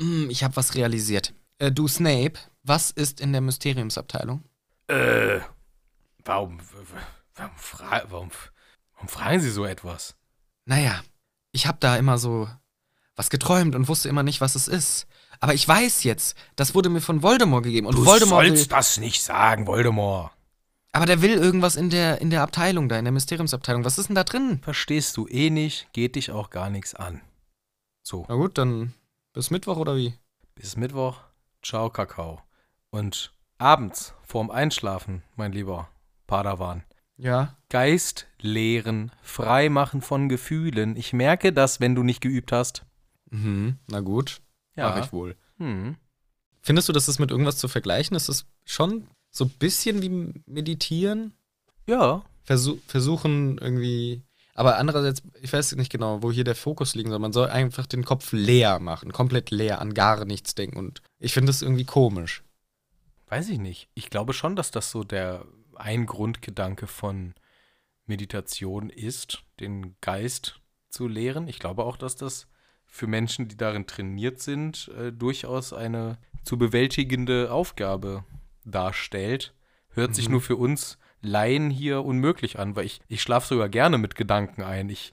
S1: Hm, ich habe was realisiert. Äh, du, Snape, was ist in der Mysteriumsabteilung?
S4: Äh, warum, warum, fra warum, warum fragen Sie so etwas?
S1: Naja, ich habe da immer so was geträumt und wusste immer nicht, was es ist. Aber ich weiß jetzt, das wurde mir von Voldemort gegeben. Und Voldemort will,
S4: das nicht sagen, Voldemort.
S1: aber der will irgendwas in der, in der Abteilung da, in der Mysteriumsabteilung. Was ist denn da drin?
S4: Verstehst du eh nicht, geht dich auch gar nichts an. So.
S1: Na gut, dann bis Mittwoch oder wie?
S4: Bis Mittwoch. Ciao, Kakao. Und abends, vorm Einschlafen, mein lieber Padawan.
S1: Ja.
S4: Geist leeren, freimachen von Gefühlen. Ich merke das, wenn du nicht geübt hast.
S1: Mhm, na gut.
S4: Ja.
S1: Mach ich wohl.
S4: Hm.
S1: Findest du, das ist mit irgendwas zu vergleichen? Ist das schon so ein bisschen wie Meditieren?
S4: Ja.
S1: Versuch, versuchen irgendwie. Aber andererseits, ich weiß nicht genau, wo hier der Fokus liegen soll. Man soll einfach den Kopf leer machen, komplett leer, an gar nichts denken. Und ich finde das irgendwie komisch.
S4: Weiß ich nicht. Ich glaube schon, dass das so der ein Grundgedanke von Meditation ist, den Geist zu lehren. Ich glaube auch, dass das für Menschen, die darin trainiert sind, äh, durchaus eine zu bewältigende Aufgabe darstellt. Hört sich
S1: Mhm.
S4: nur für uns Laien hier unmöglich an, weil ich, ich schlafe sogar gerne mit Gedanken ein. Ich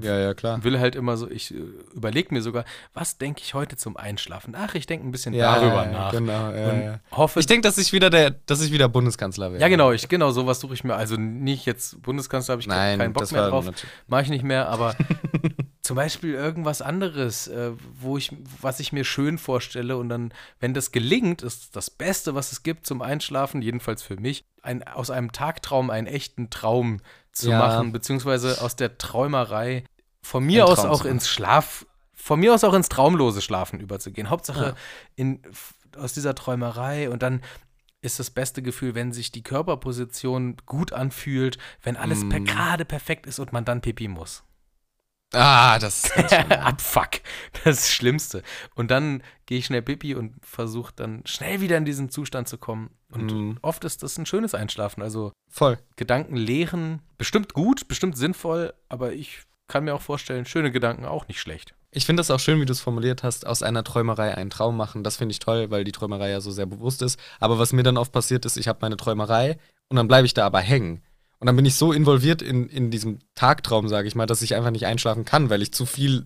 S1: Ja, ja, klar.
S4: will halt immer so, ich äh, überlege mir sogar, was denke ich heute zum Einschlafen? Ach, ich denke ein bisschen
S1: Ja,
S4: darüber
S1: ja,
S4: nach.
S1: Genau, ja,
S4: und
S1: ja.
S4: hoffe,
S1: Ich denke, dass ich wieder der, dass ich wieder Bundeskanzler werde.
S4: ja, genau, ich, genau, sowas suche ich mir. Also nicht jetzt Bundeskanzler, habe ich
S1: Nein,
S4: keinen Bock mehr drauf. Mache ich nicht mehr, aber zum Beispiel irgendwas anderes, äh, wo ich, was ich mir schön vorstelle und dann, wenn das gelingt, ist das Beste, was es gibt zum Einschlafen, jedenfalls für mich, ein, aus einem Tagtraum einen echten Traum zu ja. machen, beziehungsweise aus der Träumerei von mir aus auch ins Schlaf, von mir aus auch ins traumlose Schlafen überzugehen. Hauptsache ja. in, aus dieser Träumerei und dann ist das beste Gefühl, wenn sich die Körperposition gut anfühlt, wenn alles mm. per gerade perfekt ist und man dann pipi muss.
S1: Ah, das ist
S4: Abfuck. Das, ist das Schlimmste. Und dann gehe ich schnell Pipi und versuche dann schnell wieder in diesen Zustand zu kommen. Und mm. oft ist das ein schönes Einschlafen. Also
S1: voll.
S4: Gedanken leeren, bestimmt gut, bestimmt sinnvoll, aber ich kann mir auch vorstellen, schöne Gedanken auch nicht schlecht.
S1: Ich finde das auch schön, wie du es formuliert hast, aus einer Träumerei einen Traum machen. Das finde ich toll, weil die Träumerei ja so sehr bewusst ist. Aber was mir dann oft passiert ist, ich habe meine Träumerei und dann bleibe ich da aber hängen. Und dann bin ich so involviert in, in diesem Tagtraum, sage ich mal, dass ich einfach nicht einschlafen kann, weil ich zu viel,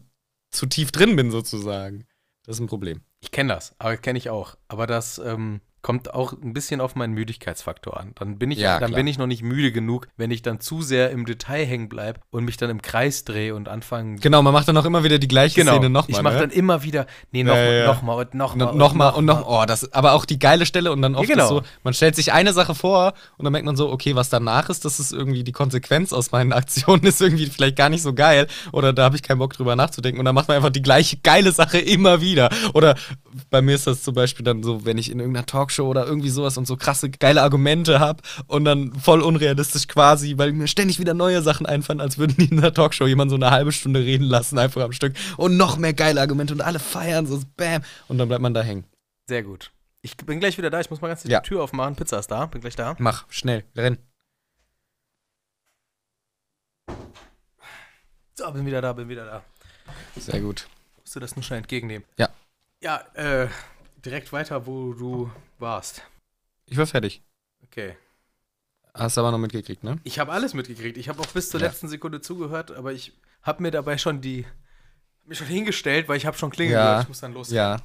S1: zu tief drin bin sozusagen. Das ist ein Problem.
S4: Ich kenne das, aber kenne ich auch. Aber das, ähm, kommt auch ein bisschen auf meinen Müdigkeitsfaktor an. Dann bin ich, ja, dann bin ich noch nicht müde genug, wenn ich dann zu sehr im Detail hängen bleibe und mich dann im Kreis drehe und anfange.
S1: Genau, man macht dann auch immer wieder die gleiche genau, Szene nochmal.
S4: Ich mache ne? dann immer wieder, nee, noch, ja, ja. noch mal und noch
S1: mal. Und noch mal und noch, oh, das, aber auch die geile Stelle und dann oft ja, genau. so, man stellt sich eine Sache vor und dann merkt man so, okay, was danach ist, das ist irgendwie die Konsequenz aus meinen Aktionen, ist irgendwie vielleicht gar nicht so geil oder da habe ich keinen Bock drüber nachzudenken und dann macht man einfach die gleiche geile Sache immer wieder. Oder bei mir ist das zum Beispiel dann so, wenn ich in irgendeiner Talkshow oder irgendwie sowas und so krasse, geile Argumente habe und dann voll unrealistisch quasi, weil mir ständig wieder neue Sachen einfallen, als würden die in der Talkshow jemand so eine halbe Stunde reden lassen, einfach am Stück und noch mehr geile Argumente und alle feiern so, bam, und dann bleibt man da hängen.
S4: Sehr gut. Ich bin gleich wieder da, ich muss mal ganz die ja. Tür aufmachen, Pizza ist da, bin gleich da.
S1: Mach, schnell, renn.
S4: So, bin wieder da, bin wieder da.
S1: Sehr gut.
S4: Musst du das nur schnell entgegennehmen?
S1: Ja.
S4: Ja, äh, direkt weiter, wo du warst.
S1: Ich war fertig.
S4: Okay.
S1: Hast du aber noch mitgekriegt, ne?
S4: Ich habe alles mitgekriegt. Ich habe auch bis zur ja. letzten Sekunde zugehört, aber ich habe mir dabei schon die mich schon hingestellt, weil ich habe schon Klingel ja. gehört. Ich muss dann losgehen.
S1: Ja.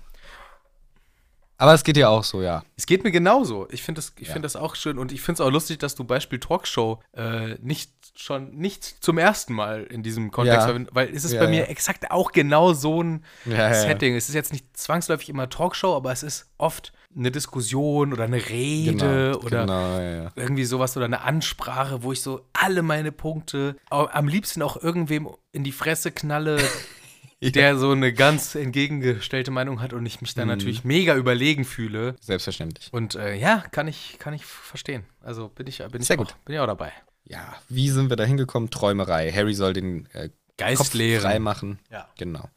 S1: Aber es geht dir auch so, ja.
S4: Es geht mir genauso. Ich finde das, ja. find das auch schön und ich finde es auch lustig, dass du Beispiel Talkshow äh, nicht schon nicht zum ersten Mal in diesem Kontext, ja. weil es ist ja, bei mir exakt auch genau so ein Setting. Es ist jetzt nicht zwangsläufig immer Talkshow, aber es ist oft eine Diskussion oder eine Rede genau, oder genau, irgendwie sowas oder eine Ansprache, wo ich so alle meine Punkte am liebsten auch irgendwem in die Fresse knalle, der so eine ganz entgegengestellte Meinung hat und ich mich dann mhm. natürlich mega überlegen fühle.
S1: Selbstverständlich.
S4: Und äh, ja, kann ich, kann ich verstehen. Also bin ich, bin
S1: Sehr
S4: ich
S1: gut.
S4: Auch, bin ich auch dabei.
S1: Ja, wie sind wir da hingekommen? Träumerei. Harry soll den äh,
S4: Geist frei
S1: machen.
S4: Ja.
S1: Genau.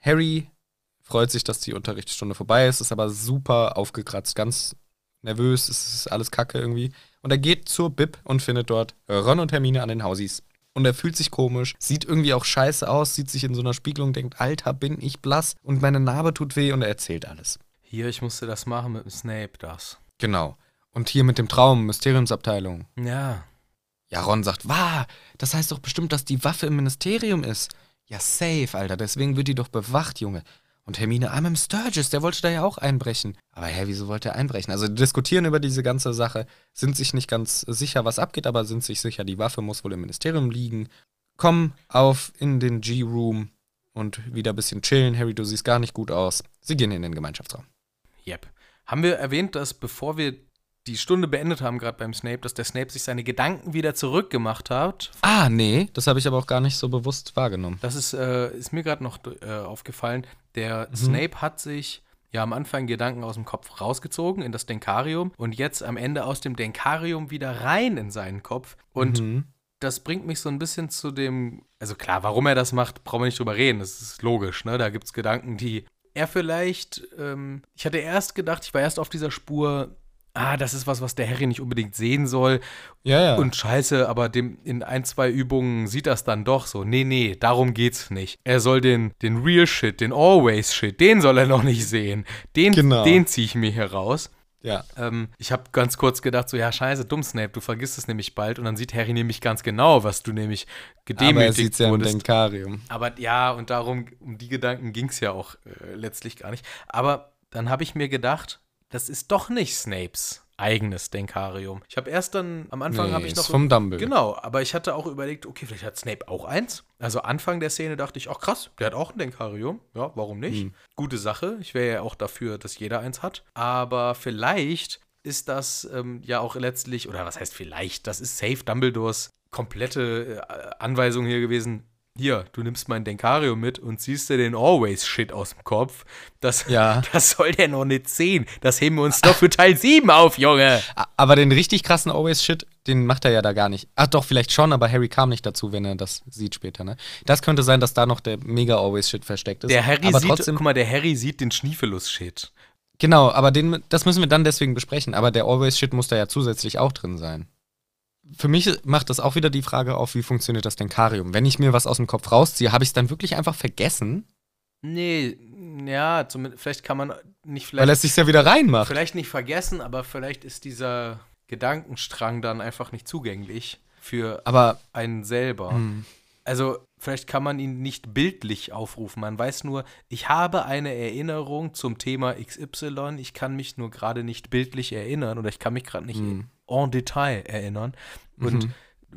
S1: Harry freut sich, dass die Unterrichtsstunde vorbei ist, ist aber super aufgekratzt, ganz nervös, es ist alles kacke irgendwie. Und er geht zur Bib und findet dort Ron und Hermine an den Hausis und er fühlt sich komisch, sieht irgendwie auch scheiße aus, sieht sich in so einer Spiegelung, denkt, Alter, bin ich blass und meine Narbe tut weh und er erzählt alles.
S4: Hier, ich musste das machen mit dem Snape, das.
S1: Genau. Und hier mit dem Traum, Mysteriumsabteilung.
S4: Ja.
S1: Ja, Ron sagt, wah, das heißt doch bestimmt, dass die Waffe im Ministerium ist. Ja, safe, Alter, deswegen wird die doch bewacht, Junge. Und Hermine, I'm im Sturgis, der wollte da ja auch einbrechen. Aber hä, wieso wollte er einbrechen? Also diskutieren über diese ganze Sache, sind sich nicht ganz sicher, was abgeht, aber sind sich sicher, die Waffe muss wohl im Ministerium liegen. Kommen auf in den G-Room und wieder ein bisschen chillen. Harry, du siehst gar nicht gut aus. Sie gehen in den Gemeinschaftsraum.
S4: Yep. Haben wir erwähnt, dass bevor wir die Stunde beendet haben, gerade beim Snape, dass der Snape sich seine Gedanken wieder zurückgemacht hat.
S1: Ah, nee, das habe ich aber auch gar nicht so bewusst wahrgenommen.
S4: Das ist, äh, ist mir gerade noch äh, aufgefallen. Der mhm. Snape hat sich ja am Anfang Gedanken aus dem Kopf rausgezogen in das Denkarium und jetzt am Ende aus dem Denkarium wieder rein in seinen Kopf. Und mhm. das bringt mich so ein bisschen zu dem, also klar, warum er das macht, brauchen wir nicht drüber reden. Das ist logisch, ne? Da gibt es Gedanken, die er vielleicht, ähm, ich hatte erst gedacht, ich war erst auf dieser Spur, ah, das ist was, was der Harry nicht unbedingt sehen soll.
S1: Ja, ja.
S4: Und scheiße, aber dem, in ein, zwei Übungen sieht das dann doch so. Nee, nee, darum geht's nicht. Er soll den, den Real Shit, den Always Shit, den soll er noch nicht sehen. Den, genau. den ziehe ich mir hier raus.
S1: Ja.
S4: Ähm, ich habe ganz kurz gedacht, so, ja, scheiße, dumm Snape, du vergisst es nämlich bald. Und dann sieht Harry nämlich ganz genau, was du nämlich gedemütigt Aber er
S1: sieht's ja wurdest. im Denkarium.
S4: Aber ja, und darum, um die Gedanken ging es ja auch äh, letztlich gar nicht. Aber dann habe ich mir gedacht, das ist doch nicht Snapes eigenes Denkarium. Ich habe erst dann, am Anfang
S1: Nee,
S4: habe ich
S1: ist
S4: noch.
S1: vom Dumbledore.
S4: Genau, aber ich hatte auch überlegt, okay, vielleicht hat Snape auch eins. Also Anfang der Szene dachte ich, ach krass, der hat auch ein Denkarium. Ja, warum nicht?
S1: Hm.
S4: Gute Sache. Ich wäre ja auch dafür, dass jeder eins hat. Aber vielleicht ist das ähm, ja auch letztlich, oder was heißt vielleicht, das ist safe Dumbledores komplette äh, Anweisung hier gewesen. Hier, du nimmst mein Denkarium mit und ziehst dir den Always-Shit aus dem Kopf. Das,
S1: Ja.
S4: das soll der noch nicht sehen. Das heben wir uns doch für Teil 7 auf, Junge.
S1: Aber den richtig krassen Always-Shit, den macht er ja da gar nicht. Ach doch, vielleicht schon, aber Harry kam nicht dazu, wenn er das sieht später, ne? Das könnte sein, dass da noch der mega Always-Shit versteckt ist.
S4: Der Harry
S1: aber
S4: sieht,
S1: trotzdem,
S4: guck mal, der Harry sieht den Schniefelus-Shit.
S1: Genau, aber den, das müssen wir dann deswegen besprechen. Aber der Always-Shit muss da ja zusätzlich auch drin sein. Für mich macht das auch wieder die Frage auf, wie funktioniert das Denkarium? Wenn ich mir was aus dem Kopf rausziehe, habe ich es dann wirklich einfach vergessen?
S4: Nee, ja, zumindest, vielleicht kann man nicht
S1: Weil
S4: vielleicht,
S1: es sich ja wieder reinmacht.
S4: vielleicht nicht vergessen, aber vielleicht ist dieser Gedankenstrang dann einfach nicht zugänglich für
S1: Aber
S4: einen selber.
S1: hm,
S4: Also vielleicht kann man ihn nicht bildlich aufrufen. Man weiß nur, ich habe eine Erinnerung zum Thema XY. Ich kann mich nur gerade nicht bildlich erinnern oder ich kann mich gerade nicht
S1: Mhm.
S4: en Detail erinnern. Und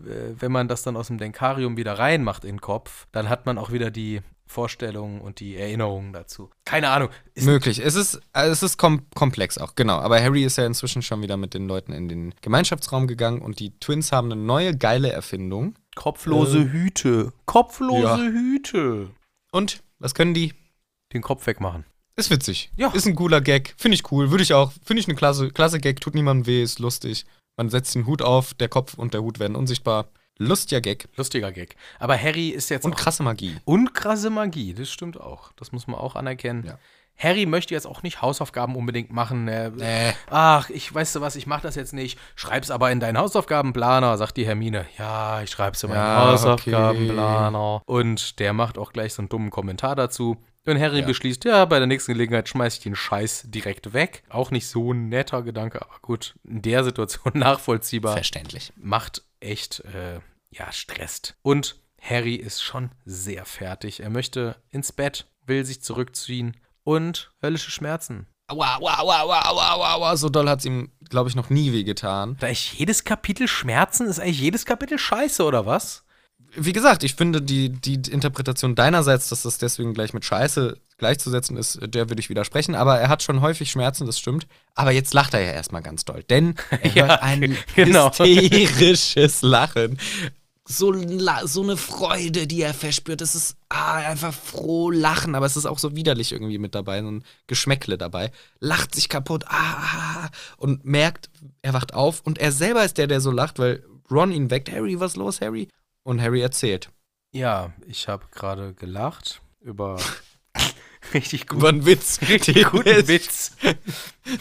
S4: äh, wenn man das dann aus dem Denkarium wieder reinmacht in den Kopf, dann hat man auch wieder die Vorstellungen und die Erinnerungen dazu. Keine Ahnung. Ist
S1: möglich. Es ist, also es ist kom komplex auch, genau. Aber Harry ist ja inzwischen schon wieder mit den Leuten in den Gemeinschaftsraum gegangen und die Twins haben eine neue geile Erfindung.
S4: kopflose
S1: Äh,
S4: Hüte. Kopflose
S1: ja.
S4: Hüte.
S1: Und was können die?
S4: Den Kopf wegmachen.
S1: Ist witzig.
S4: Ja.
S1: Ist ein cooler Gag. Finde ich cool. Würde ich auch. Finde ich eine klasse, klasse Gag. Tut niemandem weh. Ist lustig. Man setzt den Hut auf, der Kopf und der Hut werden unsichtbar. Lustiger Gag.
S4: Lustiger Gag. Aber Harry ist jetzt
S1: Und krasse Magie.
S4: Und krasse Magie, das stimmt auch. Das muss man auch anerkennen.
S1: Ja.
S4: Harry möchte jetzt auch nicht Hausaufgaben unbedingt machen. Er,
S1: Nee.
S4: Ach, ich weißt du was, ich mache das jetzt nicht. Schreib's aber in deinen Hausaufgabenplaner, sagt die Hermine. Ja, ich schreib's in meinen
S1: Ja,
S4: Hausaufgabenplaner. Und der macht auch gleich so einen dummen Kommentar dazu. Und Harry
S1: Ja.
S4: beschließt, ja, bei der nächsten Gelegenheit schmeiß ich den Scheiß direkt weg. Auch nicht so ein netter Gedanke, aber gut, in der Situation nachvollziehbar
S1: Verständlich.
S4: macht echt, äh, ja, stresst. Und Harry ist schon sehr fertig. Er möchte ins Bett, will sich zurückziehen und höllische Schmerzen.
S1: Aua, aua, aua, aua, aua, aua, aua. So doll hat es ihm, glaube ich, noch nie wehgetan.
S4: Da ist jedes Kapitel Schmerzen? Ist eigentlich jedes Kapitel scheiße, oder was?
S1: Wie gesagt, ich finde die, die Interpretation deinerseits, dass das deswegen gleich mit Scheiße gleichzusetzen ist, der würde ich widersprechen. Aber er hat schon häufig Schmerzen, das stimmt. Aber jetzt lacht er ja erstmal ganz doll. Denn er
S4: Ja,
S1: hört ein
S4: genau.
S1: hysterisches Lachen. So, so eine Freude, die er verspürt. Es ist ah, einfach froh lachen, aber es ist auch so widerlich irgendwie mit dabei, so ein Geschmäckle dabei. Lacht sich kaputt ah, und merkt, er wacht auf und er selber ist der, der so lacht, weil Ron ihn weckt. Harry, was los, Harry? Und Harry erzählt.
S4: Ja, ich habe gerade gelacht über richtig gut.
S1: Über einen Witz.
S4: Richtig guten Witz.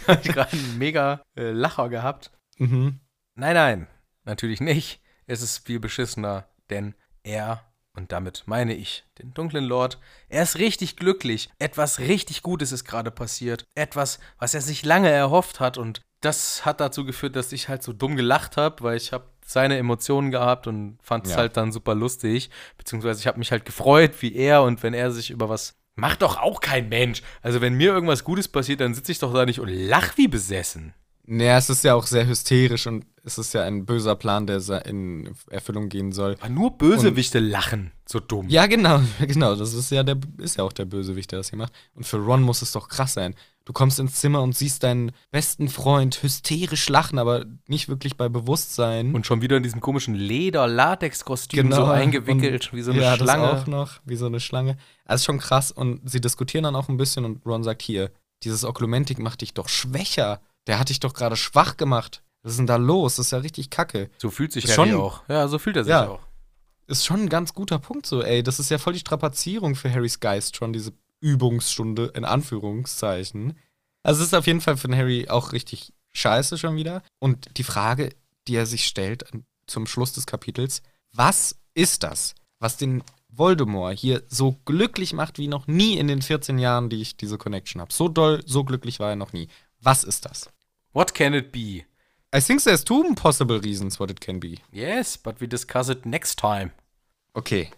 S4: habe ich gerade einen mega äh, Lacher gehabt.
S1: Mhm.
S4: Nein, nein, natürlich nicht. Es ist viel beschissener, denn er, und damit meine ich den dunklen Lord, er ist richtig glücklich. Etwas richtig Gutes ist gerade passiert. Etwas, was er sich lange erhofft hat und das hat dazu geführt, dass ich halt so dumm gelacht habe, weil ich habe seine Emotionen gehabt und fand es
S1: Ja.
S4: halt dann super lustig. Beziehungsweise ich habe mich halt gefreut, wie er und wenn er sich über was. Macht doch auch kein Mensch. Also, wenn mir irgendwas Gutes passiert, dann sitze ich doch da nicht und lach wie besessen.
S1: Naja, es ist ja auch sehr hysterisch und es ist ja ein böser Plan, der in Erfüllung gehen soll.
S4: Aber nur Bösewichte lachen, so dumm.
S1: Ja, genau, genau. Das ist ja der ist ja auch der Bösewicht, der das hier macht. Und für Ron muss es doch krass sein. Du kommst ins Zimmer und siehst deinen besten Freund hysterisch lachen, aber nicht wirklich bei Bewusstsein.
S4: Und schon wieder in diesem komischen Leder-Latex-Kostüm so eingewickelt,
S1: und-
S4: wie so eine
S1: ja,
S4: Schlange.
S1: Das auch noch, wie so eine Schlange. Also schon krass. Und sie diskutieren dann auch ein bisschen und Ron sagt: Hier, dieses Oklumentik macht dich doch schwächer. Der hat dich doch gerade schwach gemacht. Was ist denn da los? Das ist ja richtig kacke.
S4: So fühlt sich Harry
S1: schon-
S4: auch. Ja, so fühlt er sich
S1: Ja.
S4: auch.
S1: Ist schon ein ganz guter Punkt so, ey. Das ist ja voll die Strapazierung für Harrys Geist schon, diese Übungsstunde in Anführungszeichen. Also es ist auf jeden Fall für den Harry auch richtig scheiße schon wieder. Und die Frage, die er sich stellt zum Schluss des Kapitels, was ist das, was den Voldemort hier so glücklich macht wie noch nie in den 14 Jahren, die ich diese Connection habe? So doll, so glücklich war er noch nie. Was ist das?
S4: What can it be?
S1: I think there's two possible reasons what it can be.
S4: Yes, but we discuss it next time.
S1: Okay.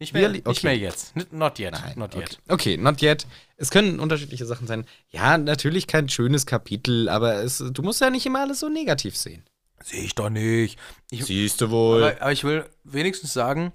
S4: Nicht mehr, okay. nicht mehr jetzt. Not yet.
S1: Nein, not yet. Okay. okay, not yet. Es können unterschiedliche Sachen sein. Ja, natürlich kein schönes Kapitel, aber es, du musst ja nicht immer alles so negativ sehen.
S4: Sehe ich doch nicht.
S1: Ich, Siehst du wohl.
S4: Aber, aber, ich will wenigstens sagen,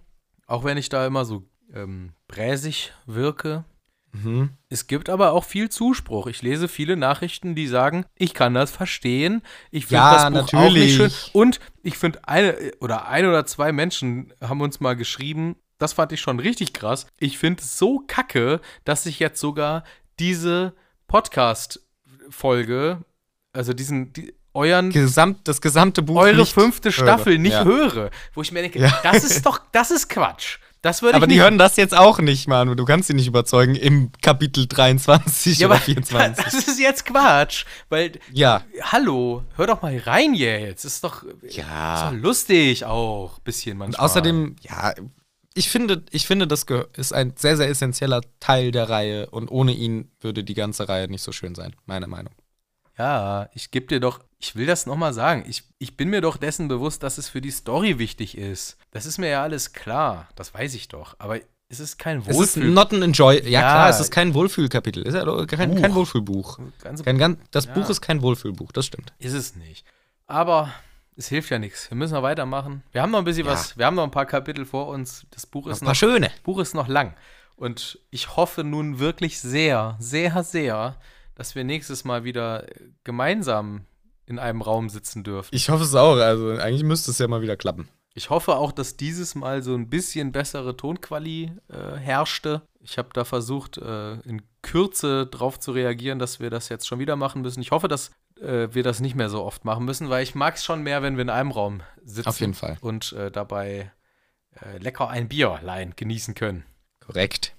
S4: auch wenn ich da immer so ähm, bräsig wirke, mhm. es gibt aber auch viel Zuspruch. Ich lese viele Nachrichten, die sagen, ich kann das verstehen. Ich finde
S1: ja, das Buch natürlich. auch nicht schön.
S4: Und ich finde, eine oder ein oder zwei Menschen haben uns mal geschrieben, das fand ich schon richtig krass. Ich finde es so kacke, dass ich jetzt sogar diese Podcast-Folge, also diesen, die, euren
S1: Gesamt, das gesamte Buch
S4: eure fünfte Staffel höre. nicht ja. höre, wo ich mir denke, ja. das ist doch, das ist Quatsch. Das würde
S1: aber die hören das jetzt auch nicht, Manu. Du kannst sie nicht überzeugen im Kapitel 23 ja, oder 24.
S4: Das ist jetzt Quatsch, weil
S1: ja.
S4: Hallo, hör doch mal rein jetzt. Ist doch
S1: ja
S4: ist doch lustig auch, bisschen manchmal.
S1: Und außerdem, ja, ich finde, ich finde, das ist ein sehr sehr essentieller Teil der Reihe und ohne ihn würde die ganze Reihe nicht so schön sein, meine Meinung.
S4: Ja, ich gebe dir doch, ich will das nochmal sagen. Ich, ich bin mir doch dessen bewusst, dass es für die Story wichtig ist. Das ist mir ja alles klar. Das weiß ich doch. Aber es ist kein Wohlfühl. Es ist
S1: not an enjoy. Ja, ja, klar, es ist kein Wohlfühlkapitel. Es ist ja kein, kein Wohlfühlbuch. Kein, das ja. Buch ist kein Wohlfühlbuch, das stimmt.
S4: Ist es nicht. Aber es hilft ja nichts. Wir müssen noch weitermachen. Wir haben noch ein bisschen ja. was. Wir haben noch ein paar Kapitel vor uns. Das Buch ist
S1: noch, noch schöne.
S4: Buch ist noch lang. Und ich hoffe nun wirklich sehr, sehr, sehr, dass wir nächstes Mal wieder gemeinsam in einem Raum sitzen dürfen.
S1: Ich hoffe es auch. Also eigentlich müsste es ja mal wieder klappen.
S4: Ich hoffe auch, dass dieses Mal so ein bisschen bessere Tonquali äh, herrschte. Ich habe da versucht, äh, in Kürze drauf zu reagieren, dass wir das jetzt schon wieder machen müssen. Ich hoffe, dass äh, wir das nicht mehr so oft machen müssen, weil ich mag es schon mehr, wenn wir in einem Raum sitzen.
S1: Auf jeden Fall.
S4: Und äh, dabei äh, lecker ein Bierlein genießen können.
S1: Korrekt.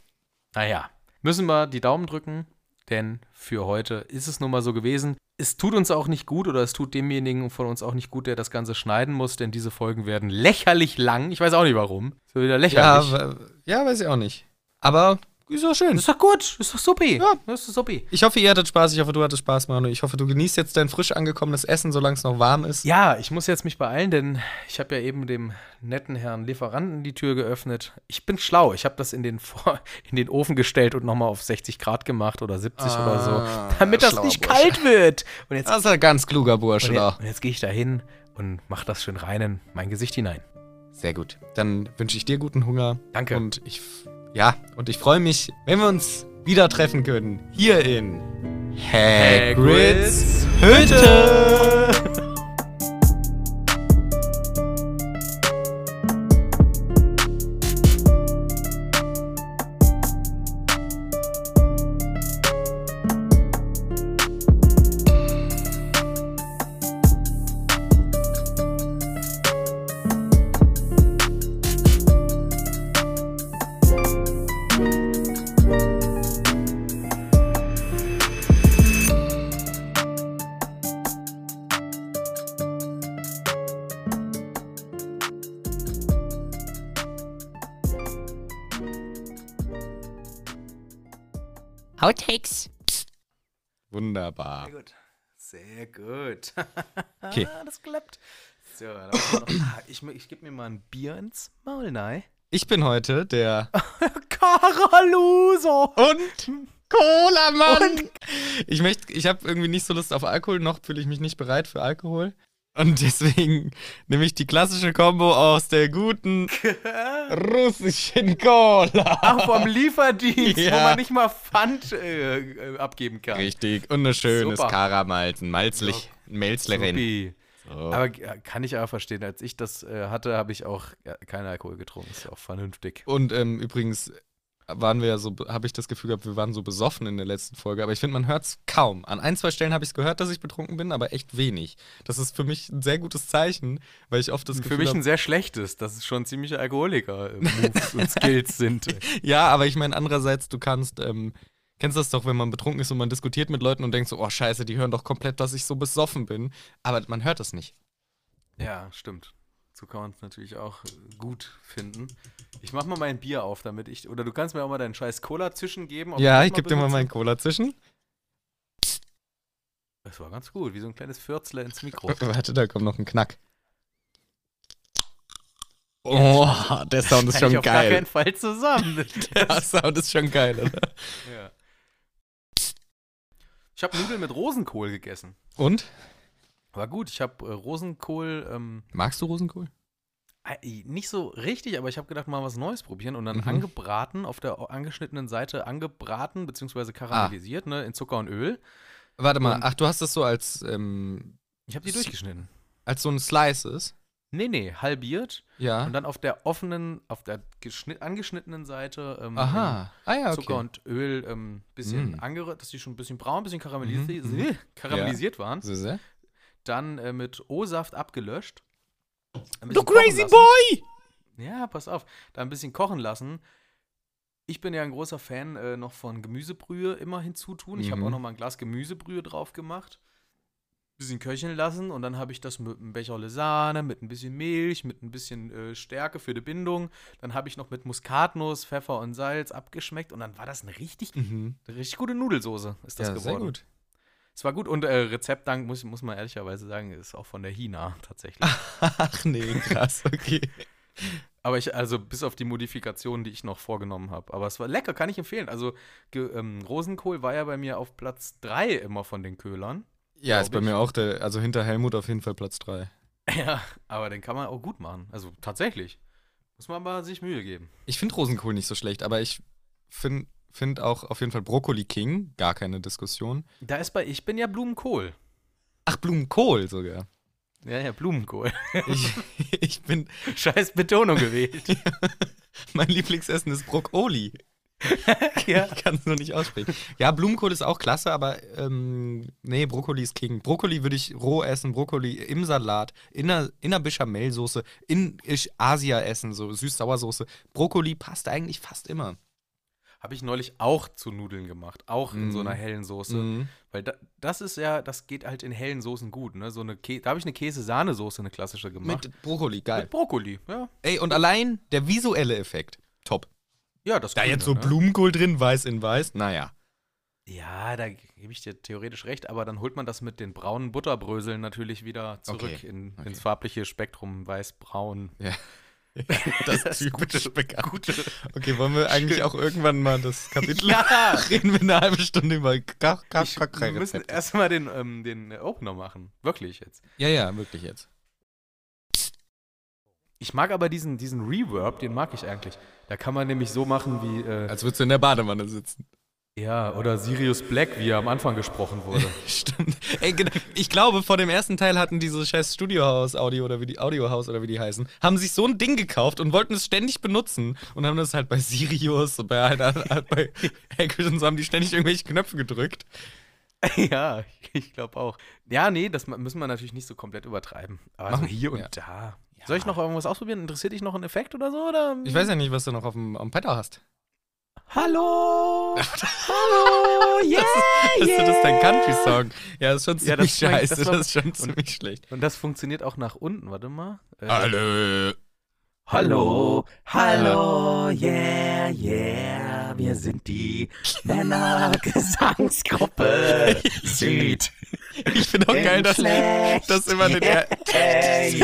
S4: Naja, müssen wir die Daumen drücken denn für heute ist es nun mal so gewesen. Es tut uns auch nicht gut oder es tut demjenigen von uns auch nicht gut, der das Ganze schneiden muss, denn diese Folgen werden lächerlich lang. Ich weiß auch nicht warum. So wieder lächerlich.
S1: Ja, ja weiß ich auch nicht. Aber ist doch schön.
S4: Ist doch gut. Ist doch supi.
S1: Ja. Ist doch supi. Ich hoffe, ihr hattet Spaß. Ich hoffe, du hattest Spaß, Manu. Ich hoffe, du genießt jetzt dein frisch angekommenes Essen, solange es noch warm ist.
S4: Ja, ich muss jetzt mich beeilen, denn ich habe ja eben dem netten Herrn Lieferanten die Tür geöffnet. Ich bin schlau. Ich habe das in den, in den Ofen gestellt und nochmal auf 60 Grad gemacht oder 70 ah, oder so, damit das nicht Bursche. kalt wird.
S1: Und jetzt, das ist ein ganz kluger Bursche
S4: und
S1: jetzt,
S4: und jetzt gehe ich da hin und mache das schön rein in mein Gesicht hinein.
S1: Sehr gut. Dann wünsche ich dir guten Hunger.
S4: Danke.
S1: Und ich ja, und ich freue mich, wenn wir uns wieder treffen können. Hier in Hagrids Hütte. Outtakes. Wunderbar.
S4: Sehr gut. Sehr gut.
S1: okay.
S4: Das klappt. So, dann noch, ich, ich gebe mir mal ein Bier ins Maul, nein.
S1: Ich bin heute der
S4: Karaluso
S1: und Cola, Mann. ich möchte, ich habe irgendwie nicht so Lust auf Alkohol, noch fühle ich mich nicht bereit für Alkohol. Und deswegen nehme ich die klassische Kombo aus der guten russischen Cola.
S4: Ach, vom Lieferdienst, ja. wo man nicht mal Pfand äh, abgeben kann.
S1: Richtig. Und ein schönes Karamalzen. Malzlich, so. Melzlerin.
S4: So. Aber kann ich aber verstehen. Als ich das äh, hatte, habe ich auch ja, keinen Alkohol getrunken. Ist auch vernünftig.
S1: Und ähm, übrigens, waren wir ja so, habe ich das Gefühl gehabt, wir waren so besoffen in der letzten Folge. Aber ich finde, man hört es kaum. An ein, zwei Stellen habe ich es gehört, dass ich betrunken bin, aber echt wenig. Das ist für mich ein sehr gutes Zeichen, weil ich oft das
S4: Gefühl Für mich ein sehr schlechtes, dass es schon ziemliche Alkoholiker-Moves und Skills sind.
S1: Ja, aber ich meine, andererseits, du kannst, ähm, kennst das doch, wenn man betrunken ist und man diskutiert mit Leuten und denkt so, oh scheiße, die hören doch komplett, dass ich so besoffen bin. Aber man hört es nicht.
S4: Ja, stimmt. Man es natürlich auch gut finden. Ich mach mal mein Bier auf, damit ich. Oder du kannst mir auch mal deinen scheiß Cola-Zischen geben.
S1: Ja, ich gebe dir mal meinen Cola-Zischen.
S4: Das war ganz gut, wie so ein kleines Fürzler ins Mikro.
S1: Warte, da kommt noch ein Knack. Oh, der Sound ist schon
S4: ich auf
S1: geil.
S4: gar keinen Fall zusammen.
S1: Der Sound ist schon geil, oder?
S4: ja. Ich habe Nudeln mit Rosenkohl gegessen.
S1: Und?
S4: War gut, ich habe äh, Rosenkohl ähm,
S1: Magst du Rosenkohl?
S4: äh, nicht so richtig, aber ich habe gedacht, mal was Neues probieren und dann
S1: Mhm.
S4: angebraten, auf der angeschnittenen Seite angebraten, beziehungsweise karamellisiert, ne, in Zucker und Öl.
S1: Warte mal,
S4: Und-
S1: ach, du hast das so als, ähm,
S4: Ich habe die durchgeschnitten.
S1: als so ein Slices?
S4: Nee, nee, halbiert
S1: Ja.
S4: und dann auf der offenen, auf der geschnitt, angeschnittenen Seite ähm,
S1: Aha. Ah ja,
S4: in Zucker
S1: okay.
S4: und Öl ein bisschen
S1: Mm.
S4: angerührt, dass die schon ein bisschen braun, ein bisschen karamellisiert,
S1: Mhm, mhm.
S4: karamellisiert waren.
S1: So sehr.
S4: Dann äh, mit O-Saft abgelöscht. Ein
S1: Du crazy
S4: lassen.
S1: boy!
S4: Ja, pass auf. Da ein bisschen kochen lassen. Ich bin ja ein großer Fan äh, noch von Gemüsebrühe immer hinzutun. Ich habe
S1: Mhm.
S4: auch noch mal ein Glas Gemüsebrühe drauf gemacht. Bisschen köcheln lassen und dann habe ich das mit einem Becherle Sahne, mit ein bisschen Milch, mit ein bisschen äh, Stärke für die Bindung. Dann habe ich noch mit Muskatnuss, Pfeffer und Salz abgeschmeckt und dann war das eine richtig,
S1: Mhm.
S4: eine richtig gute Nudelsoße. Ist das
S1: Ja,
S4: geworden.
S1: sehr gut.
S4: Es war gut und äh, Rezeptdank, muss, muss man ehrlicherweise sagen, ist auch von der Hina tatsächlich.
S1: Ach nee, krass, okay.
S4: Aber ich, also bis auf die Modifikationen, die ich noch vorgenommen habe. Aber es war lecker, kann ich empfehlen. Also ähm, Rosenkohl war ja bei mir auf Platz 3 immer von den Köhlern.
S1: Ja, ist bei
S4: ich.
S1: mir auch der, also hinter Helmut auf jeden Fall Platz 3.
S4: Ja, aber den kann man auch gut machen. Also tatsächlich. Muss man aber sich Mühe geben.
S1: Ich finde Rosenkohl nicht so schlecht, aber ich finde find auch auf jeden Fall Brokkoli King, gar keine Diskussion.
S4: Da ist bei, ich bin ja Blumenkohl.
S1: Ach, Blumenkohl sogar.
S4: Ja, ja, Blumenkohl.
S1: Ich, ich bin,
S4: Scheiß Betonung gewählt.
S1: mein Lieblingsessen ist Brokkoli.
S4: ja.
S1: Ich kann es nur nicht aussprechen. Ja, Blumenkohl ist auch klasse, aber ähm, nee, Brokkoli ist King. Brokkoli würde ich roh essen, Brokkoli im Salat, in einer, in einer Bechamelsoße, in Asia essen, so süß-sauersoße. Brokkoli passt eigentlich fast immer.
S4: Habe ich neulich auch zu Nudeln gemacht. Auch in so
S1: Mhm.
S4: einer hellen Soße.
S1: Mhm.
S4: Weil da, das ist ja, das geht halt in hellen Soßen gut. Ne? So eine Kä da habe ich eine Käse-Sahnesoße, eine klassische gemacht.
S1: Mit Brokkoli, geil.
S4: Mit Brokkoli, ja.
S1: Ey, und allein der visuelle Effekt, top.
S4: Ja, das
S1: Da
S4: Grüne,
S1: jetzt so
S4: ne?
S1: Blumenkohl drin, weiß in weiß, naja.
S4: Ja, da gebe ich dir theoretisch recht, aber dann holt man das mit den braunen Butterbröseln natürlich wieder zurück
S1: Okay,
S4: in,
S1: okay.
S4: ins farbliche Spektrum, weiß-braun.
S1: Ja. Das typische Bekannte. Okay, wollen wir eigentlich auch irgendwann mal das Kapitel
S4: Ja.
S1: reden wir eine halbe Stunde über Ka Ka
S4: Ich,
S1: Ka
S4: wir müssen erstmal den, ähm, den Opener machen. Wirklich jetzt.
S1: Ja, ja, wirklich jetzt.
S4: Ich mag aber diesen, diesen Reverb, den mag ich eigentlich. Da kann man nämlich so machen wie, äh,
S1: Als würdest du in der Badewanne sitzen.
S4: Ja, oder Sirius Black, wie er am Anfang gesprochen wurde.
S1: Stimmt. Ey, genau. Ich glaube, vor dem ersten Teil hatten diese scheiß Studiohaus-Audio oder wie die Audiohaus oder wie die heißen, haben sich so ein Ding gekauft und wollten es ständig benutzen und haben das halt bei Sirius, bei, halt, halt bei Hagrid und so haben die ständig irgendwelche Knöpfe gedrückt.
S4: ja, ich glaube auch. Ja, nee, das müssen wir natürlich nicht so komplett übertreiben. Aber so
S1: Machen-
S4: hier und
S1: ja.
S4: da. Soll ich noch irgendwas ausprobieren? Interessiert dich noch ein Effekt oder so? Oder?
S1: Ich weiß ja nicht, was du noch auf dem, am Pedal hast.
S4: Hallo! Hallo! Yeah!
S1: Ist das, das dein Country-Song? Ja, das ist schon
S4: Ja,
S1: ziemlich
S4: das war-
S1: scheiße.
S4: das
S1: Das,
S4: war-
S1: ist schon
S4: und-
S1: ziemlich schlecht.
S4: Und das funktioniert auch nach unten. Warte mal. Äh,
S1: Hallo.
S5: Hallo, hallo, yeah, yeah, wir sind die Männergesangsgruppe Süd.
S1: Ich finde auch geil, dass, dass immer den er
S5: Hey.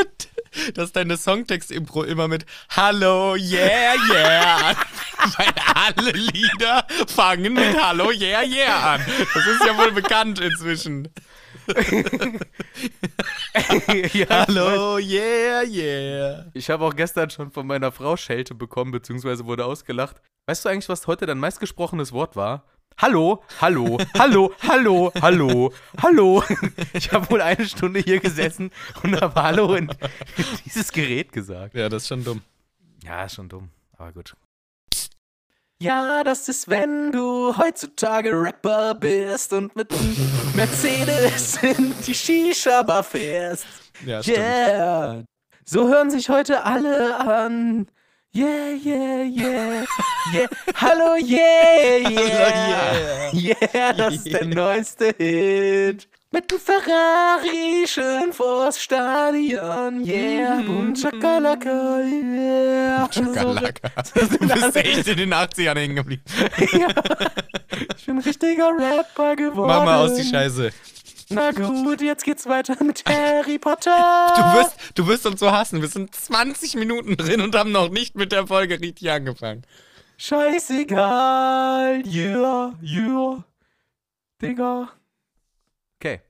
S1: Dass deine Songtext-Impro immer mit Hallo, yeah, yeah an. Weil alle Lieder fangen mit Hallo, yeah, yeah an. Das ist ja wohl bekannt inzwischen.
S4: ja,
S1: Hallo, yeah, yeah.
S4: Ich habe auch gestern schon von meiner Frau Schelte bekommen, beziehungsweise wurde ausgelacht. Weißt du eigentlich, was heute dein meistgesprochenes Wort war? Hallo, hallo, hallo, hallo, hallo, hallo. Ich habe wohl eine Stunde hier gesessen und habe Hallo in, in dieses Gerät gesagt.
S1: Ja, das ist schon dumm.
S4: Ja, ist schon dumm, aber gut.
S5: Ja, das ist, wenn du heutzutage Rapper bist und mit einem Mercedes in die Shisha-Bar fährst.
S1: Ja, stimmt.
S5: Yeah. So hören sich heute alle an. Yeah, yeah, yeah. yeah. Hallo, yeah, yeah. Yeah, das ist der neueste Hit. Mit dem Ferrari schön vors Stadion. Yeah, und Chakalaka, yeah.
S1: Chakalaka. Du bist echt in den 80ern hängen geblieben.
S5: ja. Ich bin ein richtiger Rapper geworden.
S1: Mach mal aus die Scheiße.
S4: Na gut, jetzt geht's weiter mit Harry Potter.
S1: Du wirst, du wirst uns so hassen. Wir sind 20 Minuten drin und haben noch nicht mit der Folge richtig angefangen.
S4: Scheißegal. Yeah, yeah. Digga.
S6: Okay.